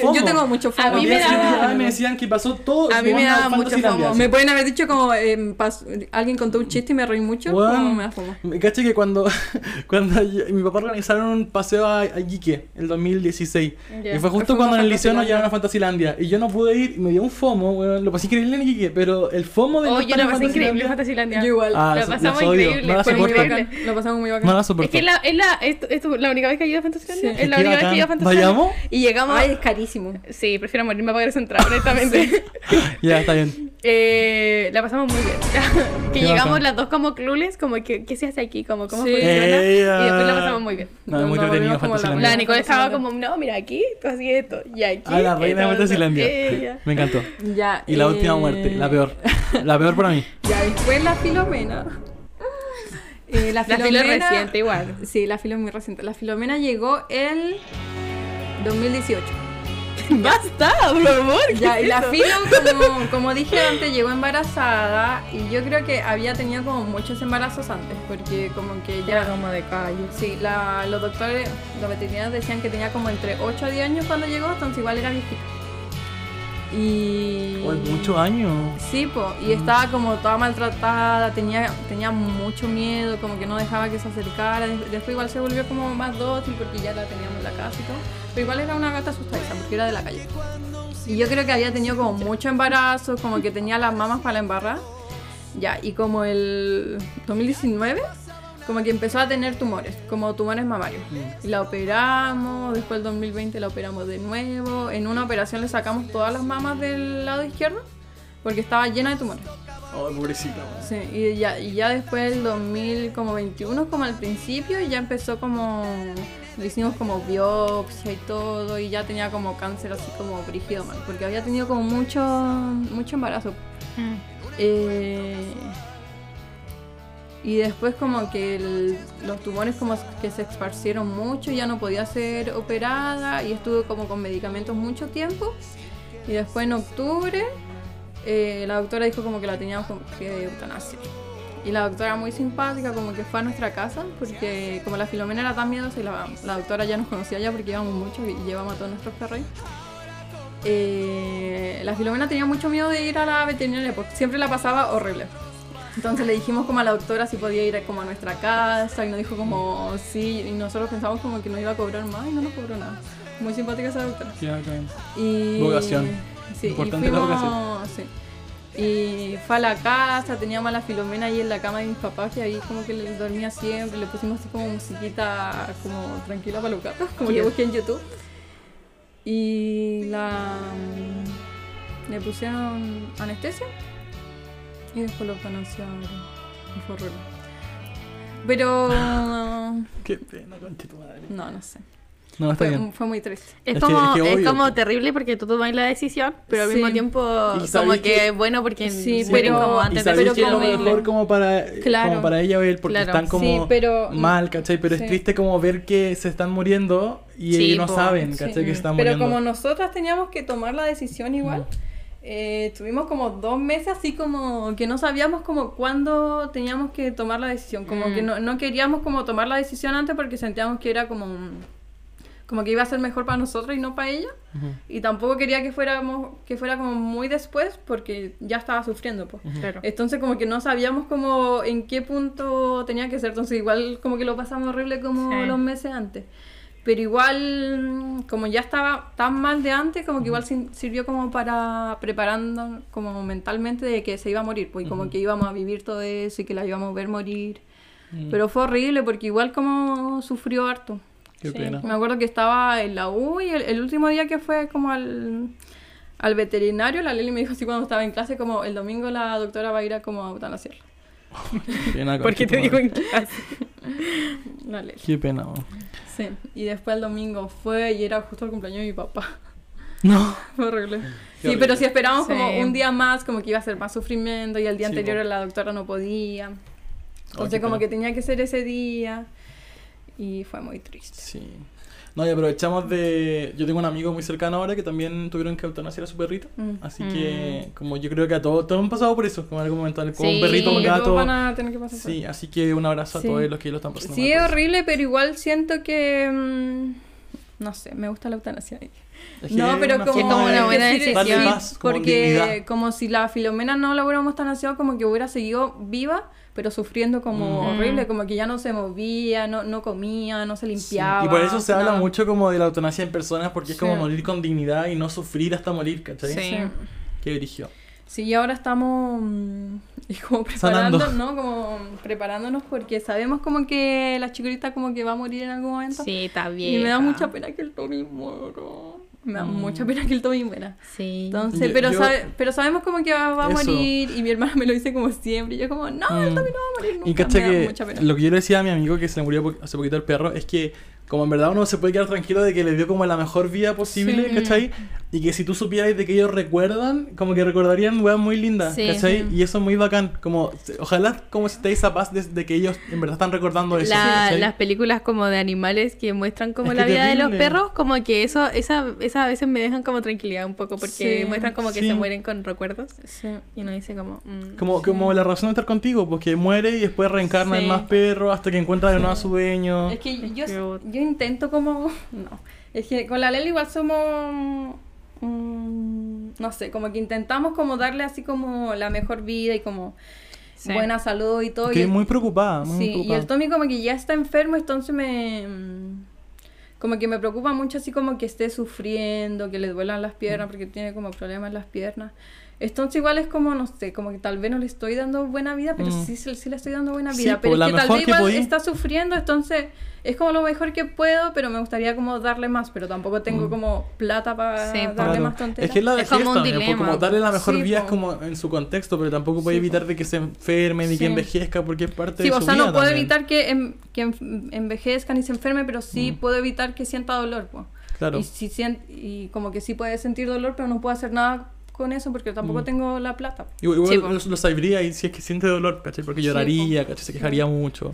igual, yo- tengo mucho fomo. A mí me daba- me decían que pasó todo. A mí me Bueno, daba mucho fomo. Me pueden haber dicho como pas- alguien contó un chiste y me reí mucho, Weón, como me da fomo. Me caché que cuando, cuando yo- mi papá organizaron un paseo a, a Iquique, el 2016. Ya. Y fue justo cuando en el liceo nos llevaron a Fantasylandia. Y yo no pude ir y me dio un fomo, weón. Lo pasé increíble en Iquique, pero el fomo de Oh, yo lo pasé increíble en Fantasylandia- Fantasylandia. Yo igual. Ah, Lo pasamos increíble, fue muy increíble. Lo pasamos muy bacán. No la Es que la, es, la, es, es la única vez que he ido a Fantasylandia. Sí. Es la única vez que he ido a. Fantasylandia. ¿Vayamos? Y llegamos. Ay, es carísimo. Sí, prefiero morirme para pagar esa entrada, honestamente. Ya, está bien. Eh, la pasamos muy bien. que Qué llegamos bacán. las dos como clueless, como que, ¿qué se hace aquí? Como, ¿Cómo Sí. funciona? Ella. Y después la pasamos muy bien. No, es muy entretenido Fantasylandia. La Nicole estaba como, no, mira aquí, tú así esto, y aquí. Ah, la reina de Fantasylandia. Me encantó. Ya, Y la eh, última muerte, la peor. La peor para mí. Ya, después la Filomena. Eh, la La filo Filomena. es reciente igual. Sí, la filo es muy reciente. La Filomena llegó el 2018. Basta, por favor. Ya, ¿qué y la eso? Filo, como, como dije antes, llegó embarazada y yo creo que había tenido como muchos embarazos antes, porque como que ya... como de calle. Sí, la- los doctores, los veterinarios decían que tenía como entre 8 a 10 años cuando llegó, entonces igual era viejita. Y... Oh, muchos años. Sí, po, y estaba como toda maltratada, tenía, tenía mucho miedo, como que no dejaba que se acercara. Des- Después igual se volvió como más dócil porque ya la teníamos en la casa y todo. Pero igual era una gata asustadiza porque era de la calle. Y yo creo que había tenido como mucho embarazo, como que tenía las mamas para la embarrar. Ya, y como el 2019, como que empezó a tener tumores, como tumores mamarios. Y la operamos, después el 2020 la operamos de nuevo. En una operación le sacamos todas las mamas del lado izquierdo porque estaba llena de tumores. Oh, pobrecita. Sí, y ya, y ya después el 2021, como al principio, y ya empezó como. Le hicimos como biopsia y todo, y ya tenía como cáncer así como brígido mal, porque había tenido como mucho, mucho embarazo. Mm. Eh, y después como que el- los tumores como que se esparcieron mucho, ya no podía ser operada y estuve como con medicamentos mucho tiempo. Y después en octubre eh, la doctora dijo como que la teníamos que eutanasia. Y la doctora muy simpática como que fue a nuestra casa porque como la Filomena era tan miedosa y la, doctora ya nos conocía ya porque íbamos mucho y llevamos a todos nuestros perros. Eh, la Filomena tenía mucho miedo de ir a la veterinaria porque siempre la pasaba horrible. Entonces le dijimos como a la doctora si podía ir como a nuestra casa y nos dijo como sí y nosotros pensamos como que nos iba a cobrar más y no nos cobró nada. Muy simpática esa doctora. Qué bacán. Y, Vocación. Sí, Importante y la fuimos, vocación. sí. Y fue a la casa, teníamos a la Filomena ahí en la cama de mis papás, que ahí como que le dormía siempre, le pusimos así como musiquita como tranquila para los gatos, como que busqué en YouTube. Y la le pusieron anestesia y después la eutanasiaron. Y fue horrible. Pero Qué pena, conche tu madre. no, no sé. No, está Fue, bien. fue muy triste. Es, Es que- como, es que es obvio, como po. terrible porque tú tomas la decisión, pero al Sí. mismo tiempo Y como que que- es bueno porque Sí, mueren pero- como Y antes de sabéis pero que es lo como- mejor como para, Claro. como para ella ver, porque Claro. están como Sí, pero- mal, ¿cachai? Pero Sí. es triste como ver que se están muriendo y Sí, ellos no po. saben, Sí. ¿cachai? Que están Pero muriendo. como nosotras teníamos que tomar la decisión igual, eh, estuvimos como dos meses así como que no sabíamos como cuándo teníamos que tomar la decisión. Como Mm. que no, no queríamos como tomar la decisión antes porque sentíamos que era como... un- como que iba a ser mejor para nosotros y no para ella. Y tampoco quería que fuéramos que fuera como muy después porque ya estaba sufriendo. pues. Claro. Entonces como que no sabíamos como en qué punto tenía que ser. Entonces igual como que lo pasamos horrible como Sí. los meses antes. Pero igual, mm, como ya estaba tan mal de antes, como que igual sirvió como para preparando como mentalmente de que se iba a morir, pues y como que íbamos a vivir todo eso y que la íbamos a ver morir. Mm. Pero fue horrible porque igual como sufrió harto. Qué Sí. pena. Me acuerdo que estaba en la U y el, el último día que fue como al, al veterinario, la Leli me dijo así cuando estaba en clase, como el domingo la doctora va a ir a como a eutanasiarla. Qué pena, ¿Por qué conche te digo en clase? Qué pena, oh. Sí. Y después el domingo fue y era justo el cumpleaños de mi papá. No. Fue horrible. Qué Sí, pero si esperamos como un día más, como que iba a ser más sufrimiento y el día Sí, anterior po. la doctora no podía. Entonces como pena. que tenía que ser ese día y fue muy triste. Sí. No, y aprovechamos de... Yo tengo un amigo muy cercano ahora que también tuvieron que eutanasiar a su perrito. Mm. Así que, como yo creo que a todos, todos han pasado por eso, como en algún momento, como Sí. un perrito, un gato. van a tener que pasar por Sí, así que un abrazo Sí. a todos los que lo están pasando. Sí, mal es por horrible, pero igual siento que. mm, no sé, me gusta la eutanasia. Es que no, pero como, Es como una buena decisión. Paz, como porque dignidad. como si la Filomena no la hubiéramos eutanasiado, como que hubiera seguido viva, pero sufriendo como Mm. horrible, como que ya no se movía, no, no comía, no se Sí, limpiaba. Y por eso se habla nada. mucho como de la eutanasia en personas, porque es Sí. como morir con dignidad y no sufrir hasta morir, ¿cachai? Sí. Sí. Qué dirigió. Sí, y ahora estamos mm, y como preparando, Sanando. ¿no? Como preparándonos porque sabemos como que la chicorita como que va a morir en algún momento. Sí, está bien. Y me da mucha pena que el Tommy muera. Me da Mm. mucha pena que el Tommy muera. Sí. Entonces, Yo- pero, yo- sabe- pero sabemos como que va, va a morir y mi hermana me lo dice como siempre. Y yo como, no, el Mm. Tommy no va a morir nunca. Y caché me da que mucha pena. lo que yo le decía a mi amigo que se le murió hace poquito el perro es que como en verdad uno se puede quedar tranquilo de que le dio como la mejor vida posible, Sí. ¿cachai? Y que si tú supieras de que ellos recuerdan, como que recordarían weas muy lindas, Sí. ¿cachai? Sí. Y eso es muy bacán, como ojalá como si estéis a paz de, de que ellos en verdad están recordando eso. La- las películas como de animales que muestran como Es la vida de los terrible. perros, como que eso, esa, esa a veces me dejan como tranquilidad un poco, porque Sí, muestran como que sí. se mueren con recuerdos. Sí. Y uno dice como... mm, Como, como la razón de estar contigo, porque muere y después reencarna en más perros hasta que encuentra de nuevo a su dueño. Es que yo, yo intento como... No. Es que con la Lely igual somos... mm, no sé, como que intentamos como darle así como la mejor vida y como Sí. buena salud y todo. y Que el- muy preocupada, muy Sí, y el Tommy como que ya está enfermo, entonces me... mm, Como que me preocupa mucho así como que esté sufriendo, que le duelan las Mm. piernas porque tiene como problemas en las piernas. Entonces igual es como, no sé, como que tal vez no le estoy dando buena vida, pero Mm. sí, sí, sí le estoy dando buena Sí, vida. pues, pero es que tal vez que igual podí. está sufriendo, entonces es como lo mejor que puedo, pero me gustaría como darle más, pero tampoco tengo Mm. como plata para Sí, darle Claro. más tonterías. Es que es la Es como un pues, dilema. como darle la mejor Sí, vida es como en su contexto, pero tampoco puede Sí, evitar de que se enferme ni que Sí. envejezca porque es parte Sí, de o su sea, vida no puedo también. evitar que, en- que en- envejezca ni se enferme, pero sí Mm. puedo evitar que sienta dolor. pues. Claro. Y, si y como que sí puede sentir dolor, pero no puedo hacer nada con eso porque tampoco Mm. tengo la plata. Igual, igual Sí, lo, lo sabría y si es que siente dolor, ¿cachai? Porque Sí, lloraría, ¿cachai? Se quejaría mucho.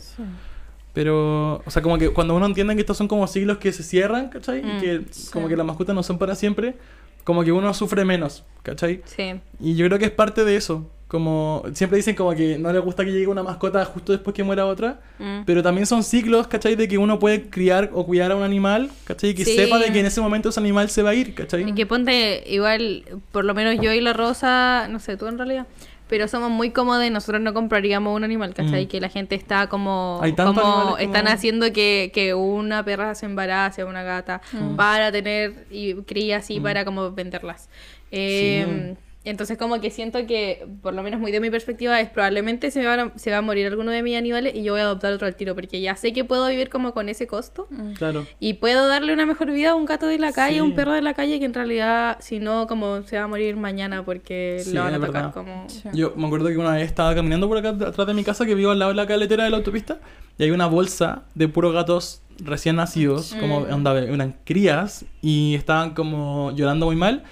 Pero, o sea, como que cuando uno entiende que estos son como siglos que se cierran, ¿cachai? Y Mm, que sí. como que las mascotas no son para siempre, como que uno sufre menos, ¿cachai? Sí. Y yo creo que es parte de eso. Como siempre dicen como que no les gusta que llegue una mascota justo después que muera otra. Mm. Pero también son ciclos, ¿cachai? De que uno puede criar o cuidar a un animal, ¿cachai? Que Sí. sepa de que en ese momento ese animal se va a ir, ¿cachai? Y que ponte, igual, por lo menos yo y la Rosa, no sé, tú en realidad, pero somos muy cómodos, nosotros no compraríamos un animal, ¿cachai? Mm. Que la gente está como, como como- están haciendo que, que una perra se embarace, una gata, Mm. para tener y crías y Mm. para como venderlas. Eh, Entonces como que siento que, por lo menos muy de mi perspectiva, es probablemente se, van a- se va a morir alguno de mis animales y yo voy a adoptar otro al tiro, porque ya sé que puedo vivir como con ese costo. Mm. Claro. Y puedo darle una mejor vida a un gato de la calle, a Sí. un perro de la calle, que en realidad, si no, como se va a morir mañana porque Sí, lo van a tocar verdad. como... Sí. Yo me acuerdo que una vez estaba caminando por acá atrás de mi casa, que vivo al lado de la caletera de la autopista, y hay una bolsa de puros gatos recién nacidos, como Mm. onda, eran crías, y estaban como llorando muy mal.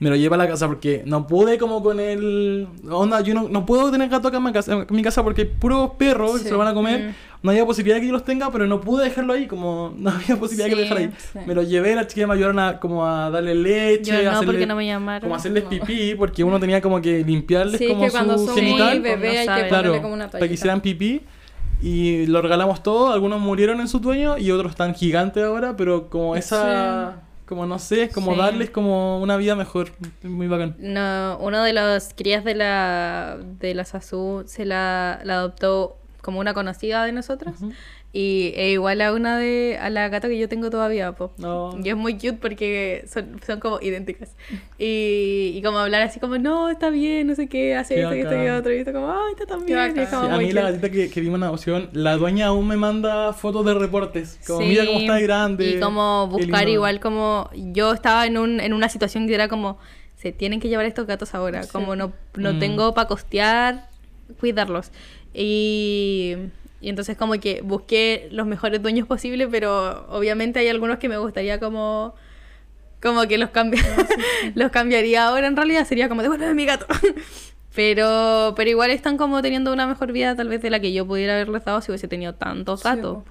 Me lo llevo a la casa porque no pude como con el... Onda, yo no, no puedo tener gato acá en mi casa, en mi casa porque hay puros perros que se lo van a comer. Mm. No había posibilidad de que yo los tenga, pero no pude dejarlo ahí, como no había posibilidad de que lo dejara ahí. sí. Me lo llevé, las chiquillas me ayudaron a, como a darle leche, Yo a no, hacerle- porque no me llamaron. como hacerles No. pipí, porque uno tenía como que limpiarles como que cuando su son genital. muy bebé no hay que Claro, como una para que hicieran pipí. Y lo regalamos todo. Algunos murieron en su dueño y otros están gigantes ahora, pero como esa. Como no sé, es como Sí. darles como una vida mejor. Muy bacán. No, uno de los crías de la, de la Sasu se la, la adoptó como una conocida de nosotros. Y es igual a una de a la gata que yo tengo todavía, po. No. Y es muy cute porque son, son como idénticas. Y, y como hablar así como, no, está bien, no sé qué, hace Qué esto y esto y otro. Y esto como, ay, está tan bien. Y bacán. es como Sí, a mí la gatita que, que vimos en adopción, la dueña aún me manda fotos de reportes. Como, Sí, mira cómo está de grande. Y como buscar lindo". igual como... Yo estaba en, un, en una situación que era como, se tienen que llevar estos gatos ahora. Sí. Como no, no Mm. tengo para costear, cuidarlos. Y, y entonces como que busqué los mejores dueños posibles, pero obviamente hay algunos que me gustaría como... Como que los, cambia los cambiaría ahora en realidad. Sería como, devuélveme mi gato. Pero, pero igual están como teniendo una mejor vida tal vez de la que yo pudiera haberles dado si hubiese tenido tantos gatos.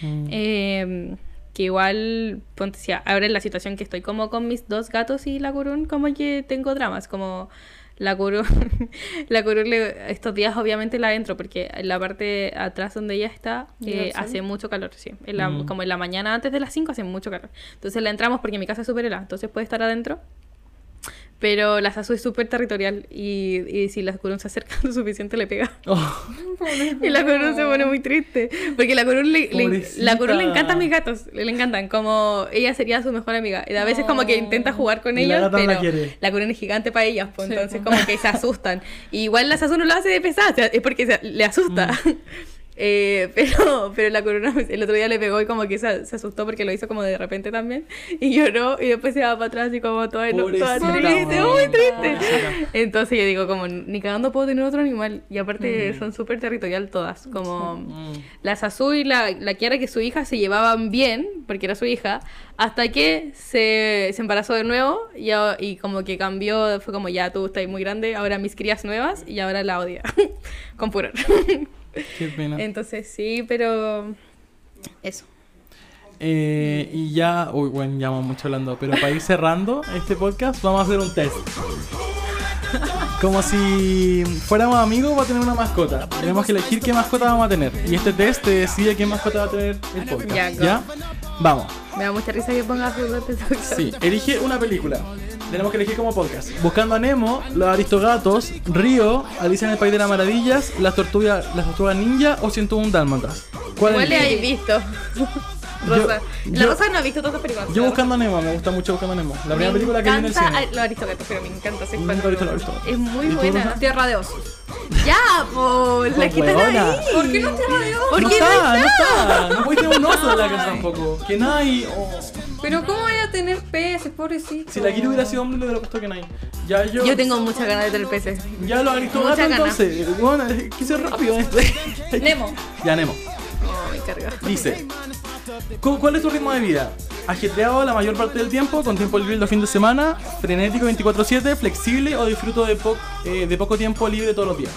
Mm. Eh, que igual, ponte, si ahora en la situación que estoy como con mis dos gatos y la curún, como que tengo dramas, como la curún, la curún le- estos días obviamente la entro porque en la parte atrás donde ella está ¿Llega eh, hace mucho calor, sí, En la- Mm. como en la mañana antes de las 5 hace mucho calor, entonces la entramos porque mi casa es súper helada, entonces puede estar adentro. Pero la Sasu es súper territorial y, y si la Kurun se acerca lo suficiente le pega. Oh, Y la Kurun se pone muy triste. Porque la Kurun le, le- la Kurun le encantan mis gatos. Le, le encantan. Como ella sería su mejor amiga. Y a veces como que intenta jugar con ellos. pero la la Kurun es gigante para ellas. Pues, Sí, entonces pues. como que se asustan. Y igual la Sasu no lo hace de pesada. o sea, es porque se- le asusta. Mm. Eh, pero, pero la corona el otro día le pegó y como que se, se asustó porque lo hizo como de repente también. Y lloró y después se va para atrás y como toda, Pobrecita, triste, muy triste. Pobrecita. Entonces yo digo, como ni cagando puedo tener otro animal. Y aparte Mm. son súper territorial todas. Como Mm. la Sasu y la, la Kiara, que su hija se llevaban bien, porque era su hija, hasta que se, se embarazó de nuevo y, y como que cambió, fue como ya tú estás muy grande, ahora mis crías nuevas y ahora la odia. Con furor. Qué pena. Entonces sí, pero eso. Eh, y ya, uy, bueno, ya vamos mucho hablando, pero para ir cerrando este podcast, vamos a hacer un test. Como si fuéramos amigos para tener una mascota. Tenemos que elegir qué mascota vamos a tener. Y este test te decide qué mascota va a tener el podcast. Ya, ¿Ya? Vamos. Me da mucha risa que pongas de Sí, elige una película. Tenemos que elegir como podcast. Buscando a Nemo, Los Aristogatos, Río, Alicia en el País de las Maravillas, Las Tortugas, las tortugas Ninja o 101 Dálmatas. ¿Cuál Igual le hay visto. Rosa. la yo- Rosa no ha visto todas las películas. Yo buscando a Nemo, me gusta mucho buscando a Nemo. La primera Me película que vi en el cine. Los Aristogatos, pero me encanta. de- Los Aristogatos. Es muy ¿Y tú, buena. Tierra de osos. Ya, po, la Pues, quitan ahí. ¿Por qué no Tierra de osos? ¿Por no no está, no está. No puedes tener un oso en la casa tampoco. Que nadie. Pero ¿cómo voy a tener peces, pobrecito? Si la Kira hubiera sido hombre, le hubiera puesto que nadie. Ya yo. Yo tengo muchas ganas de tener peces. Ya muchas ganas. entonces. Bueno, quise rápido este. Nemo. Ya, Nemo. Me carga. Dice, ¿cu- ¿cuál es tu ritmo de vida? Ajetreado la mayor parte del tiempo, con tiempo libre los fines de semana, frenético 24/7, flexible o disfruto de, po- eh, de poco tiempo libre todos los días.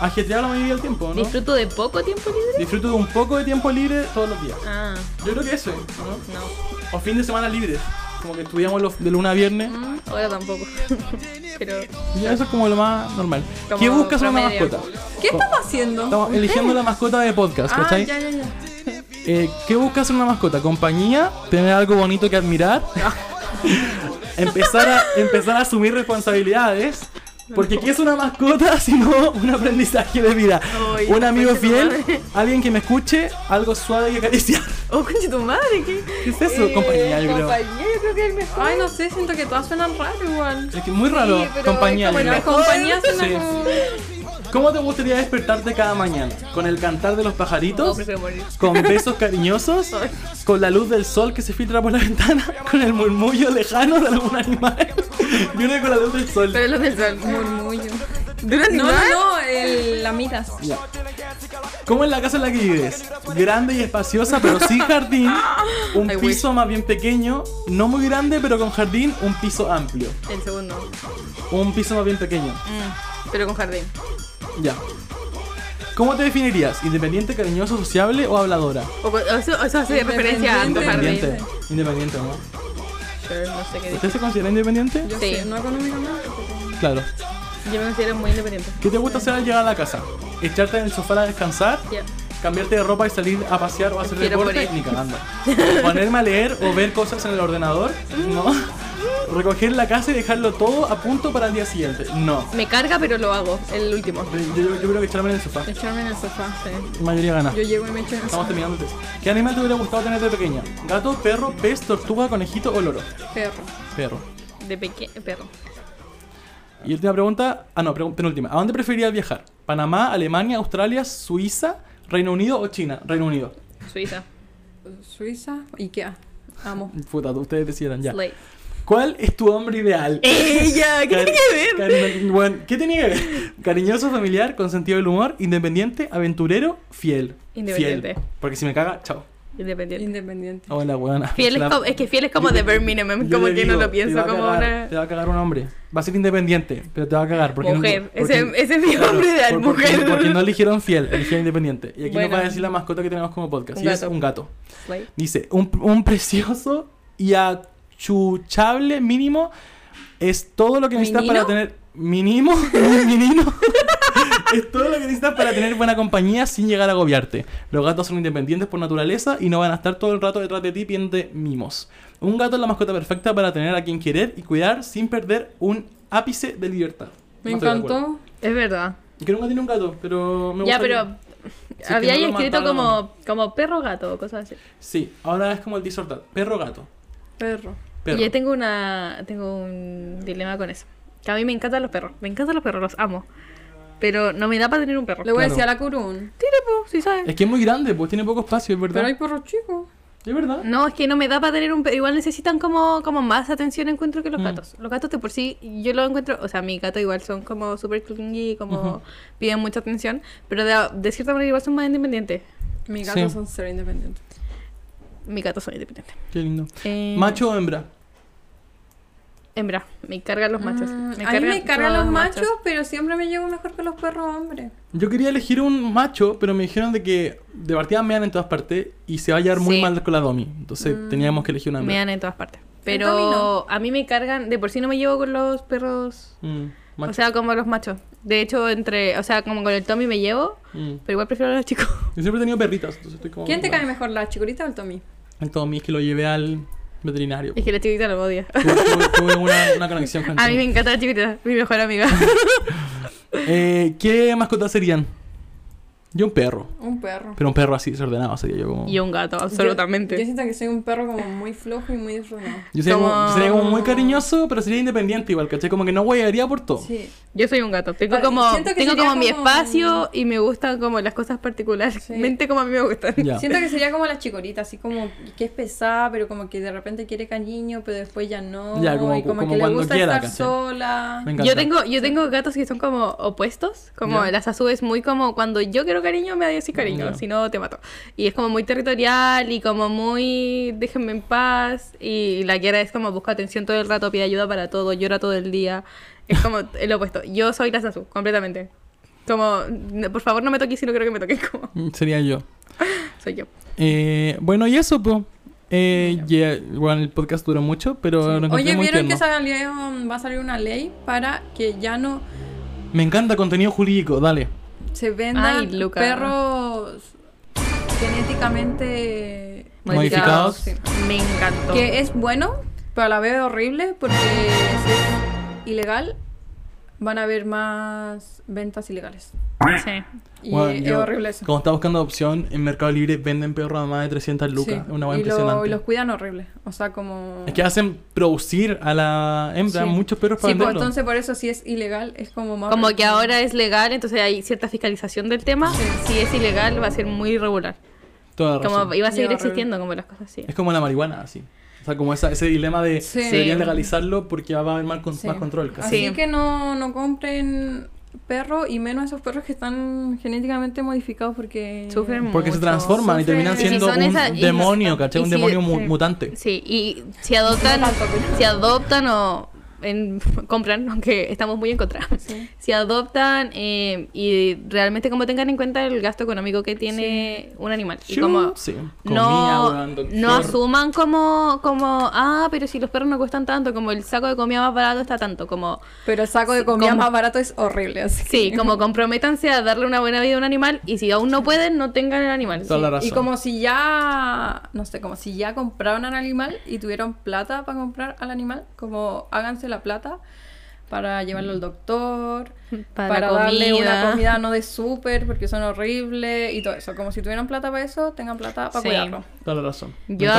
Ajetreado la mayoría del tiempo, ¿no? Disfruto de poco tiempo libre. Disfruto de un poco de tiempo libre todos los días. Ah, Yo creo que eso, ¿no? no. O fin de semana libres. Como que estudiamos los de lunes a viernes. Mm, Ahora tampoco. pero Y eso es como lo más normal. Como ¿Qué buscas en una promedio. mascota? ¿Qué estamos haciendo? Estamos eligiendo la mascota de podcast, ah, ¿cachai? ya, ya, ya. Eh, ¿Qué buscas en una mascota? ¿Compañía? ¿Tener algo bonito que admirar? empezar, a, empezar a asumir responsabilidades. Porque ¿qué es una mascota sino un aprendizaje de vida? Ay, un amigo fiel, alguien que me escuche, algo suave que acariciar. Oh, concha tu madre, ¿qué? ¿Qué es eso? Eh, compañía, yo creo. Compañía, yo creo que es el mejor. Ay, no sé, siento que todas suenan raro igual. Es que muy raro. Sí, pero compañía. es como yo creo. Las compañías suenan Sí. como... ¿Cómo te gustaría despertarte cada mañana? ¿Con el cantar de los pajaritos? ¿Con besos cariñosos? ¿Con la luz del sol que se filtra por la ventana? ¿Con el murmullo lejano de algún animal? Creo que con la luz del sol. Pero los del sol. Murmullo. ¿De un No, no, no, el, la miras. Ya. ¿Cómo es la casa en la que vives? Grande y espaciosa, pero sin jardín. Un I piso más bien pequeño. No muy grande, pero con jardín. Un piso amplio. El segundo. Un piso más bien pequeño. Mm, pero con jardín. Ya. ¿Cómo te definirías? ¿Independiente, cariñoso, sociable o habladora? O, o eso, eso hace referencia a tu jardín. Independiente. Independiente, ¿no? Sure, no sé qué decir. ¿Usted se considera independiente? Yo Sí. sé, no económicamente. pero- Claro. Yo me considero muy independiente. ¿Qué te gusta hacer al llegar a la casa? ¿Echarte en el sofá a descansar? ¿Cambiarte de ropa y salir a pasear o a hacer Quiero deporte? morir. Ni cagando. ¿Ponerme a leer o ver cosas en el ordenador? No. ¿Recoger la casa y dejarlo todo a punto para el día siguiente? No. Me carga, pero lo hago. El último. Yo, yo- yo creo que echarme en el sofá. Echarme en el sofá, sí. Mayoría gana. Yo llego y me echo en el Estamos sofá. terminando el test. ¿Qué animal te hubiera gustado tener de pequeña? ¿Gato, perro, pez, tortuga, conejito o loro? Perro. Perro. De pequeño. Perro. Y última pregunta. Ah, no, penúltima. ¿A dónde preferirías viajar? ¿Panamá, Alemania, Australia, Suiza, Reino Unido o China? Reino Unido. Suiza. Suiza, Ikea. Amo. Puta, ustedes decidieran ya. ¿Cuál es tu hombre ideal? ¡Ella! ¿Qué tiene que ver? cari- bueno, ¿Qué tiene que ver? Cariñoso, familiar, con sentido del humor, independiente, aventurero, fiel. Independiente. Fiel. Porque si me caga, chao. Independiente. Independiente. Hola, buena. Fiel es, como, es que fiel es como de bare minimum, como que no lo pienso como una Te va a cagar un hombre. Va a ser independiente, pero te va a cagar. Porque mujer. no- porque- ese, ese es mi Claro, nombre de por- porque, mujer. porque no eligieron fiel, eligieron independiente. Y aquí nos Bueno. va a decir la mascota que tenemos como podcast. Un y es gato. un gato. Slay. Dice, un, un precioso y achuchable mínimo es todo lo que necesitas ¿Minino? para tener... Mínimo, un minino. es todo lo que necesitas para tener buena compañía sin llegar a agobiarte. Los gatos son independientes por naturaleza y no van a estar todo el rato detrás de ti pidiéndote mimos. Un gato es la mascota perfecta para tener a quien querer y cuidar sin perder un ápice de libertad. Me No encantó. Es verdad. Que nunca tiene un gato, pero me Ya, gustaría. pero Si es que había no escrito mataron. como, como perro gato o cosas así. Sí, ahora es como el disortad. Perro gato. Perro. Perro. Y yo tengo una tengo un dilema con eso. Que a mí me encantan los perros. Me encantan los perros, los amo. Pero no me da para tener un perro. Le voy a decir a la curún. Tire, po, si sabes. Es que es muy grande, pues tiene poco espacio, es verdad. Pero hay perros chicos. Es verdad. No, es que no me da para tener un perro. Igual necesitan como, como más atención encuentro que los Mm. gatos. Los gatos de por sí, yo lo encuentro, o sea, mi gato igual son como súper clingy, como piden mucha atención, pero de, de cierta manera igual son más independientes. Mis gatos Sí. son ser independientes. Mi gato son independientes. Qué lindo. Eh, ¿Macho o hembra? Hembra, me cargan los machos. Mm, Me a mí me cargan cargan los machos, pero siempre me llevo mejor que los perros hombres. Yo quería elegir un macho, pero me dijeron de que de partida mean en todas partes y se va a llevar muy mal con la Domi. Entonces Mm. teníamos que elegir una Me hembra. dan en todas partes. Pero no. a mí me cargan, de por sí no me llevo con los perros, Mm, o sea, como los machos. De hecho, entre, o sea, como con el Tommy me llevo, Mm. pero igual prefiero a los chicos. Yo siempre he tenido perritas, entonces estoy como... ¿Quién te cae mejor, la chicorita o el Tommy? El Tommy es que lo llevé al veterinario. Es que la chiquita lo odia. tuve, tuve- tuve una, una conexión con A mí me encanta la chiquita, mi mejor amiga. Eh, ¿Qué mascotas serían? Yo un perro. Un perro. Pero un perro así desordenado sería yo como... y un gato, absolutamente. Yo, yo siento que soy un perro como muy flojo y muy desordenado. Yo sería como... como- yo sería como muy cariñoso, pero sería independiente igual, ¿cachai? Como que no huearía por todo. Sí. Yo soy un gato. Tengo Pero como, siento que tengo como mi espacio y me gustan como las cosas particulares. como a mí me gustan. Ya. Siento que sería como la chicorita, así como que es pesada, pero como que de repente quiere cariño, pero después ya no. Ya, como- y como, como que le gusta quiera, estar ¿cachai? sola. Me encanta. Yo tengo, yo tengo gatos que son como opuestos, como Ya. la Sasu es muy como cuando yo quiero cariño me da así cariño, Ya. si no te mato. Y es como muy territorial y como muy déjenme en paz y la Kiara es como busca atención todo el rato, pide ayuda para todo, llora todo el día. Es como el opuesto. Yo soy la Sasu, completamente. Como, "No, por favor no me toques si no quiero que me toques, como Mm, Sería yo. soy yo. Eh, bueno, y eso, pues. Eh, ya, bueno, el podcast duró mucho, pero encontré Oye, ¿vieron que salió, va a salir una ley para que ya no Me encanta contenido jurídico, dale. Se vendan Ay, Luca. perros genéticamente Modificados. Sí. Me encantó. Que es bueno, pero a la vez horrible porque es ilegal van a haber más ventas ilegales. Sí. Y Bueno, es yo, horrible eso. Como está buscando opción, en Mercado Libre venden perros a más de 300 lucas. Sí. Es una buena y, lo- impresionante. y los cuidan horrible. O sea, como... Es que hacen producir a la hembra Sí. muchos perros para Sí, pues venderlos. entonces por eso si es ilegal es como más... Como que ahora es legal, entonces hay cierta fiscalización del tema. Sí. Si es ilegal va a ser muy irregular. Toda la Como razón. iba a seguir existiendo como las cosas así. Es como la marihuana, así. O sea, como esa, ese dilema de Sí. deberían legalizarlo porque va a haber más, con- Sí. más control. casi. Así Sí. que no, no compren perros y menos esos perros que están genéticamente modificados porque... Sufren Porque se transforman y Sufren- terminan si siendo un esa- y- demonio, ¿cachai? y Un si- demonio mu- sí. mutante. Sí, y si adoptan, si adoptan o en- compran, aunque estamos muy en contra. Sí. Si adoptan eh, y realmente como tengan en cuenta el gasto económico que tiene un animal. Y como Sí. no, no asuman como, como, ah, pero si los perros no cuestan tanto, como el saco de comida más barato está tanto, como, Pero el saco de comida como- más barato es horrible, así sí, que- como comprométanse a darle una buena vida a un animal y si aún no pueden, no tengan el animal. Toda la Y razón. como si ya, no sé, como si ya compraron al animal y tuvieron plata para comprar al animal, como háganse la plata para llevarlo al doctor, Para para, darle una comida. no de súper porque son horribles y todo eso. Como si tuvieran plata para eso, tengan plata para Sí. cuidarlo. Toda la razón. Yo-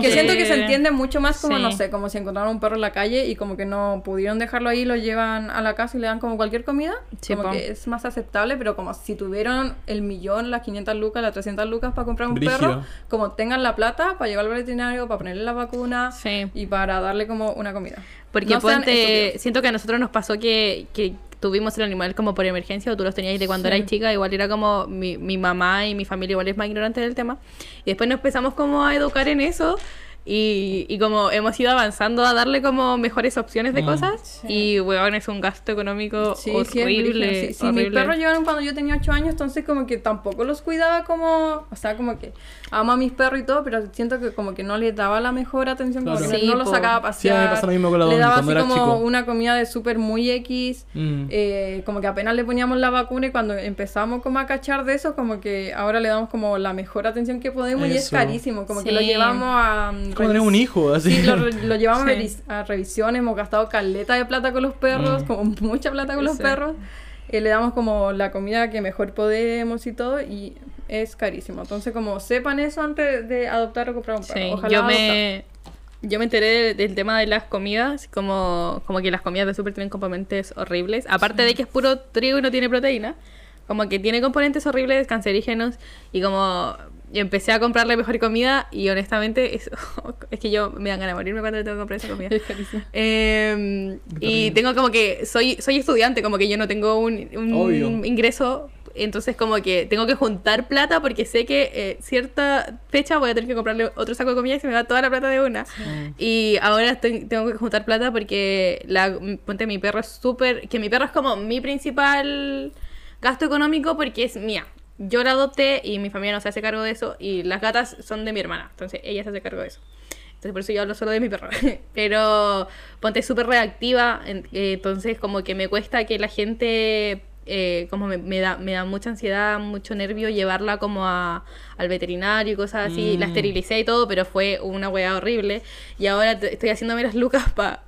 Que, siento que se entiende mucho más como, Sí. no sé, como si encontraron un perro en la calle y como que no pudieron dejarlo ahí, lo llevan a la casa y le dan como cualquier comida. Sí, como po. que es más aceptable, pero como si tuvieron el millón, las 500 lucas, las 300 lucas para comprar un perro, como tengan la plata para llevarlo al veterinario, para ponerle la vacuna Sí. y para darle como una comida. Porque No ponte, siento que a nosotros nos pasó que, que tuvimos el animal como por emergencia o tú los tenías de cuando Sí. eras chica, igual era como mi, mi mamá y mi familia igual es más ignorante del tema. Y después nos empezamos como a educar en eso y, y como hemos ido avanzando a darle como mejores opciones de Mm. cosas Sí. y weón es un gasto económico Sí, horrible. sí. Sí, mis horrible. perros llegaron cuando yo tenía 8 años, entonces como que tampoco los cuidaba como, o sea, como que amo a mis perros y todo, pero siento que como que no les daba la mejor atención, como Claro. que Sí, no los sacaba a Sí, a mí pasear. me pasa lo mismo con la Le daba así como chico. una comida de súper muy X, Mm. eh, como que apenas le poníamos la vacuna y cuando empezamos como a cachar de eso, como que ahora le damos como la mejor atención que podemos y es carísimo, como que lo llevamos a... mm, Como tener un hijo, así. Sí, lo, lo llevamos a Sí. revis- a revisiones, hemos gastado caleta de plata con los perros, Mm. como mucha plata con los Sí. perros. Eh, le damos como la comida que mejor podemos y todo, y es carísimo. Entonces, como sepan eso antes de adoptar o comprar un perro. Sí, Ojalá yo adoptar. me, yo me enteré de- del tema de las comidas, como, como que las comidas de súper tienen componentes horribles. Aparte de que es puro trigo y no tiene proteína, como que tiene componentes horribles, cancerígenos, y como yo empecé a comprarle mejor comida y honestamente es, es que yo me dan ganas de morirme cuando le tengo que comprar esa comida. Eh, y tengo como que soy soy estudiante, como que yo no tengo un, ingreso, entonces como que tengo que juntar plata porque sé que eh, cierta fecha voy a tener que comprarle otro saco de comida y se me va toda la plata de una. Y ahora estoy- tengo que juntar plata porque la ponte mi perro es súper, que mi perro es como mi principal gasto económico porque es mía. Yo la adopté y mi familia no se hace cargo de eso y las gatas son de mi hermana, entonces ella se hace cargo de eso. Entonces por eso yo hablo solo de mi perro. Pero ponte súper reactiva, eh, entonces como que me cuesta que la gente, eh, como me, me da, me da mucha ansiedad, mucho nervio llevarla como a, al veterinario y cosas así. La Mm. esterilicé y todo, pero fue una weá horrible. Y ahora estoy haciéndome las lucas para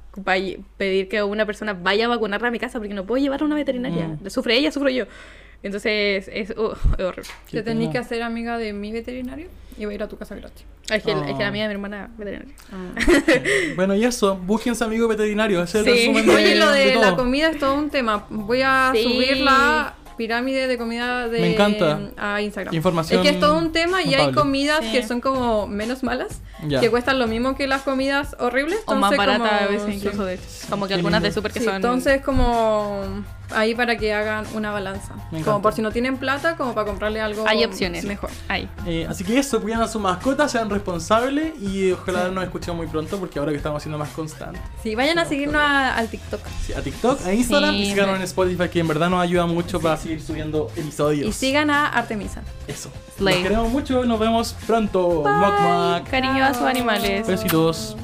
pedir que una persona vaya a vacunarla a mi casa porque no puedo llevarla a una veterinaria. Mm. Sufre ella, sufro yo. Entonces es, uh, es horrible. Te tenés que hacer amiga de mi veterinario y voy a ir a tu casa gratis. Es que, es que la Oh. mía de mi hermana veterinaria. Bueno, y eso, búsquense amigo veterinario. Ese es el Sí. resumen de, Oye, lo de, todo. la comida es todo un tema. Voy a Sí. subir la pirámide de comida de Me encanta. a Instagram. Información es que es todo un tema y hay comidas Sí. que son como menos malas, Ya. que cuestan lo mismo que las comidas horribles. O más entonces barata a veces incluso sí. de Como que Qué algunas de súper que Sí, son... entonces como ahí para que hagan una balanza. Como por si no tienen plata, como para comprarle algo Hay opciones. mejor. Hay. Eh, así que eso, cuidan a sus mascotas, sean responsables y ojalá nos escuchen muy pronto porque ahora que estamos haciendo más constante. Sí, vayan a seguirnos a- al TikTok. Sí, a TikTok, a Instagram Sí, y síganos me- en Spotify que en verdad nos ayuda mucho para seguir subiendo episodios. Y sigan a Artemisa. Eso. Slay. Los queremos mucho, nos vemos pronto. Mock mock. Cariño a sus animales. Besitos.